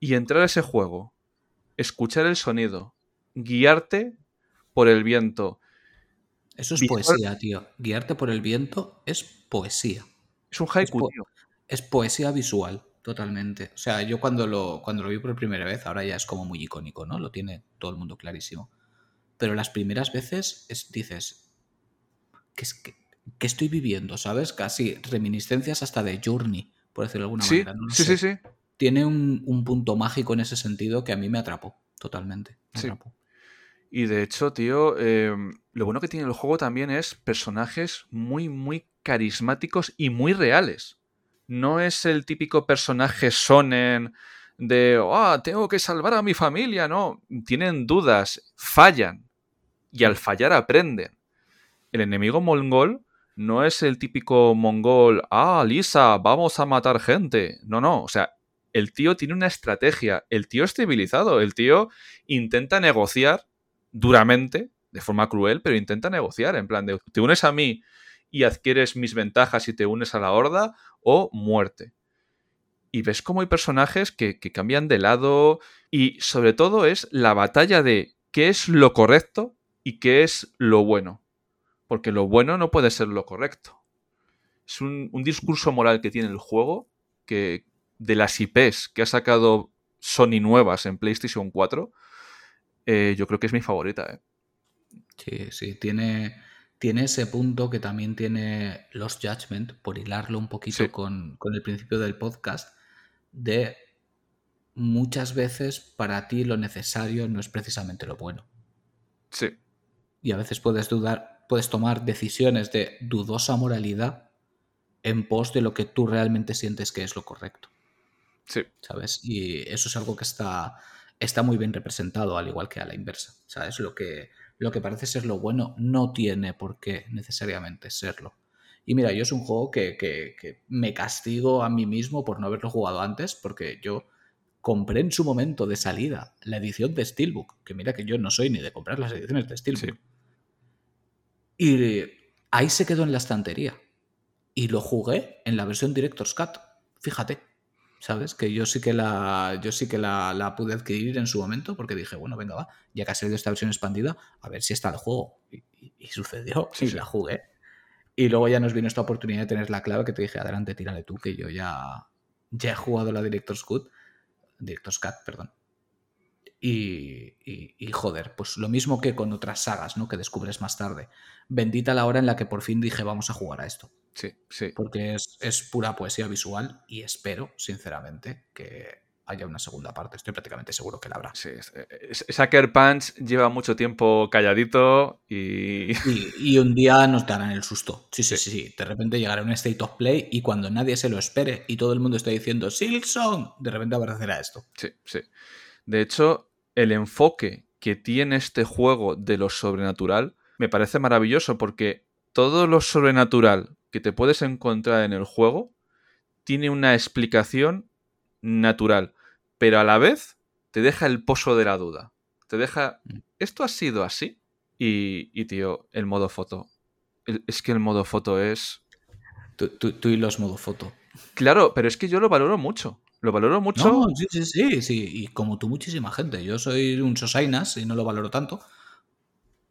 Y entrar a ese juego, escuchar el sonido, guiarte por el viento. Eso es Visual- poesía, tío. Guiarte por el viento es poesía. Es un haiku, po- tío. Es poesía visual, totalmente. O sea, yo cuando lo, cuando lo vi por primera vez, ahora ya es como muy icónico, ¿no? Lo tiene todo el mundo clarísimo. Pero las primeras veces es, dices, ¿qué, es, estoy viviendo? ¿Sabes? Casi reminiscencias hasta de Journey, por decirlo de alguna Sí, manera. no sí, sé. sí, sí. Tiene un, un punto mágico en ese sentido que a mí me atrapó, totalmente. Me Sí. atrapó. Y de hecho, tío, eh, lo bueno que tiene el juego también es personajes muy, muy carismáticos y muy reales. No es el típico personaje sonen de, ah, tengo que salvar a mi familia, no. Tienen dudas, fallan. Y al fallar aprenden. El enemigo mongol no es el típico mongol, ah, Lisa, vamos a matar gente. No, no, o sea, el tío tiene una estrategia, el tío es civilizado, el tío intenta negociar duramente, de forma cruel, pero intenta negociar, en plan de, te unes a mí y adquieres mis ventajas y te unes a la horda, o muerte. Y ves cómo hay personajes que, que cambian de lado y sobre todo es la batalla de qué es lo correcto y qué es lo bueno. Porque lo bueno no puede ser lo correcto. Es un, un discurso moral que tiene el juego que de las IPs que ha sacado Sony nuevas en PlayStation 4, eh, yo creo que es mi favorita. ¿eh? Sí, sí, tiene, tiene ese punto que también tiene los Judgment, por hilarlo un poquito Sí. con, con el principio del podcast, de muchas veces para ti lo necesario no es precisamente lo bueno. Sí, Y a veces puedes dudar, puedes tomar decisiones de dudosa moralidad en pos de lo que tú realmente sientes que es lo correcto. sí, ¿sabes? Y eso es algo que está, está muy bien representado, al igual que a la inversa, ¿sabes? Lo que, lo que parece ser lo bueno no tiene por qué necesariamente serlo. Y mira, yo es un juego que, que- que me castigo a mí mismo por no haberlo jugado antes, porque yo compré en su momento de salida la edición de Steelbook, que mira que yo no soy ni de comprar las ediciones de Steelbook. Sí. Y ahí se quedó en la estantería. Y lo jugué en la versión Director's Cut. Fíjate. ¿Sabes? Que yo sí que la. Yo sí que la, la pude adquirir en su momento. Porque dije, bueno, venga, va. Ya que ha salido esta versión expandida, a ver si está el juego. Y, y- y sucedió. Sí, y sí. la jugué. Y luego ya nos vino esta oportunidad de tener la clave que te dije, adelante, tírale tú, que yo ya. Ya he jugado la Director's Cut. Director's Cut, perdón. Y, y- y, joder, pues lo mismo que con otras sagas, ¿no? Que descubres más tarde. Bendita la hora en la que por fin dije, vamos a jugar a esto. Sí, sí. Porque es, es pura poesía visual y espero, sinceramente, que haya una segunda parte. Estoy prácticamente seguro que la habrá. sí. es- es- Sucker Punch lleva mucho tiempo calladito y. Y, y un día nos darán el susto. Sí, sí, sí, sí. De repente llegará un state of play y cuando nadie se lo espere y todo el mundo está diciendo Silksong, de repente aparecerá esto. Sí, sí. De hecho, el enfoque que tiene este juego de lo sobrenatural me parece maravilloso porque todo lo sobrenatural que te puedes encontrar en el juego tiene una explicación natural, pero a la vez te deja el pozo de la duda. te deja. Mm. ¿Esto ha sido así? Y, y, tío, el modo foto. El- es que el modo foto es. Tú, tú- tú y los modo foto. Claro, pero es que yo lo valoro mucho. Lo valoro mucho. No, sí, sí, sí, sí. Y como tú, muchísima gente. Yo soy un sosainas y no lo valoro tanto.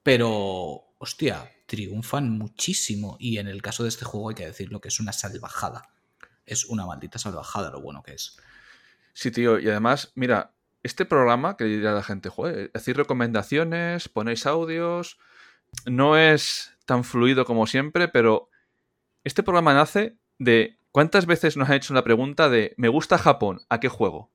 Pero, hostia, triunfan muchísimo. Y en el caso de este juego hay que decirlo que es una salvajada. Es una maldita salvajada lo bueno que es. Sí, tío, y además, mira, este programa que dirá la gente, joder, hacéis recomendaciones, ponéis audios, no es tan fluido como siempre, pero este programa nace de cuántas veces nos han hecho una pregunta de ¿me gusta Japón? ¿A qué juego?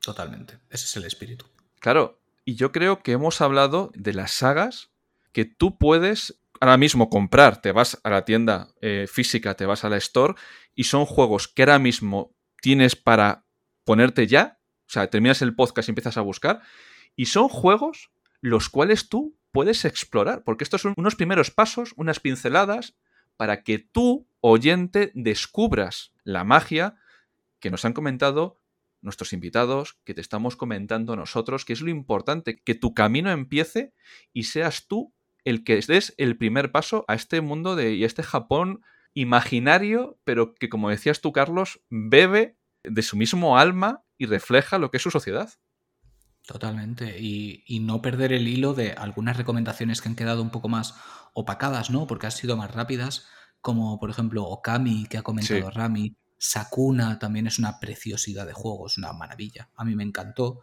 Totalmente. Ese es el espíritu. Claro, y yo creo que hemos hablado de las sagas que tú puedes ahora mismo comprar. Te vas a la tienda eh, física, te vas a la store y son juegos que ahora mismo tienes para ponerte ya. O sea, terminas el podcast y empiezas a buscar. Y son juegos los cuales tú puedes explorar, porque estos son unos primeros pasos, unas pinceladas, para que tú, oyente, descubras la magia que nos han comentado nuestros invitados, que te estamos comentando nosotros, que es lo importante, que tu camino empiece y seas tú el que des el primer paso a este mundo de, y a este Japón imaginario, pero que como decías tú, Carlos, bebe de su mismo alma y refleja lo que es su sociedad. Totalmente. Y, y no perder el hilo de algunas recomendaciones que han quedado un poco más opacadas, ¿no? Porque han sido más rápidas, como por ejemplo Okami, que ha comentado Sí. Rami. Sakuna también es una preciosidad de juego, es una maravilla. A mí me encantó.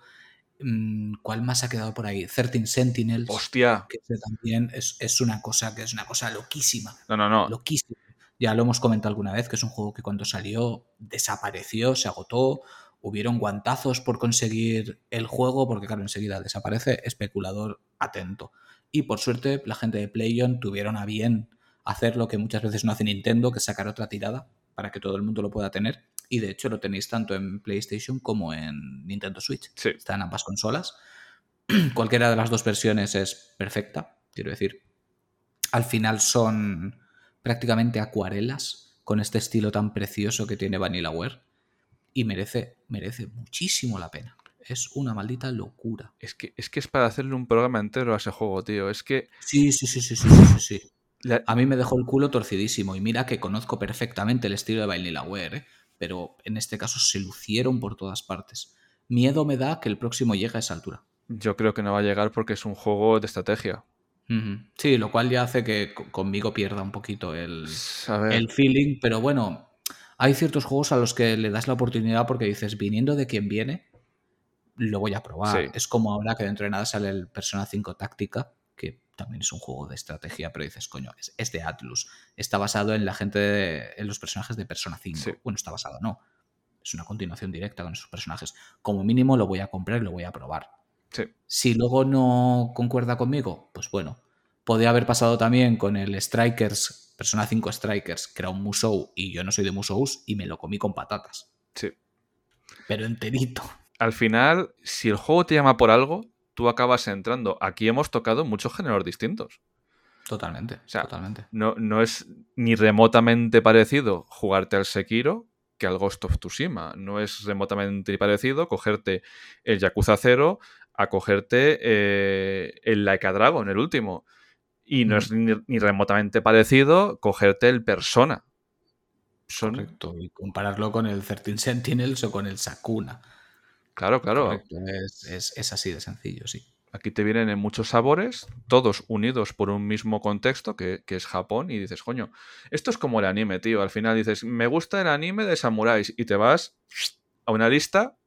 Mm, ¿Cuál más ha quedado por ahí? 13 Sentinels. Hostia. Que también es, es una cosa que es una cosa loquísima. No, no, no. Loquísima. Ya lo hemos comentado alguna vez, que es un juego que cuando salió desapareció, se agotó, hubieron guantazos por conseguir el juego, porque claro, enseguida desaparece, especulador atento. Y por suerte, la gente de PlayOn tuvieron a bien hacer lo que muchas veces no hace Nintendo, que es sacar otra tirada para que todo el mundo lo pueda tener. Y de hecho lo tenéis tanto en PlayStation como en Nintendo Switch. Sí. Está en ambas consolas. Cualquiera de las dos versiones es perfecta, quiero decir. Al final son prácticamente acuarelas con este estilo tan precioso que tiene Vanillaware y merece, merece muchísimo la pena. Es una maldita locura. Es que, es que es para hacerle un programa entero a ese juego, tío. Es que Sí, sí, sí, sí, sí, sí, sí, la- A mí me dejó el culo torcidísimo y mira que conozco perfectamente el estilo de Vanillaware, ¿eh? Pero en este caso se lucieron por todas partes. Miedo me da que el próximo llegue a esa altura. yo creo que no va a llegar porque es un juego de estrategia. Sí, lo cual ya hace que co- conmigo pierda un poquito el, el feeling, pero bueno, hay ciertos juegos a los que le das la oportunidad porque dices, viniendo de quien viene, lo voy a probar. Sí. Es como ahora que dentro de nada sale el Persona 5 Táctica, también es un juego de estrategia, pero dices, coño, es, es de Atlus. Está basado en la gente, de- en los personajes de Persona 5. Sí. Bueno, está basado, no. Es una continuación directa con esos personajes. Como mínimo lo voy a comprar y lo voy a probar. sí. Si luego no concuerda conmigo, pues bueno. Podría haber pasado también con el Strikers, Persona 5 Strikers, que era un Musou y yo no soy de Musous y me lo comí con patatas. Sí. Pero enterito. Al final, si el juego te llama por algo, tú acabas entrando. Aquí hemos tocado muchos géneros distintos. Totalmente, sea, totalmente. No, no es ni remotamente parecido jugarte al Sekiro que al Ghost of Tsushima. No es remotamente parecido cogerte el Yakuza 0 a cogerte eh, el Laika Dragon, el último. Y no Mm. es ni, ni remotamente parecido cogerte el Persona. Son, Correcto. Y compararlo con el 13 Sentinels o con el Sakuna. Claro, claro. Es, es- es así de sencillo, sí. Aquí te vienen en muchos sabores, todos unidos por un mismo contexto, que, que es Japón, y dices, coño, esto es como el anime, tío. Al final dices, me gusta el anime de samuráis, y te vas a una lista,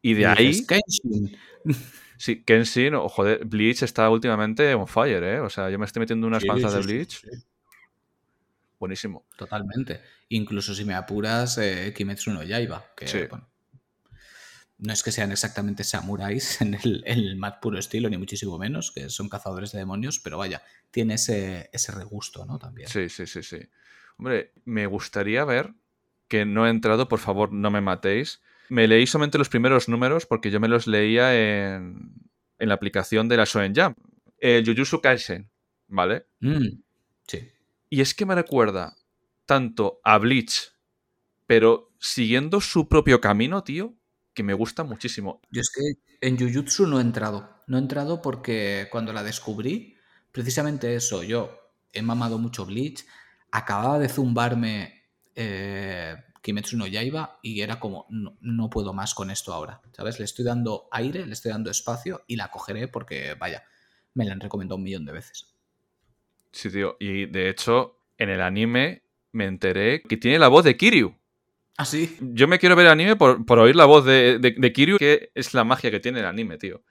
y de Y ahí, dices, "Kenshin". sí, Kenshin, o joder, Bleach está últimamente on fire, ¿eh? O sea, yo me estoy metiendo unas Sí, panzas sí, de Bleach, sí, buenísimo. Totalmente. Incluso si me apuras, eh, Kimetsu no Yaiba, que Sí. bueno, no es que sean exactamente samuráis en el, en el más puro estilo, ni muchísimo menos, que son cazadores de demonios, pero vaya, tiene ese, ese regusto, ¿no? También. Sí, sí, sí, sí. Hombre, me gustaría ver, que no he entrado, por favor, no me matéis. Me leí solamente los primeros números porque yo me los leía en, en la aplicación de la Shonen Jump. El Jujutsu Kaisen, ¿vale? Mm, sí. Y es que me recuerda tanto a Bleach, pero siguiendo su propio camino, tío. Que me gusta muchísimo. Yo es que en Jujutsu no he entrado. No he entrado porque cuando la descubrí, precisamente eso, yo he mamado mucho Bleach, acababa de zumbarme eh, Kimetsu no Yaiba y era como, no, no puedo más con esto ahora, ¿sabes? Le estoy dando aire, le estoy dando espacio y la cogeré porque, vaya, me la han recomendado un millón de veces. Sí, tío. Y de hecho, en el anime me enteré que tiene la voz de Kiryu. ¿Ah, sí? Yo me quiero ver el anime por, por oír la voz de, de- de Kiryu, que es la magia que tiene el anime, tío.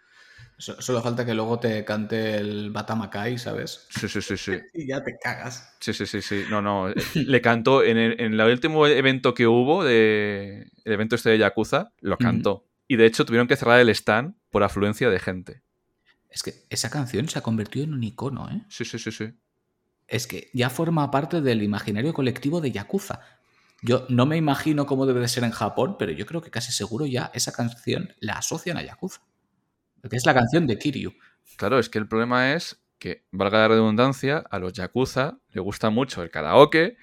So- Solo falta que luego te cante el Batamakai, ¿sabes? Sí, sí, sí, sí. Y ya te cagas. Sí, sí, sí, sí. No, no. eh, Le cantó en el, en el último evento que hubo, de, el evento este de Yakuza, lo cantó. Y de hecho tuvieron que cerrar el stand por afluencia de gente. Es que esa canción se ha convertido en un icono, ¿eh? Sí, sí, sí, sí. es que ya forma parte del imaginario colectivo de Yakuza. Yo no me imagino cómo debe de ser en Japón, pero yo creo que casi seguro ya esa canción la asocian a Yakuza. Que es la canción de Kiryu. Claro, es que el problema es que, valga la redundancia, a los Yakuza le gusta mucho el karaoke.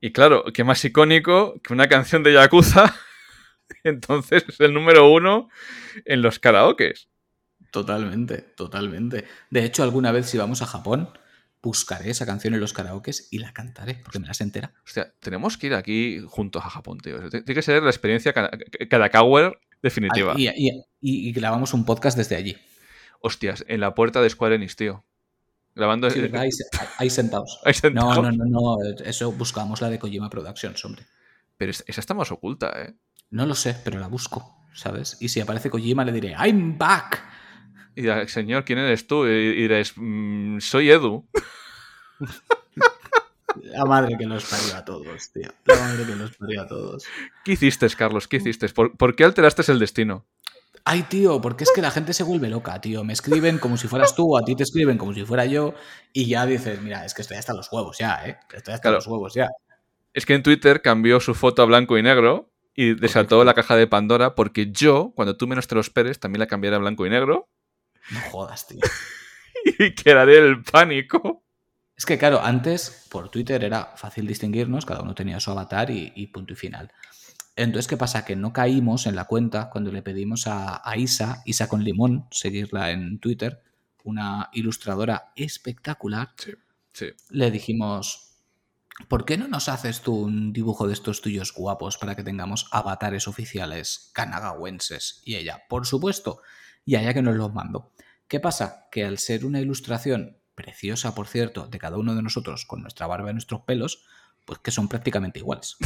Y claro, qué más icónico que una canción de Yakuza. Entonces es el número uno en los karaokes. Totalmente, totalmente. De hecho, alguna vez si vamos a Japón, buscaré esa canción en los karaokes y la cantaré, porque me la sé entera. Hostia, tenemos que ir aquí juntos a Japón, tío. Tiene que ser la experiencia Kadakawer definitiva. Y, y- grabamos un podcast desde allí. Hostias, en la puerta de Square Enix, tío. Grabando. Sí, ¿verdad? ahí, ahí sentados. Ahí sentados. No, no, no, no. Eso buscamos la de Kojima Productions, hombre. Pero es- esa está más oculta, ¿eh? No lo sé, pero la busco, ¿sabes? Y si aparece Kojima le diré, I'm back. Y dirá, señor, ¿quién eres tú? Y, y diréis, "Mm, soy Edu. La madre que los parió a todos, tío. La madre que los parió a todos. ¿Qué hiciste, Carlos? ¿Qué hiciste? ¿Por, por qué alteraste el destino? Ay, tío, porque es que la gente se vuelve loca, tío. Me escriben como si fueras tú, a ti te escriben como si fuera yo, y ya dices, mira, es que estoy hasta los huevos ya, ¿eh? Estoy hasta Claro. los huevos ya. Es que en Twitter cambió su foto a blanco y negro y desató la caja de Pandora porque yo, cuando tú menos te lo esperes, también la cambiaré a blanco y negro No jodas, tío. y quedaré el pánico. Es que, claro, antes por Twitter era fácil distinguirnos, cada uno tenía su avatar y, y punto y final. Entonces, ¿qué pasa? Que no caímos en la cuenta cuando le pedimos a, a Isa, Isa con limón, seguirla en Twitter, una ilustradora espectacular. Sí. Le dijimos, ¿por qué no nos haces tú un dibujo de estos tuyos guapos para que tengamos avatares oficiales kanagawenses? Y ella, por supuesto, y allá que nos los mando. ¿Qué pasa? Que al ser una ilustración preciosa, por cierto, de cada uno de nosotros con nuestra barba y nuestros pelos, pues que son prácticamente iguales.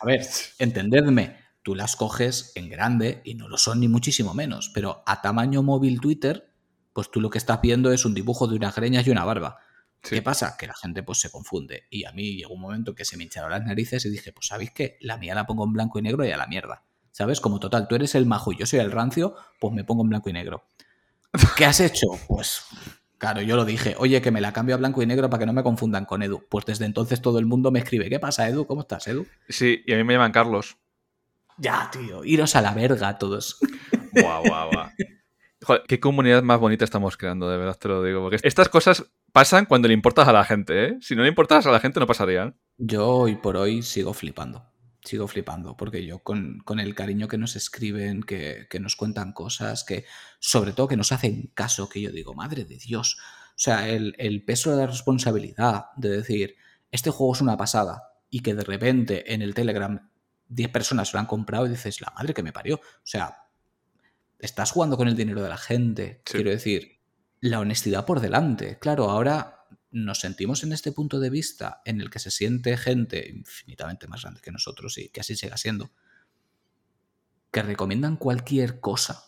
A ver, entendedme, tú las coges en grande y no lo son ni muchísimo menos, pero a tamaño móvil Twitter, pues tú lo que estás viendo es un dibujo de unas greñas y una barba. ¿Qué pasa? Que la gente pues se confunde. Y a mí llegó un momento que se me hincharon las narices y dije, pues ¿sabéis qué? La mía la pongo en blanco y negro y a la mierda. ¿Sabes? Como total, tú eres el majo y yo soy el rancio, pues me pongo en blanco y negro. ¿Qué has hecho? Pues claro, yo lo dije, oye, que me la cambio a blanco y negro para que no me confundan con Edu. Pues desde entonces todo el mundo me escribe, ¿qué pasa, Edu? ¿Cómo estás, Edu? Sí, y a mí me llaman Carlos. Ya, tío, iros a la verga todos. Guau, guau, guau. Joder, qué comunidad más bonita estamos creando, de verdad te lo digo. Porque estas cosas pasan cuando le importas a la gente, ¿eh? Si no le importas a la gente, no pasarían. Yo hoy por hoy sigo flipando. Sigo flipando, porque yo con, con el cariño que nos escriben, que, que nos cuentan cosas, que sobre todo que nos hacen caso, que yo digo, madre de Dios. O sea, el, el peso de la responsabilidad de decir, este juego es una pasada, y que de repente en el Telegram 10 personas lo han comprado y dices, la madre que me parió. O sea, estás jugando con el dinero de la gente. Quiero decir, la honestidad por delante. Claro, ahora nos sentimos en este punto de vista en el que se siente gente infinitamente más grande que nosotros y que así siga siendo, que recomiendan cualquier cosa,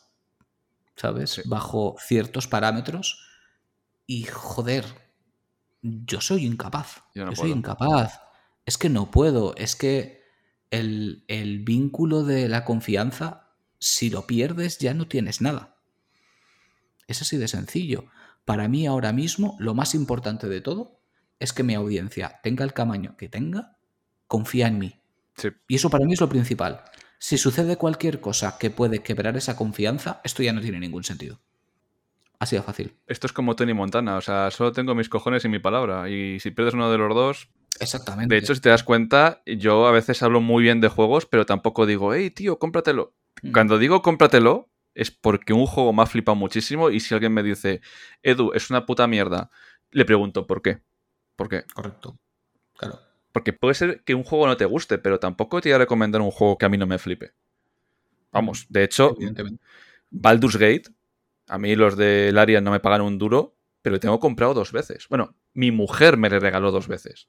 ¿sabes? Bajo ciertos parámetros y joder, yo soy incapaz. Yo Yo, soy incapaz. Es que no puedo. Es que el, el vínculo de la confianza, si lo pierdes, ya no tienes nada. Es así de sencillo. Para mí ahora mismo lo más importante de todo es que mi audiencia tenga el tamaño que tenga, confía en mí. Y eso para mí es lo principal. Si sucede cualquier cosa que puede quebrar esa confianza, esto ya no tiene ningún sentido. Así de fácil. Esto es como Tony Montana, o sea, solo tengo mis cojones y mi palabra. Y si pierdes uno de los dos. Exactamente. De hecho, si te das cuenta, yo a veces hablo muy bien de juegos, pero tampoco digo, hey, tío, cómpratelo. Mm. Cuando digo cómpratelo, es porque un juego me ha flipado muchísimo y si alguien me dice, Edu, es una puta mierda, le pregunto, ¿por qué? ¿Por qué? Correcto. Claro. Porque puede ser que un juego no te guste, pero tampoco te voy a recomendar un juego que a mí no me flipe. Vamos, de hecho. Baldur's Gate, a mí los de Larian no me pagan un duro, pero lo tengo comprado dos veces. Bueno, mi mujer me le regaló dos veces.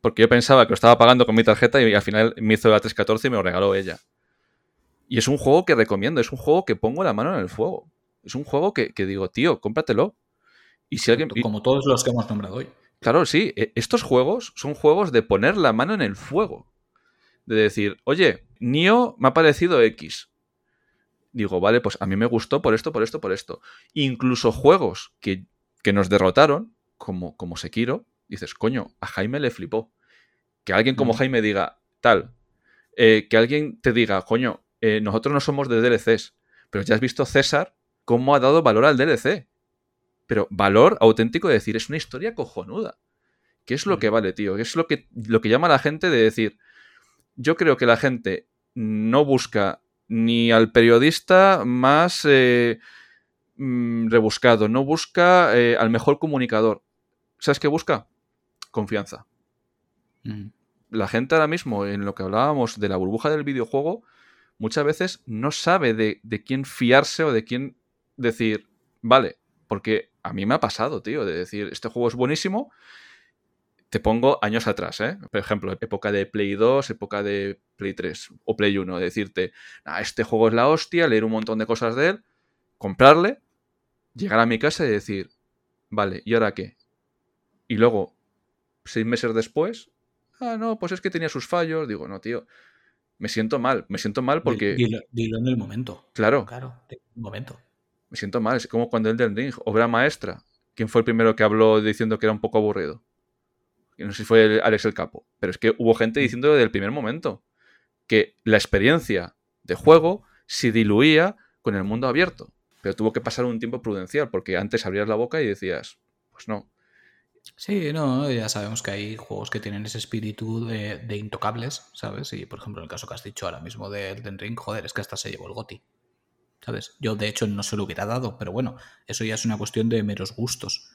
Porque yo pensaba que lo estaba pagando con mi tarjeta y al final me hizo la 314 y me lo regaló ella. Y es un juego que recomiendo, es un juego que pongo la mano en el fuego. Es un juego que, que digo, tío, cómpratelo. Y si alguien. Como todos los que hemos nombrado hoy. Claro, sí. e- Estos juegos son juegos de poner la mano en el fuego. De decir, oye, Nio me ha parecido X. Digo, vale, pues a mí me gustó por esto, por esto, por esto. Incluso juegos que, que nos derrotaron, como, como Sekiro, dices, coño, a Jaime le flipó. Que alguien como. Jaime diga, tal. eh, que alguien te diga, coño, eh, nosotros no somos de DLCs, pero ya has visto César cómo ha dado valor al DLC. Pero valor auténtico de decir, es una historia cojonuda. ¿Qué es lo que vale, tío? ¿Qué es lo que, lo que llama a la gente de decir, yo creo que la gente no busca ni al periodista más eh, mm, rebuscado, no busca eh, al mejor comunicador. ¿Sabes qué busca? Confianza. Mm. La gente ahora mismo, en lo que hablábamos de la burbuja del videojuego, muchas veces no sabe de, de quién fiarse o de quién decir, vale, porque a mí me ha pasado, tío, de decir, este juego es buenísimo. Te pongo años atrás, ¿eh? Por ejemplo, época de Play 2, época de Play 3 o Play 1, decirte, "Ah, este juego es la hostia, leer un montón de cosas de él, comprarle, llegar a mi casa y decir, vale, ¿y ahora qué? Y luego, seis meses después, ah, no, pues es que tenía sus fallos. Digo, no, tío, me siento mal, me siento mal porque, Dilo, dilo en el momento. claro, Claro, en el momento. me siento mal. Es como cuando Elden Ring, obra maestra. ¿Quién fue el primero que habló diciendo que era un poco aburrido? Y No sé si fue el- Alex el Capo. Pero es que hubo gente diciendo desde el primer momento que la experiencia de juego se diluía con el mundo abierto. Pero tuvo que pasar un tiempo prudencial, porque antes abrías la boca y decías, pues no. Sí, no, ya sabemos que hay juegos que tienen ese espíritu de, de intocables, ¿sabes? Y por ejemplo, en el caso que has dicho ahora mismo de Elden Ring, joder, es que hasta se llevó el GOTI. ¿Sabes? Yo de hecho no se lo hubiera dado, pero bueno, eso ya es una cuestión de meros gustos.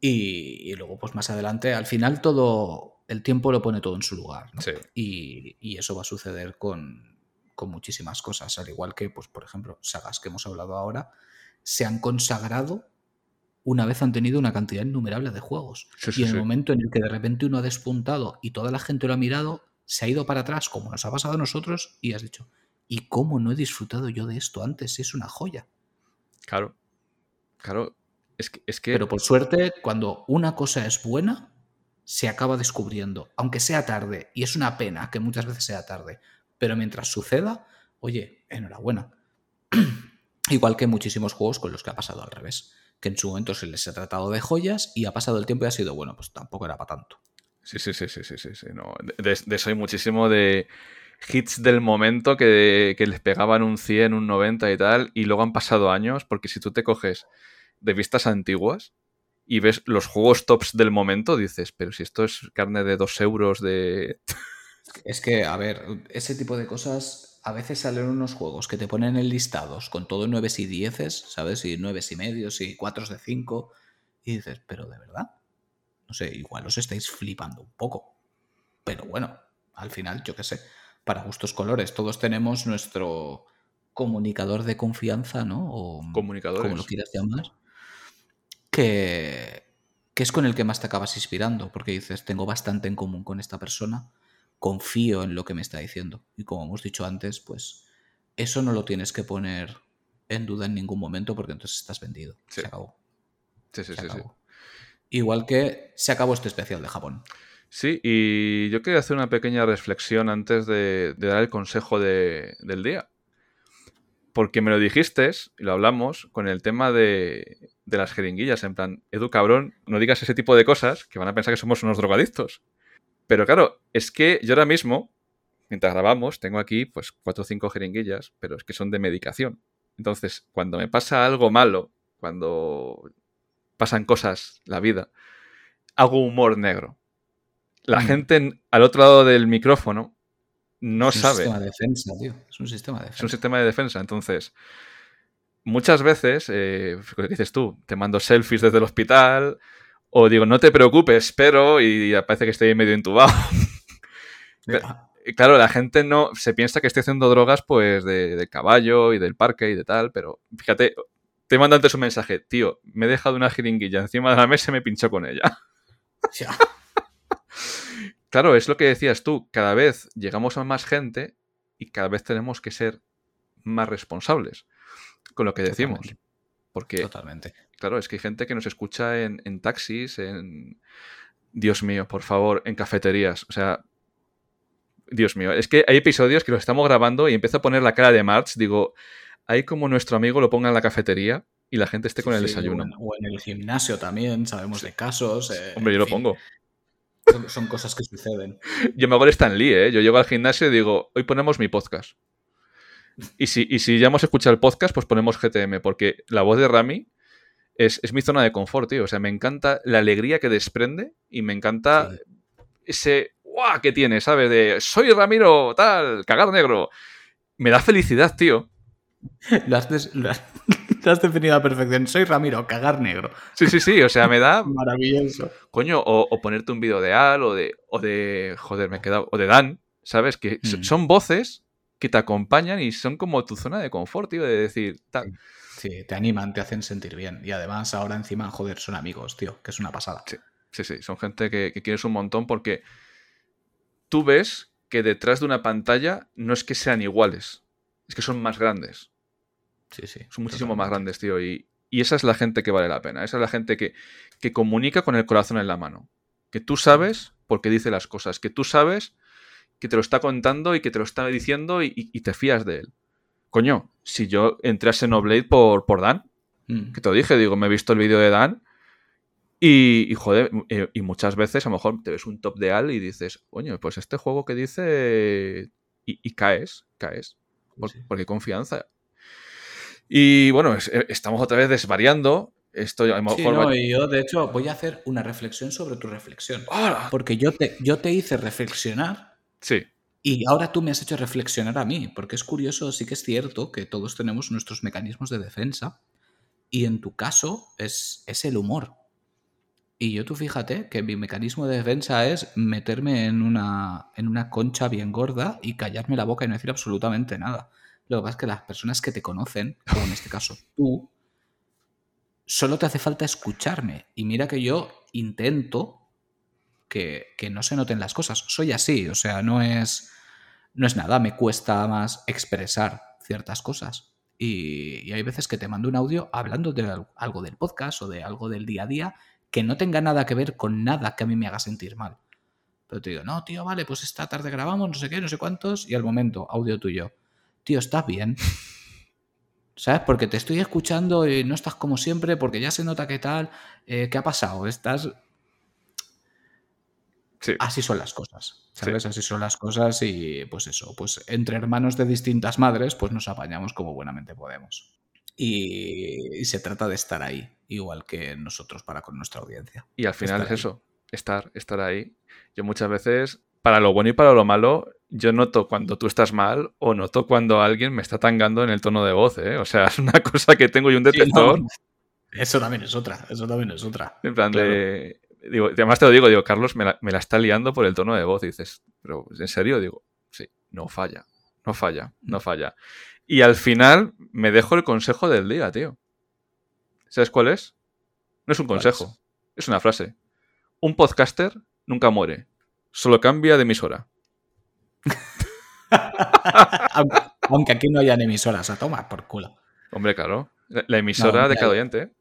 Y, y luego, pues más adelante, al final todo, el tiempo lo pone todo en su lugar. ¿no? Sí. Y, y eso va a suceder con, con muchísimas cosas, al igual que, pues, por ejemplo, sagas que hemos hablado ahora, se han consagrado una vez han tenido una cantidad innumerable de juegos. Sí, y en el sí. momento en el que de repente uno ha despuntado y toda la gente lo ha mirado, se ha ido para atrás, como nos ha pasado a nosotros, y has dicho, ¿y cómo no he disfrutado yo de esto antes? Es una joya. Claro. Claro. Es que. Es que Pero por suerte, cuando una cosa es buena, se acaba descubriendo, aunque sea tarde, y es una pena que muchas veces sea tarde, pero mientras suceda, oye, enhorabuena. Igual que muchísimos juegos con los que ha pasado al revés, que en su momento se les ha tratado de joyas y ha pasado el tiempo y ha sido, bueno, pues tampoco era para tanto. Sí, sí, sí, sí, sí, sí, sí, no. De, de- de eso hay muchísimo de hits del momento que, que les pegaban un 100, un 90 y tal, y luego han pasado años, porque si tú te coges revistas antiguas y ves los juegos tops del momento, dices, pero si esto es carne de dos euros de... Es que, a ver, ese tipo de cosas, a veces salen unos juegos que te ponen en listados con todo 9 y 10, ¿sabes? Y 9 y medios y 4 de 5. Y dices, pero de verdad. No sé, igual os estáis flipando un poco. Pero bueno, al final, yo qué sé, para gustos colores, todos tenemos nuestro comunicador de confianza, ¿no? O Comunicadores. como lo quieras llamar. Que, que es con el que más te acabas inspirando, porque dices, tengo bastante en común con esta persona, confío en lo que me está diciendo. Y como hemos dicho antes, pues eso no lo tienes que poner en duda en ningún momento porque entonces estás vendido. Sí. Se acabó. Sí, sí, se acabó. Igual que se acabó este especial de Japón. Sí, y yo quería hacer una pequeña reflexión antes de, de dar el consejo de- del día. Porque me lo dijiste, y lo hablamos, con el tema de, de las jeringuillas. En plan, Edu, cabrón, no digas ese tipo de cosas que van a pensar que somos unos drogadictos. Pero claro, es que yo ahora mismo, mientras grabamos, tengo aquí pues cuatro o cinco jeringuillas, pero es que son de medicación. Entonces, cuando me pasa algo malo, cuando pasan cosas, la vida, hago humor negro. La Mm. gente en- al otro lado del micrófono no es un sabe. sistema de defensa, tío. Es un sistema de Es un defensa. sistema de defensa. Entonces, muchas veces, eh, que dices tú, te mando selfies desde el hospital o digo, no te preocupes, pero, y parece que estoy medio. Y claro, la gente no se piensa que estoy haciendo drogas pues de, de caballo y del parque y de tal, pero fíjate, te mando antes un mensaje, tío, me he dejado una jeringuilla encima de la mesa y me pinchó con ella. Claro, es lo que decías tú, cada vez llegamos a más gente y cada vez tenemos que ser más responsables con lo que decimos. Totalmente. Porque, Totalmente. Claro, es que hay gente que nos escucha en, en taxis, en... Dios mío, por favor, en cafeterías. O sea, Dios mío, es que hay episodios que los estamos grabando y empiezo a poner la cara de March, digo, hay como nuestro amigo lo ponga en la cafetería y la gente esté con Sí, el sí, desayuno. O en, o en el gimnasio también, sabemos de casos. eh, Hombre, yo lo fin, pongo. Son, son cosas que suceden. Yo me hago el Stan Lee, ¿eh? Yo llego al gimnasio y digo, hoy ponemos mi podcast. Y si, y si ya hemos escuchado el podcast, pues ponemos GTM, porque la voz de Rami es, es mi zona de confort, tío. O sea, me encanta la alegría que desprende y me encanta Sí. ese ¡guau! que tiene, ¿sabes? De soy Ramiro, tal, cagar negro. Me da felicidad, tío. Lo has, des- lo has- lo has definido a perfección. Soy Ramiro, cagar negro. Sí, sí, sí. O sea, me da. Maravilloso. Coño, o, o ponerte un vídeo de Al o de. O de. Joder, me he quedado. O de Dan, ¿sabes? Que Mm. son voces que te acompañan y son como tu zona de confort, tío, de decir, tal. Sí, te animan, te hacen sentir bien. Y además, ahora encima, joder, son amigos, tío, que es una pasada. Sí, sí, sí. Son gente que, que quieres un montón porque tú ves que detrás de una pantalla no es que sean iguales, es que son más grandes. Sí, sí. Son muchísimo más grandes, tío. Y, y esa es la gente que vale la pena. Esa es la gente que, que comunica con el corazón en la mano. Que tú sabes por qué dice las cosas. Que tú sabes que te lo está contando y que te lo está diciendo y, y- y te fías de él. Coño, si yo entré a Xenoblade por, por Dan, Mm. que te lo dije, digo, me he visto el vídeo de Dan y, y, joder, eh, y muchas veces a lo mejor te ves un top de Al y dices, coño, pues este juego que dice y, y caes, caes, por- Sí. porque confianza. Y bueno, es- eh, estamos otra vez desvariando. Esto a lo Sí, no, va- y yo, de hecho, voy a hacer una reflexión sobre tu reflexión. Porque yo te, yo te hice reflexionar Sí, y ahora tú me has hecho reflexionar a mí. Porque es curioso, sí que es cierto que todos tenemos nuestros mecanismos de defensa. Y en tu caso es, es el humor. Y yo tú fíjate que mi mecanismo de defensa es meterme en una, en una concha bien gorda y callarme la boca y no decir absolutamente nada. Lo que pasa es que las personas que te conocen, o en este caso tú, solo te hace falta escucharme. Y mira que yo intento que, no se noten las cosas. Soy así, o sea, no es, no es nada, me cuesta más expresar ciertas cosas. Y, hay veces que te mando un audio hablando de al- algo del podcast o de algo del día a día que no tenga nada que ver con nada que a mí me haga sentir mal. Pero te digo, no, tío, vale, pues esta tarde grabamos, no sé qué, no sé cuántos, y al momento, audio tuyo. Tío, ¿estás bien? ¿Sabes? Porque te estoy escuchando y no estás como siempre, porque ya se nota que tal. eh, ¿Qué ha pasado? Estás. Sí. Así son las cosas. ¿Sabes? Así son las cosas y pues eso, pues entre hermanos de distintas madres, pues nos apañamos como buenamente podemos. Y, y se trata de estar ahí, igual que nosotros para con nuestra audiencia. Y al final Estar es ahí. eso, estar, estar ahí. Yo muchas veces, para lo bueno y para lo malo, yo noto cuando tú estás mal o noto cuando alguien me está tangando en el tono de voz, ¿eh? O sea, es una cosa que tengo yo un Sí, no, detector. Eso también es otra, eso también es otra. En plan Claro. de. Digo, además te lo digo, digo, Carlos me la, me la está liando por el tono de voz. Y dices, pero ¿en serio? Digo, sí, no falla, no falla, no falla. Y al final me dejo el consejo del día, tío. ¿Sabes cuál es? No es un ¿Cuál consejo, es? es una frase. Un podcaster nunca muere, solo cambia de emisora. aunque, aquí no hayan emisoras, a tomar por culo. Hombre, claro, la, la emisora No, de cada oyente. ¿eh?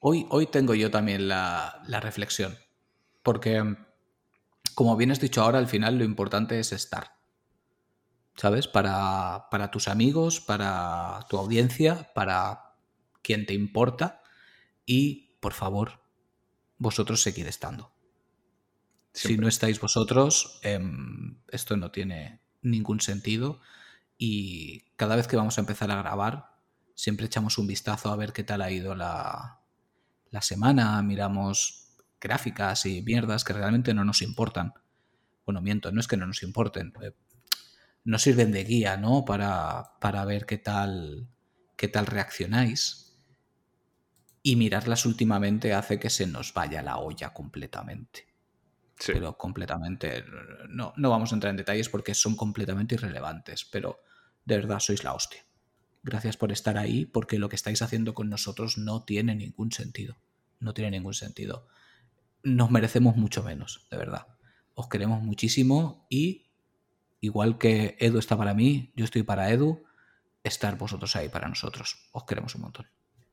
Hoy, hoy tengo yo también la, la reflexión. Porque, como bien has dicho ahora, al final lo importante es estar. ¿Sabes? Para, para tus amigos, para tu audiencia, para quien te importa. Y, por favor, vosotros seguid estando. Si no estáis vosotros, em, esto no tiene ningún sentido. Y cada vez que vamos a empezar a grabar, siempre echamos un vistazo a ver qué tal ha ido la, la semana, miramos gráficas y mierdas que realmente no nos importan. Bueno, miento, no es que no nos importen. eh, nos sirven de guía, ¿no? Para, para ver qué tal, qué tal reaccionáis. Y mirarlas últimamente hace que se nos vaya la olla completamente. Sí. Pero completamente. No, no vamos a entrar en detalles porque son completamente irrelevantes. Pero de verdad sois la hostia. Gracias por estar ahí, porque lo que estáis haciendo con nosotros no tiene ningún sentido. No tiene ningún sentido. Nos merecemos mucho menos, de verdad. Os queremos muchísimo y, igual que Edu está para mí, yo estoy para Edu, estar vosotros ahí para nosotros. Os queremos un montón.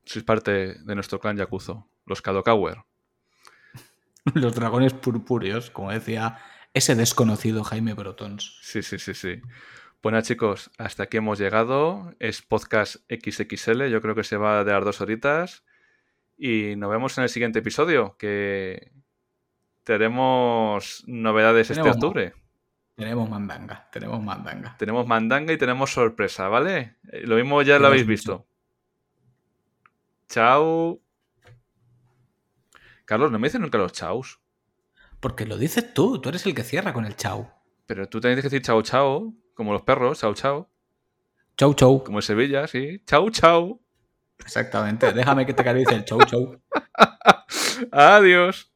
Sois parte de nuestro clan Yakuzo, los Kadokawer. Los dragones purpúreos, como decía ese desconocido Jaime Brotons. Sí, sí, sí, sí. Bueno, chicos, hasta aquí hemos llegado. Es podcast XXL. Yo creo que se va de las dos horitas. Y nos vemos en el siguiente episodio, que tenemos novedades este octubre. Tenemos mandanga, tenemos mandanga. Tenemos mandanga y tenemos sorpresa, ¿vale? Eh, Lo mismo ya lo habéis mucho. visto. Chao. Carlos, no me dicen nunca los chaus. Porque lo dices tú, tú eres el que cierra con el chau. Pero tú tienes que decir chao, chao, como los perros, chao, chao. Chau, chau. Como en Sevilla, sí. Chau, chau. Exactamente. Déjame que te acaricie el chau, chau. Adiós.